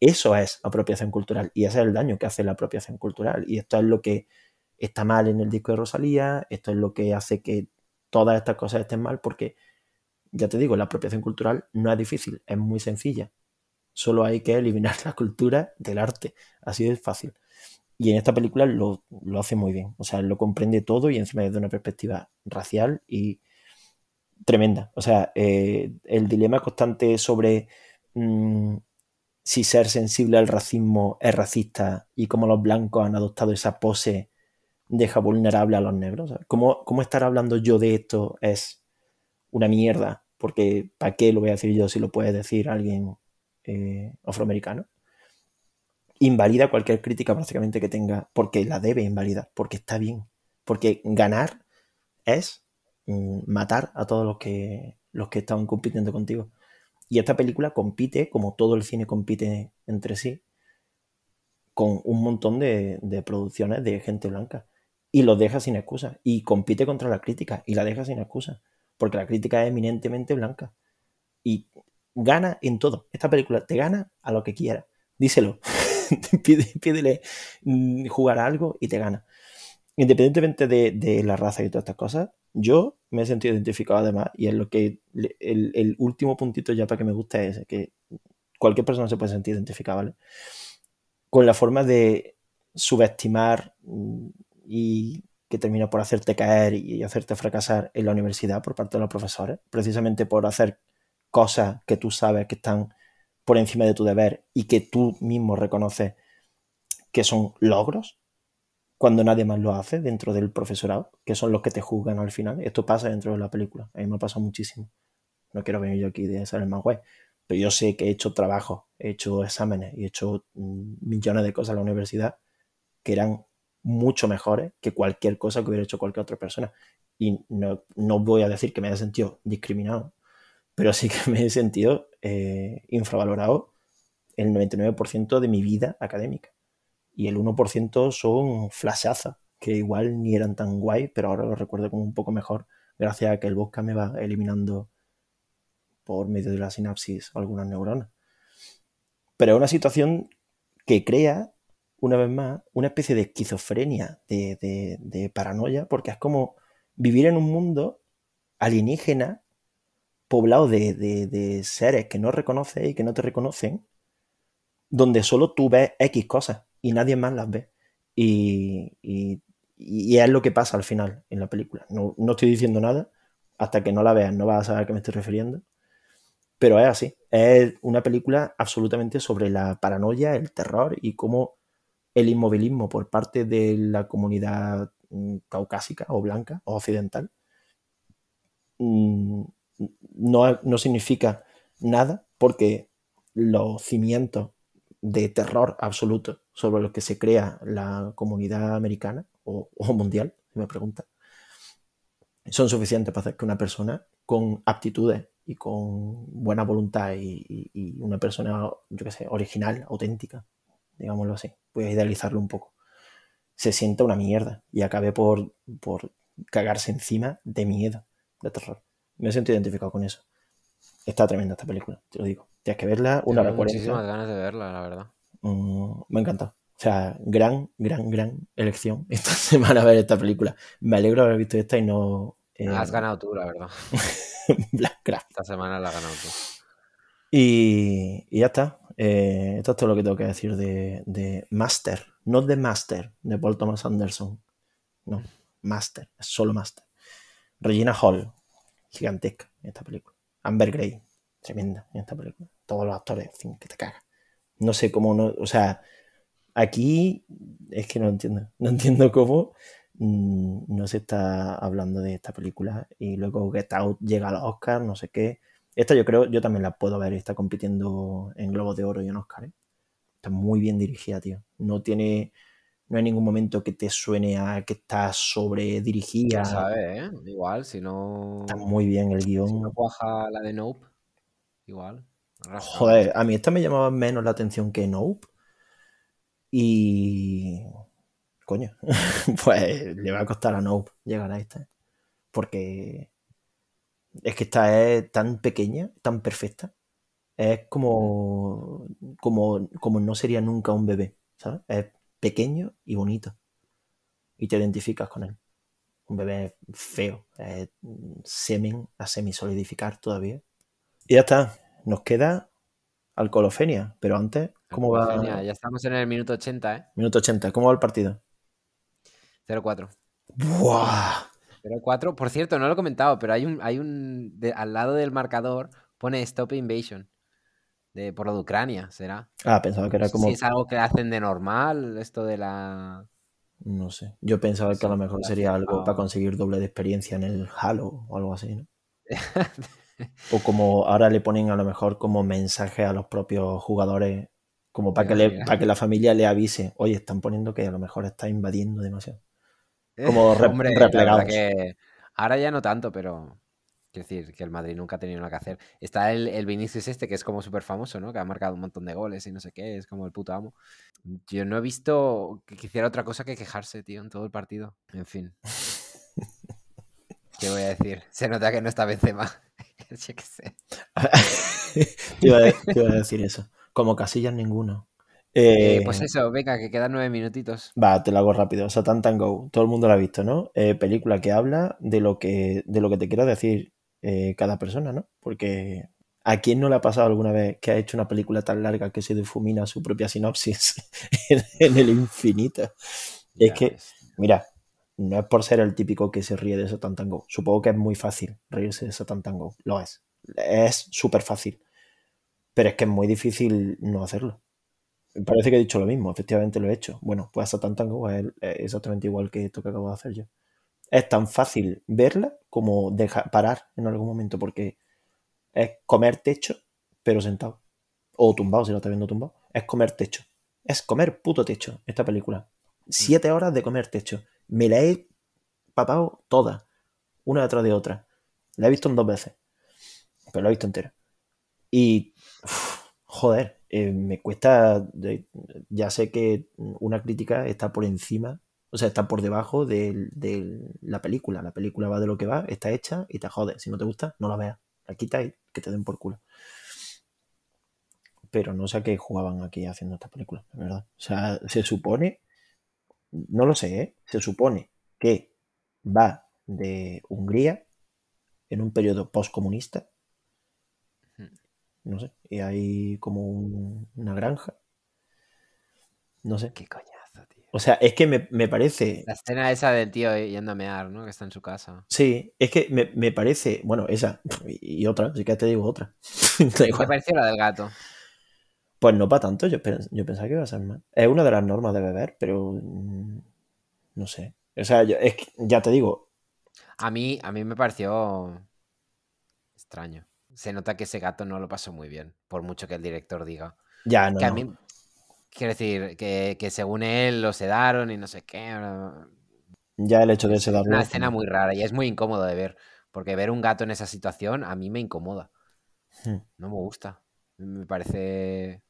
Eso es apropiación cultural y ese es el daño que hace la apropiación cultural. Y esto es lo que está mal en el disco de Rosalía, esto es lo que hace que todas estas cosas estén mal, porque ya te digo, la apropiación cultural no es difícil, es muy sencilla. Solo hay que eliminar la cultura del arte, así de fácil. Y en esta película lo, hace muy bien, o sea, lo comprende todo y encima desde una perspectiva racial y tremenda. O sea, eh, el dilema constante sobre mm, si ser sensible al racismo es racista y cómo los blancos han adoptado esa pose deja vulnerable a los negros. ¿Cómo, ¿Cómo, estar hablando yo de esto es una mierda? Porque ¿para qué lo voy a decir yo si lo puede decir alguien eh, afroamericano? Invalida cualquier crítica prácticamente que tenga, porque la debe invalidar, porque está bien. Porque ganar es mm, matar a todos los que, los que están compitiendo contigo. Y esta película compite, como todo el cine compite entre sí, con un montón de, producciones de gente blanca. Y los deja sin excusa. Y compite contra la crítica y la deja sin excusa. Porque la crítica es eminentemente blanca. Y gana en todo. Esta película te gana a lo que quiera. Díselo. Pídele mm, jugar algo y te gana. Independientemente de, la raza y todas estas cosas, yo me he sentido identificado además, y es lo que el, último puntito ya para que me guste es que cualquier persona se puede sentir identificada, ¿vale? Con la forma de subestimar mm, y que termina por hacerte caer y hacerte fracasar en la universidad por parte de los profesores, precisamente por hacer cosas que tú sabes que están por encima de tu deber y que tú mismo reconoces que son logros, cuando nadie más lo hace dentro del profesorado, que son los que te juzgan al final. Esto pasa dentro de la película. A mí me ha pasado muchísimo. No quiero venir yo aquí de ser el más guay, pero yo sé que he hecho trabajo, he hecho exámenes y he hecho mm, millones de cosas en la universidad que eran mucho mejores que cualquier cosa que hubiera hecho cualquier otra persona. Y no, voy a decir que me haya sentido discriminado, pero sí que me he sentido eh, infravalorado el 99% de mi vida académica y el 1% son flashazas, que igual ni eran tan guay, pero ahora lo recuerdo como un poco mejor, gracias a que el bosca me va eliminando por medio de la sinapsis algunas neuronas. Pero es una situación que crea, una vez más, una especie de esquizofrenia, de, paranoia, porque es como vivir en un mundo alienígena poblado de, seres que no reconoces y que no te reconocen, donde solo tú ves X cosas y nadie más las ve. Y, y, es lo que pasa al final en la película. No, estoy diciendo nada, hasta que no la veas no vas a saber a qué me estoy refiriendo. Pero es así, es una película absolutamente sobre la paranoia, el terror y cómo el inmovilismo por parte de la comunidad mm, caucásica o blanca o occidental mm, no, no significa nada porque los cimientos de terror absoluto sobre lo que se crea la comunidad americana o, mundial, si me pregunta, son suficientes para hacer que una persona con aptitudes y con buena voluntad y, una persona, yo qué sé, original, auténtica, digámoslo así, voy a idealizarlo un poco, se sienta una mierda y acabe por, por cagarse encima de miedo, de terror. Me siento identificado con eso. Está tremenda esta película, te lo digo. Tienes que verla una hora muchísimas ganas de verla, la verdad. Mm, me encanta. O sea, gran, gran, gran elección esta semana a ver esta película. Me alegro de haber visto esta y no. Eh... Has ganado tú, la verdad. Blackcraft. Esta semana la has ganado tú. Y, y ya está. Eh, esto es todo lo que tengo que decir de, de Master. No de Master, de Paul Thomas Anderson. No, Master. Es solo Master. Regina Hall. Gigantesca en esta película. Amber Gray. Tremenda en esta película. Todos los actores, en fin, que te cagas. No sé cómo no, o sea, aquí es que no entiendo, no entiendo cómo mm, no se está hablando de esta película y luego Get Out llega a los Oscars, no sé qué. Esta yo creo, yo también la puedo ver, está compitiendo en Globos de Oro y en Oscar. ¿eh? Está muy bien dirigida, tío. No tiene No hay ningún momento que te suene a que está sobredirigida. ¿Quién sabe, eh? Igual, si no... Está muy bien el guion. Si no cuaja la de Nope, igual. Joder, a mí esta me llamaba menos la atención que Nope. Y. Coño, pues le va a costar a Nope llegar a esta. Porque es que esta es tan pequeña, tan perfecta. Es como, como, como no sería nunca un bebé, ¿sabes? Es pequeño y bonito. Y te identificas con él. Un bebé feo, semen a semisolidificar todavía. Y ya está. Nos queda Alcolofenia, pero antes, ¿cómo va? Genial, ya estamos en el minuto 80, ¿eh? Minuto 80, ¿cómo va el partido? 0-4. ¡Buah! 0-4. Por cierto, no lo he comentado, pero hay un, hay un de- al lado del marcador pone Stop Invasion. De, por lo de Ucrania, será. Ah, pensaba que era como. Si es algo que hacen de normal, esto de la. No sé. Yo pensaba que a lo mejor sería algo o- para conseguir doble de experiencia en el Halo o algo así, ¿no? O como ahora le ponen a lo mejor como mensaje a los propios jugadores, como para que, le- para que la familia le avise, oye, están poniendo que a lo mejor está invadiendo demasiado. Como re- Hombre, replegados. que ahora ya no tanto, pero quiero decir que el Madrid nunca ha tenido nada que hacer. Está el, el Vinicius este, que es como súper famoso, ¿no? Que ha marcado un montón de goles y no sé qué, es como el puto amo. Yo no he visto que quisiera otra cosa que quejarse, tío, en todo el partido. En fin. ¿Qué voy a decir? Se nota que no está Benzema. Yo qué sé. te, iba a, te iba a decir eso. Como casillas ninguno. Eh, Eh, pues eso, venga, que quedan nueve minutitos. Va, te lo hago rápido. Satan Tango, todo el mundo lo ha visto, ¿no? Eh, película que habla de lo que, de lo que te quiera decir eh, cada persona, ¿no? Porque ¿a quién no le ha pasado alguna vez que ha hecho una película tan larga que se difumina su propia sinopsis en, en el infinito? Es que, ves. mira, no es por ser el típico que se ríe de Satan Tango. Supongo que es muy fácil reírse de Satan Tango. Lo es. Es súper fácil. Pero es que es muy difícil no hacerlo. Parece que he dicho lo mismo, efectivamente lo he hecho. Bueno, pues Satan Tango es es exactamente igual que esto que acabo de hacer yo. Es tan fácil verla como dejar, parar en algún momento, porque es comer techo, pero sentado. O tumbado, si lo estás viendo tumbado. Es comer techo. Es comer puto techo, esta película. Siete horas de comer techo. Me la he papado toda, una detrás de otra. La he visto en dos veces, pero la he visto entera. Y, uf, joder, eh, me cuesta, de- ya sé que una crítica está por encima, o sea, está por debajo de, de la película. La película va de lo que va, está hecha y te jode. Si no te gusta, no la veas. La quitas y que te den por culo. Pero no sé a qué jugaban aquí haciendo esta película, de verdad. O sea, se supone, no lo sé, ¿eh? Se supone que va de Hungría en un periodo postcomunista no sé, y hay como un- una granja. No sé. Qué tío. O sea, es que me, me parece. La escena esa del tío yendo a mear, ¿no? Que está en su casa. Sí, es que me, me parece. Bueno, esa y y otra, si que te digo otra. ¿Qué te pareció la del gato? Pues no para tanto, yo, pens- yo pensaba que iba a ser más. Es una de las normas de beber, pero. mm, No sé. O sea, yo- es que, ya te digo, A mí, a mí me pareció extraño. Se nota que ese gato no lo pasó muy bien, por mucho que el director diga. ya no. que a no. mí, quiero decir, que, que según él lo sedaron y no sé qué. Ya el hecho de Es sedarlo. una escena muy rara y es muy incómodo de ver. Porque ver un gato en esa situación a mí me incomoda. Hmm. No me gusta. Me parece.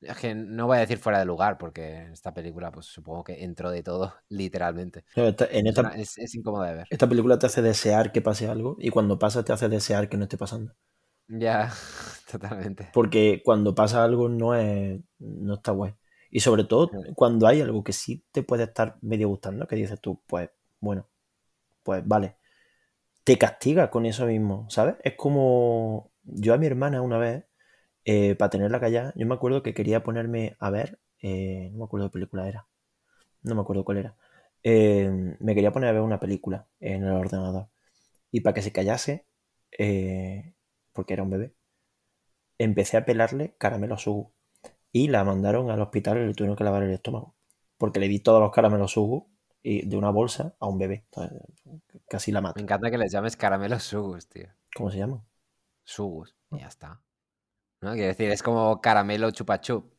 Es que no voy a decir fuera de lugar, porque en esta película, pues supongo que entró de todo, literalmente. Pero esta- En Es, una- es- es incómodo de ver. esta película te hace desear que pase algo y cuando pasa te hace desear que no esté pasando. Ya, totalmente. Porque cuando pasa algo no es no está guay. Y sobre todo cuando hay algo que sí te puede estar medio gustando, que dices tú, pues bueno, pues vale. Te castiga con eso mismo, ¿sabes? Es como yo a mi hermana una vez, eh, para tenerla callada, yo me acuerdo que quería ponerme a ver, eh, no me acuerdo qué película era, no me acuerdo cuál era. Eh, me quería poner a ver una película en el ordenador. Y para que se callase, eh, porque era un bebé, empecé a pelarle caramelos Sugu. Y la mandaron al hospital y le tuvieron que lavar el estómago. Porque le di todos los caramelos Sugu y de una bolsa a un bebé. Entonces, casi la Me mato. encanta que les llames caramelos sugus, tío. ¿Cómo se llama? Sugus. Ya está. ¿No? Quiero decir, es como caramelo chupa chup.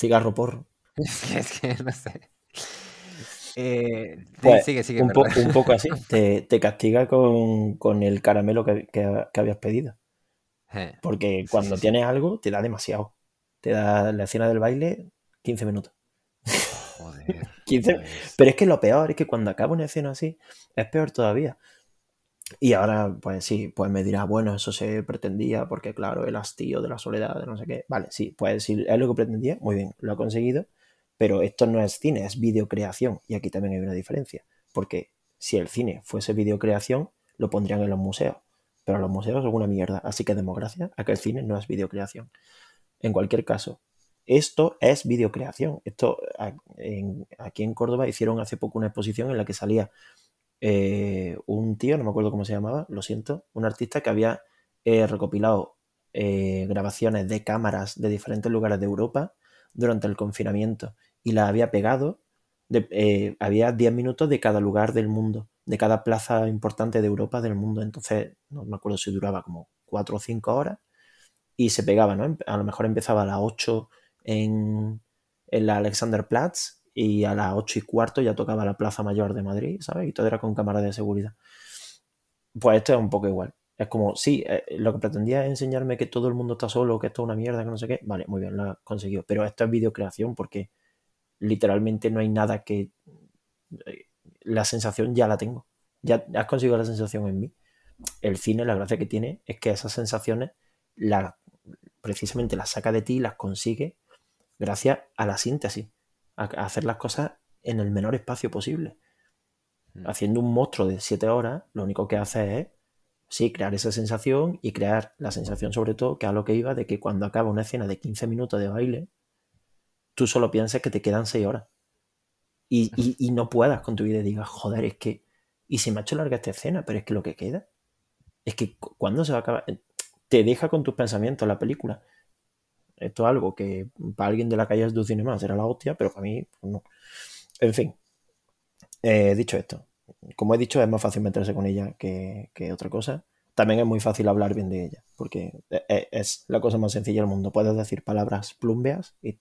Cigarro porro. Es que, es que no sé. Eh, Pues sigue, sigue, un, po- un poco así, te, te castiga con, con el caramelo que, que- que habías pedido. Eh, Porque cuando sí, sí. tienes algo, te da demasiado. Te da la escena del baile 15 minutos. Joder. 15 pues, Pero es que lo peor es que cuando acaba una escena así, es peor todavía. Y ahora, pues sí, pues me dirá, bueno, eso se pretendía porque, claro, el hastío de la soledad, de no sé qué. Vale, sí, pues si es lo que pretendía, muy bien, lo ha conseguido. Pero esto no es cine, es videocreación. Y aquí también hay una diferencia. Porque si el cine fuese videocreación, lo pondrían en los museos. Pero los museos son una mierda. Así que demos gracias a que el cine no es videocreación. En cualquier caso, esto es videocreación. Esto en- aquí en Córdoba hicieron hace poco una exposición en la que salía eh, un tío, no me acuerdo cómo se llamaba, lo siento, un artista que había eh, recopilado eh, grabaciones de cámaras de diferentes lugares de Europa durante el confinamiento y las había pegado. había 10 minutos de cada lugar del mundo, de cada plaza importante de Europa del mundo. Entonces, no me acuerdo si duraba como 4 o 5 horas y se pegaba, ¿no? A lo mejor empezaba a las 8 en, en la Alexanderplatz y a las 8 y cuarto ya tocaba la Plaza Mayor de Madrid, ¿sabes? Y todo era con cámaras de seguridad. Pues esto es un poco igual. Es como, sí, eh, lo que pretendía es enseñarme que todo el mundo está solo, que esto es una mierda, que no sé qué. Vale, muy bien, lo has conseguido. Pero esto es videocreación porque literalmente no hay nada que... eh, La sensación ya la tengo. Ya has conseguido la sensación en mí. El cine, la gracia que tiene es que esas sensaciones la, precisamente las saca de ti y las consigue gracias a la síntesis, a, a hacer las cosas en el menor espacio posible. Mm. Haciendo un monstruo de 7 horas, lo único que hace es, sí, crear esa sensación y crear la sensación sobre todo, que a lo que iba, de que cuando acaba una escena de 15 minutos de baile, tú solo pienses que te quedan 6 horas. Y, y- y no puedas con tu vida y digas, joder, es que... Y se me ha hecho larga esta escena, pero es que lo que queda, es que cu- cuando se va a acabar, te deja con tus pensamientos la película. Esto es algo que para alguien de la calle es du cinema, será la hostia, pero para mí pues no. En fin, eh, dicho esto, como he dicho, es más fácil meterse con ella que, que otra cosa. También es muy fácil hablar bien de ella, porque e- e- es la cosa más sencilla del mundo. Puedes decir palabras plumbeas y,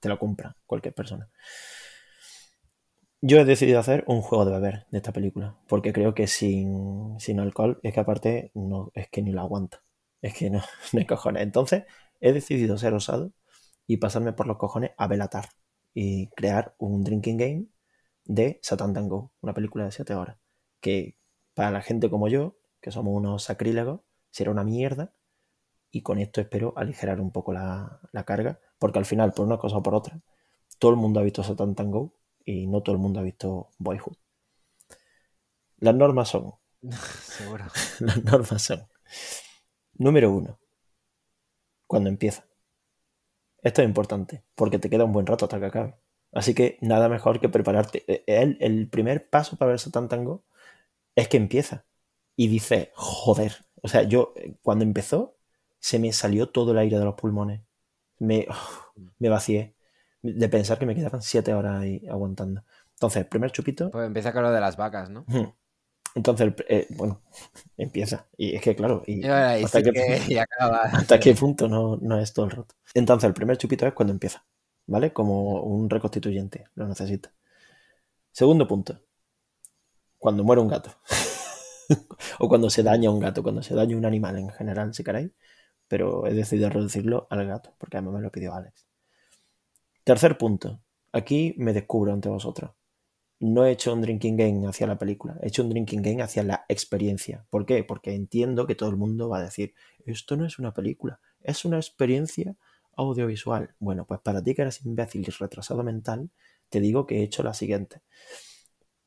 te lo compra cualquier persona. Yo he decidido hacer un juego de beber de esta película, porque creo que sin, sin alcohol es que aparte no es que ni lo aguanta. Es que no, no hay cojones. Entonces he decidido ser osado y pasarme por los cojones a Belatar y crear un drinking game de Satan Tango, una película de 7 horas, que para la gente como yo, que somos unos sacrílegos, será una mierda y con esto espero aligerar un poco la, la carga, porque al final, por una cosa o por otra, todo el mundo ha visto Satan Tango y no todo el mundo ha visto Boyhood. Las normas son, Seguro. las normas son, número uno, cuando empieza. Esto es importante, porque te queda un buen rato hasta que acabe. Así que nada mejor que prepararte. Eh, El, el primer paso para ver Satan Tango es que empieza. Y dice, joder. O sea, yo eh, cuando empezó, se me salió todo el aire de los pulmones. Me, me vacié de pensar que me quedaban siete horas ahí aguantando. Entonces, primer chupito. Pues empieza con lo de las vacas, ¿no? Entonces, eh, bueno, empieza. Y es que, claro, y, hasta, sí qué, que y acaba. hasta qué punto no, no es todo el rato. Entonces, el primer chupito es cuando empieza, ¿vale? Como un reconstituyente, lo necesita. Segundo punto, cuando muere un gato. o cuando se daña un gato, cuando se daña un animal en general, si queréis. Pero he decidido reducirlo al gato, porque además me lo pidió Alex. Tercer punto, aquí me descubro ante vosotros. No he hecho un drinking game hacia la película, he hecho un drinking game hacia la experiencia. ¿Por qué? Porque entiendo que todo el mundo va a decir, esto no es una película, es una experiencia audiovisual. Bueno, pues para ti que eres imbécil y retrasado mental, te digo que he hecho la siguiente.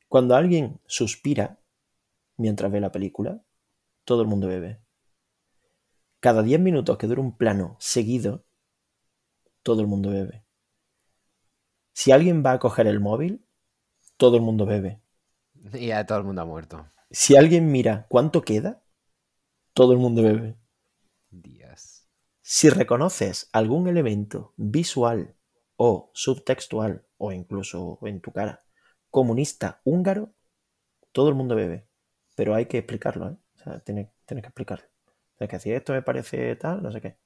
Cuando alguien suspira mientras ve la película, todo el mundo bebe. Cada 10 minutos que dura un plano seguido, todo el mundo bebe. Si alguien va a coger el móvil, todo el mundo bebe. Y ya todo el mundo ha muerto. Si alguien mira cuánto queda, todo el mundo bebe. Días. Si reconoces algún elemento visual o subtextual, o incluso en tu cara, comunista húngaro, todo el mundo bebe. Pero hay que explicarlo, ¿eh? O sea, tienes, tienes que explicarlo. Tienes que decir, esto me parece tal, no sé qué.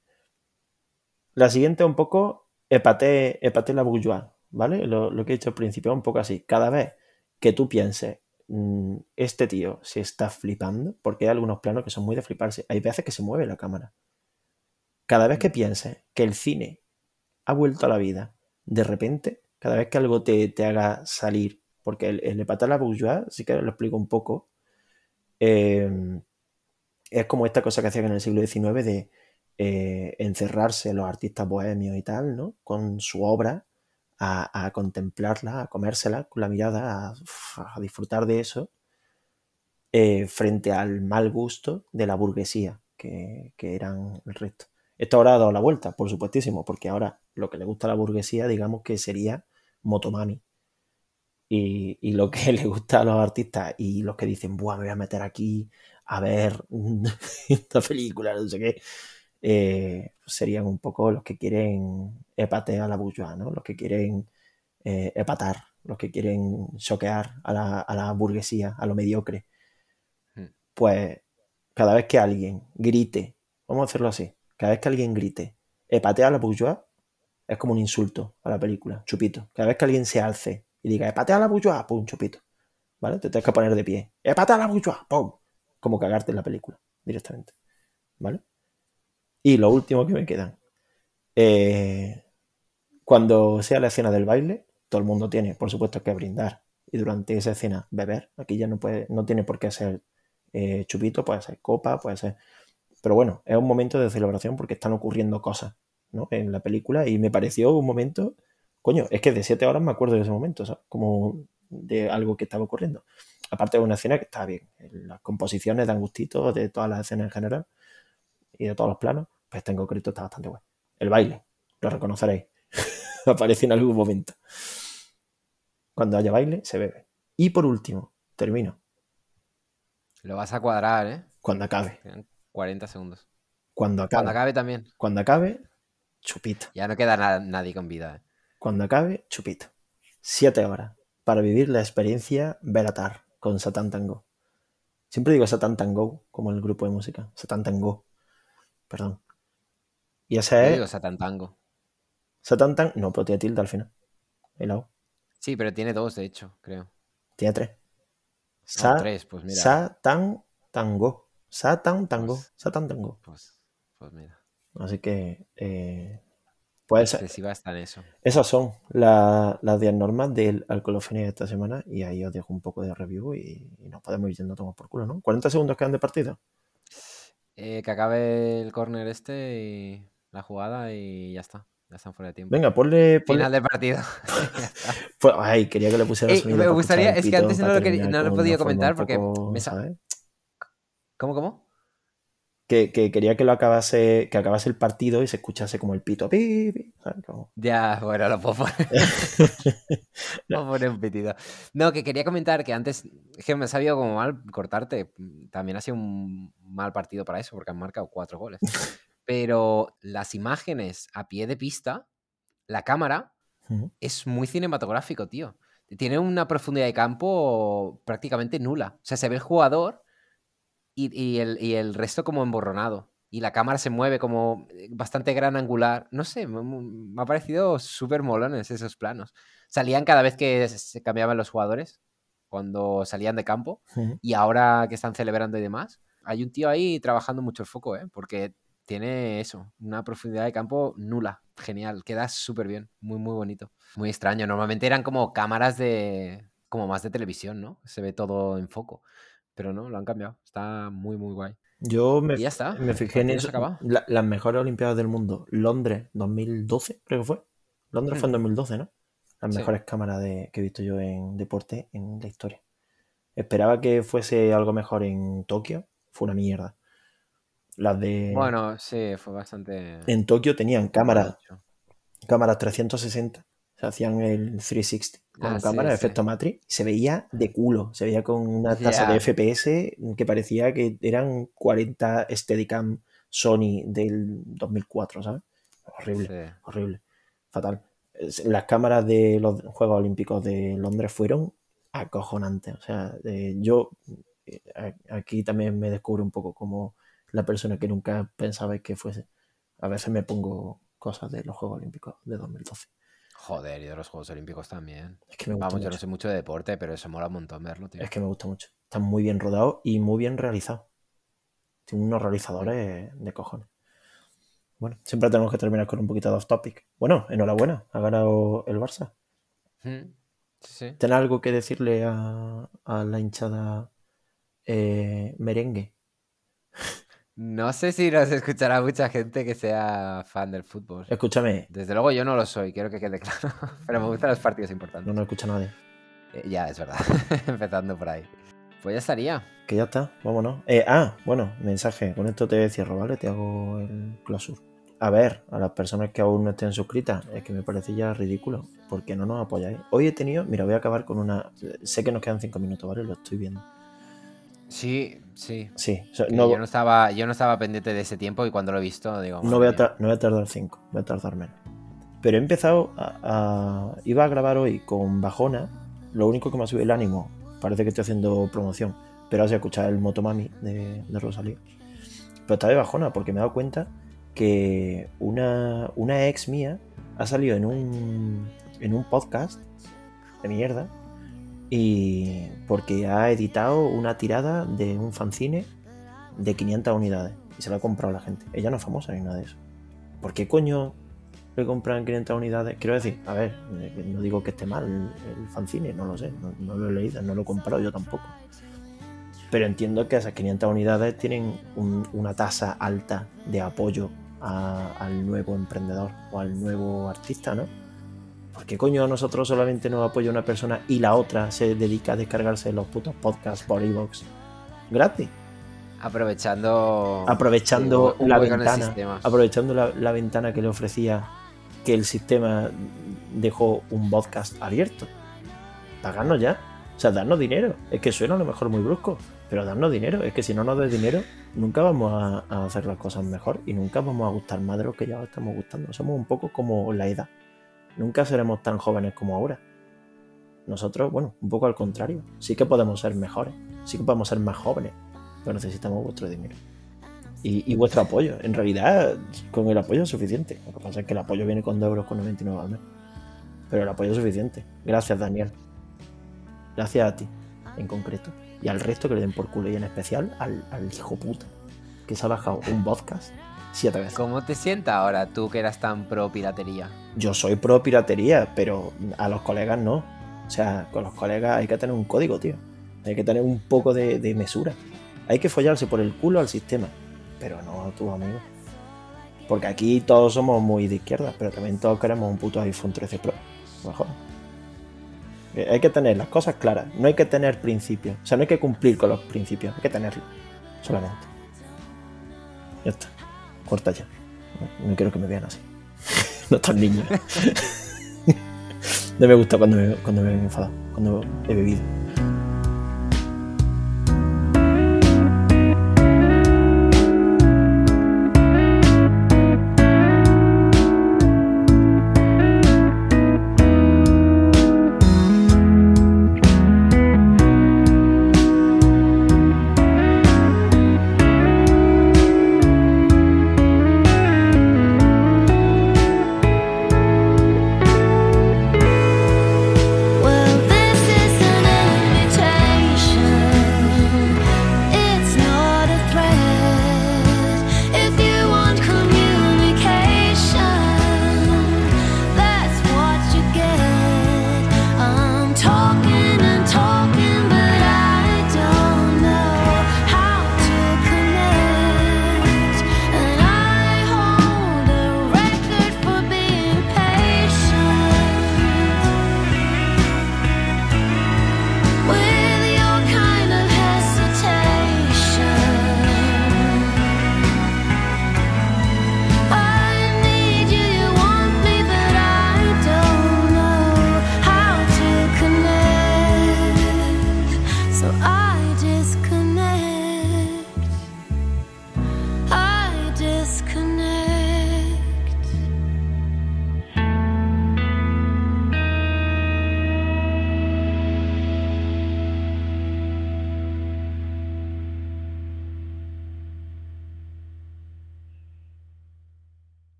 La siguiente un poco, epaté la bourgeois, ¿vale? Lo, que he dicho al principio, un poco así. Cada vez que tú pienses, mm, este tío se está flipando, porque hay algunos planos que son muy de fliparse. Hay veces que se mueve la cámara. Cada vez que pienses que el cine ha vuelto a la vida, de repente, cada vez que algo te, haga salir, porque el, el la bourgeois, sí que lo explico un poco, eh, es como esta cosa que hacían en el siglo XIX de eh, encerrarse los artistas bohemios y tal, ¿no? Con su obra, a, contemplarla, a comérsela con la mirada, a, disfrutar de eso, eh, frente al mal gusto de la burguesía, que, eran el resto. Esto ahora ha dado la vuelta, por supuestísimo, porque ahora lo que le gusta a la burguesía, digamos que sería Motomami. Y, y, lo que le gusta a los artistas y los que dicen, Buah, me voy a meter aquí a ver esta película, no sé qué, eh, serían un poco los que quieren epatear a la bourgeois, ¿no? Los que quieren eh, epatar, los que quieren choquear a la, burguesía, a lo mediocre. Hmm. Pues cada vez que alguien grite, vamos a hacerlo así, cada vez que alguien grite, epatea a la bourgeois, es como un insulto a la película, chupito. Cada vez que alguien se alce y diga, epatea a la bourgeois, pum, chupito. ¿Vale? Te tienes que poner de pie. Epatea a la bourgeois, pum como cagarte en la película directamente. ¿Vale? Y lo último que me quedan. Eh, cuando sea la escena del baile, todo el mundo tiene, por supuesto, que brindar. Y durante esa escena beber. Aquí ya no puede, no tiene por qué ser eh, chupito, puede ser copa, puede ser. Pero bueno, es un momento de celebración porque están ocurriendo cosas ¿no? en la película. Y me pareció un momento. Coño, es que de siete horas me acuerdo de ese momento. Como de algo que estaba ocurriendo aparte de una escena que está bien. Las composiciones dan gustito de todas las escenas en general y de todos los planos, pues tengo concreto está bastante bueno. El baile, lo reconoceréis. Aparece en algún momento. Cuando haya baile, se bebe. Y por último, termino. Lo vas a cuadrar, ¿eh? Cuando acabe. 40 segundos. Cuando acabe. Cuando acabe también. Cuando acabe, chupito. Ya no queda nadie con vida. ¿eh? Cuando acabe, chupito. Siete horas para vivir la experiencia Veratar con Satan Tango. Siempre digo Satan Tango, como el grupo de música. Satan Tango. Perdón. Y ese es. Digo Satan Tango. Satan Tango. No, pero tiene tilde al final. El Sí, pero tiene dos, de hecho, creo. Tiene tres. Sa tres, pues mira. Satan Tango. Satan Tango. Pues, Satan Tango. Pues, pues mira. Así que. Eh, pues eso. Esas son las 10 normas del alcoholofenia de esta semana y ahí os dejo un poco de review y, nos podemos ir yendo a tomar por culo, ¿no? ¿40 segundos quedan de partido? Eh, que acabe el corner este y la jugada y ya está. Ya están fuera de tiempo. Venga, ponle. Final del partido. pues, ay, quería que le pusiera eh, Me gustaría, es que antes no lo, no lo he podido comentar porque. Me ¿Cómo, cómo? que, quería que lo acabase, que acabase el partido y se escuchase como el pito. Ya, bueno, lo puedo poner. puedo poner un pitido. No, que quería comentar que antes, es que me ha sabido como mal cortarte. También ha sido un mal partido para eso, porque han marcado cuatro goles. Pero las imágenes a pie de pista, la cámara, es muy cinematográfico, tío. Tiene una profundidad de campo prácticamente nula. O sea, se ve el jugador y, el, resto como emborronado. Y la cámara se mueve como eh, bastante gran angular. No sé, me, ha parecido súper molones esos planos. Salían cada vez que se cambiaban los jugadores, cuando salían de campo. Y ahora que están celebrando y demás, hay un tío ahí trabajando mucho el foco, ¿eh? porque tiene eso, una profundidad de campo nula. Genial, queda súper bien, muy, muy bonito. Muy extraño. Normalmente eran como cámaras de. como más de televisión, ¿no? Se ve todo en foco. Pero no, lo han cambiado. Está muy, muy guay. Yo me, ya está. me fijé en eso. las mejores Olimpiadas del mundo. Londres 2012, creo que fue. Londres fue en 2012, hmm. ¿no? Las mejores cámaras de, que he visto yo en deporte en la historia. Esperaba que fuese algo mejor en Tokio. Fue una mierda. Las de. Bueno, sí, fue bastante. En Tokio tenían cámaras. Cámaras 360 se hacían el 360 con ah, cámara, de efecto Matrix, y se veía de culo, se veía con una tasa de FPS que parecía que eran 40 Steadicam Sony del 2004, ¿sabes? Horrible, horrible, fatal. Las cámaras de los Juegos Olímpicos de Londres fueron acojonantes, o sea, yo eh, aquí también me descubro un poco como la persona que nunca pensaba que fuese. A veces me pongo cosas de los Juegos Olímpicos de 2012. Joder, y de los Juegos Olímpicos también. Es que me gusta Vamos, yo no sé mucho de deporte, pero eso mola un montón verlo, tío. Es que me gusta mucho. Está muy bien rodado y muy bien realizado. Tiene unos realizadores de cojones. Bueno, siempre tenemos que terminar con un poquito de off topic. Bueno, enhorabuena, ha ganado el Barça. Mm, Sí, sí. ¿Tienes algo que decirle a, a la hinchada eh, merengue? No sé si nos escuchará mucha gente que sea fan del fútbol. Escúchame, Desde luego yo no lo soy, quiero que quede claro. Pero me gustan los partidos importantes. no nos escucha nadie. Eh, ya, es verdad. Empezando por ahí. Pues ya estaría. Que ya está, vámonos. Eh, ah, bueno, mensaje. Con esto te cierro, ¿vale? Te hago el closure. A ver, a las personas que aún no estén suscritas, es que me parece ya ridículo. porque no nos apoyáis? Hoy he tenido, mira, voy a acabar con una. Sé que nos quedan cinco minutos, ¿vale? Lo estoy viendo. Sí, sí. Sí, o sea, Que no, yo, no estaba, yo no estaba pendiente de ese tiempo y cuando lo he visto digo... no voy, a no voy a tardar cinco, voy a tardar menos. Pero he empezado a, a- Iba a grabar hoy con bajona. Lo único que me ha subido el ánimo, parece que estoy haciendo promoción, pero has escuchar el Motomami de, de Rosalía. Pero está de bajona porque me he dado cuenta que una, una ex mía ha salido en un, en un podcast de mierda y porque ha editado una tirada de un fanzine de 500 unidades y se la ha comprado la gente. Ella no es famosa ni nada de eso. ¿Por qué coño le compran 500 unidades? Quiero decir, a ver, eh, no digo que esté mal el, fanzine, no lo sé, no, lo he leído, no lo he comprado yo tampoco. Pero entiendo que esas 500 unidades tienen un- una tasa alta de apoyo al nuevo emprendedor o al nuevo artista, ¿no? ¿Por qué coño a nosotros solamente nos apoya una persona y la otra se dedica a descargarse los putos podcasts por iVoox gratis? Aprovechando... aprovechando un la ventana, aprovechando la, la ventana que le ofrecía que el sistema dejó un podcast abierto. Pagarnos ya. O sea, darnos dinero. Es que suena a lo mejor muy brusco, pero darnos dinero. Es que si no nos des dinero, nunca vamos a, a hacer las cosas mejor y nunca vamos a gustar más de lo que ya estamos gustando. Somos un poco como la edad. Nunca seremos tan jóvenes como ahora. Nosotros, bueno, un poco al contrario. Sí que podemos ser mejores. Sí que podemos ser más jóvenes. Pero necesitamos vuestro dinero y, vuestro apoyo. En realidad, con el apoyo es suficiente. Lo que pasa es que el apoyo viene con 2,99 euros al mes. Pero el apoyo es suficiente. Gracias, Daniel. Gracias a ti, en concreto. Y al resto que le den por culo. Y en especial al, al hijo puta que se ha bajado un podcast siete veces. ¿Cómo te sienta ahora tú que eras tan pro piratería? Yo soy pro piratería, pero a los colegas no. O sea, con los colegas hay que tener un código, tío. Hay que tener un poco de, de mesura. Hay que follarse por el culo al sistema, pero no a tus amigos. Porque aquí todos somos muy de izquierda, pero también todos queremos un puto iPhone 13 Pro. Mejor. Eh, Hay que tener las cosas claras. No hay que tener principios. O sea, no hay que cumplir con los principios. Hay que tenerlos. Solamente. Ya está. Corta ya. No, no quiero que me vean así. no tan niños. no me gusta cuando me, cuando me he enfadado. Cuando he bebido.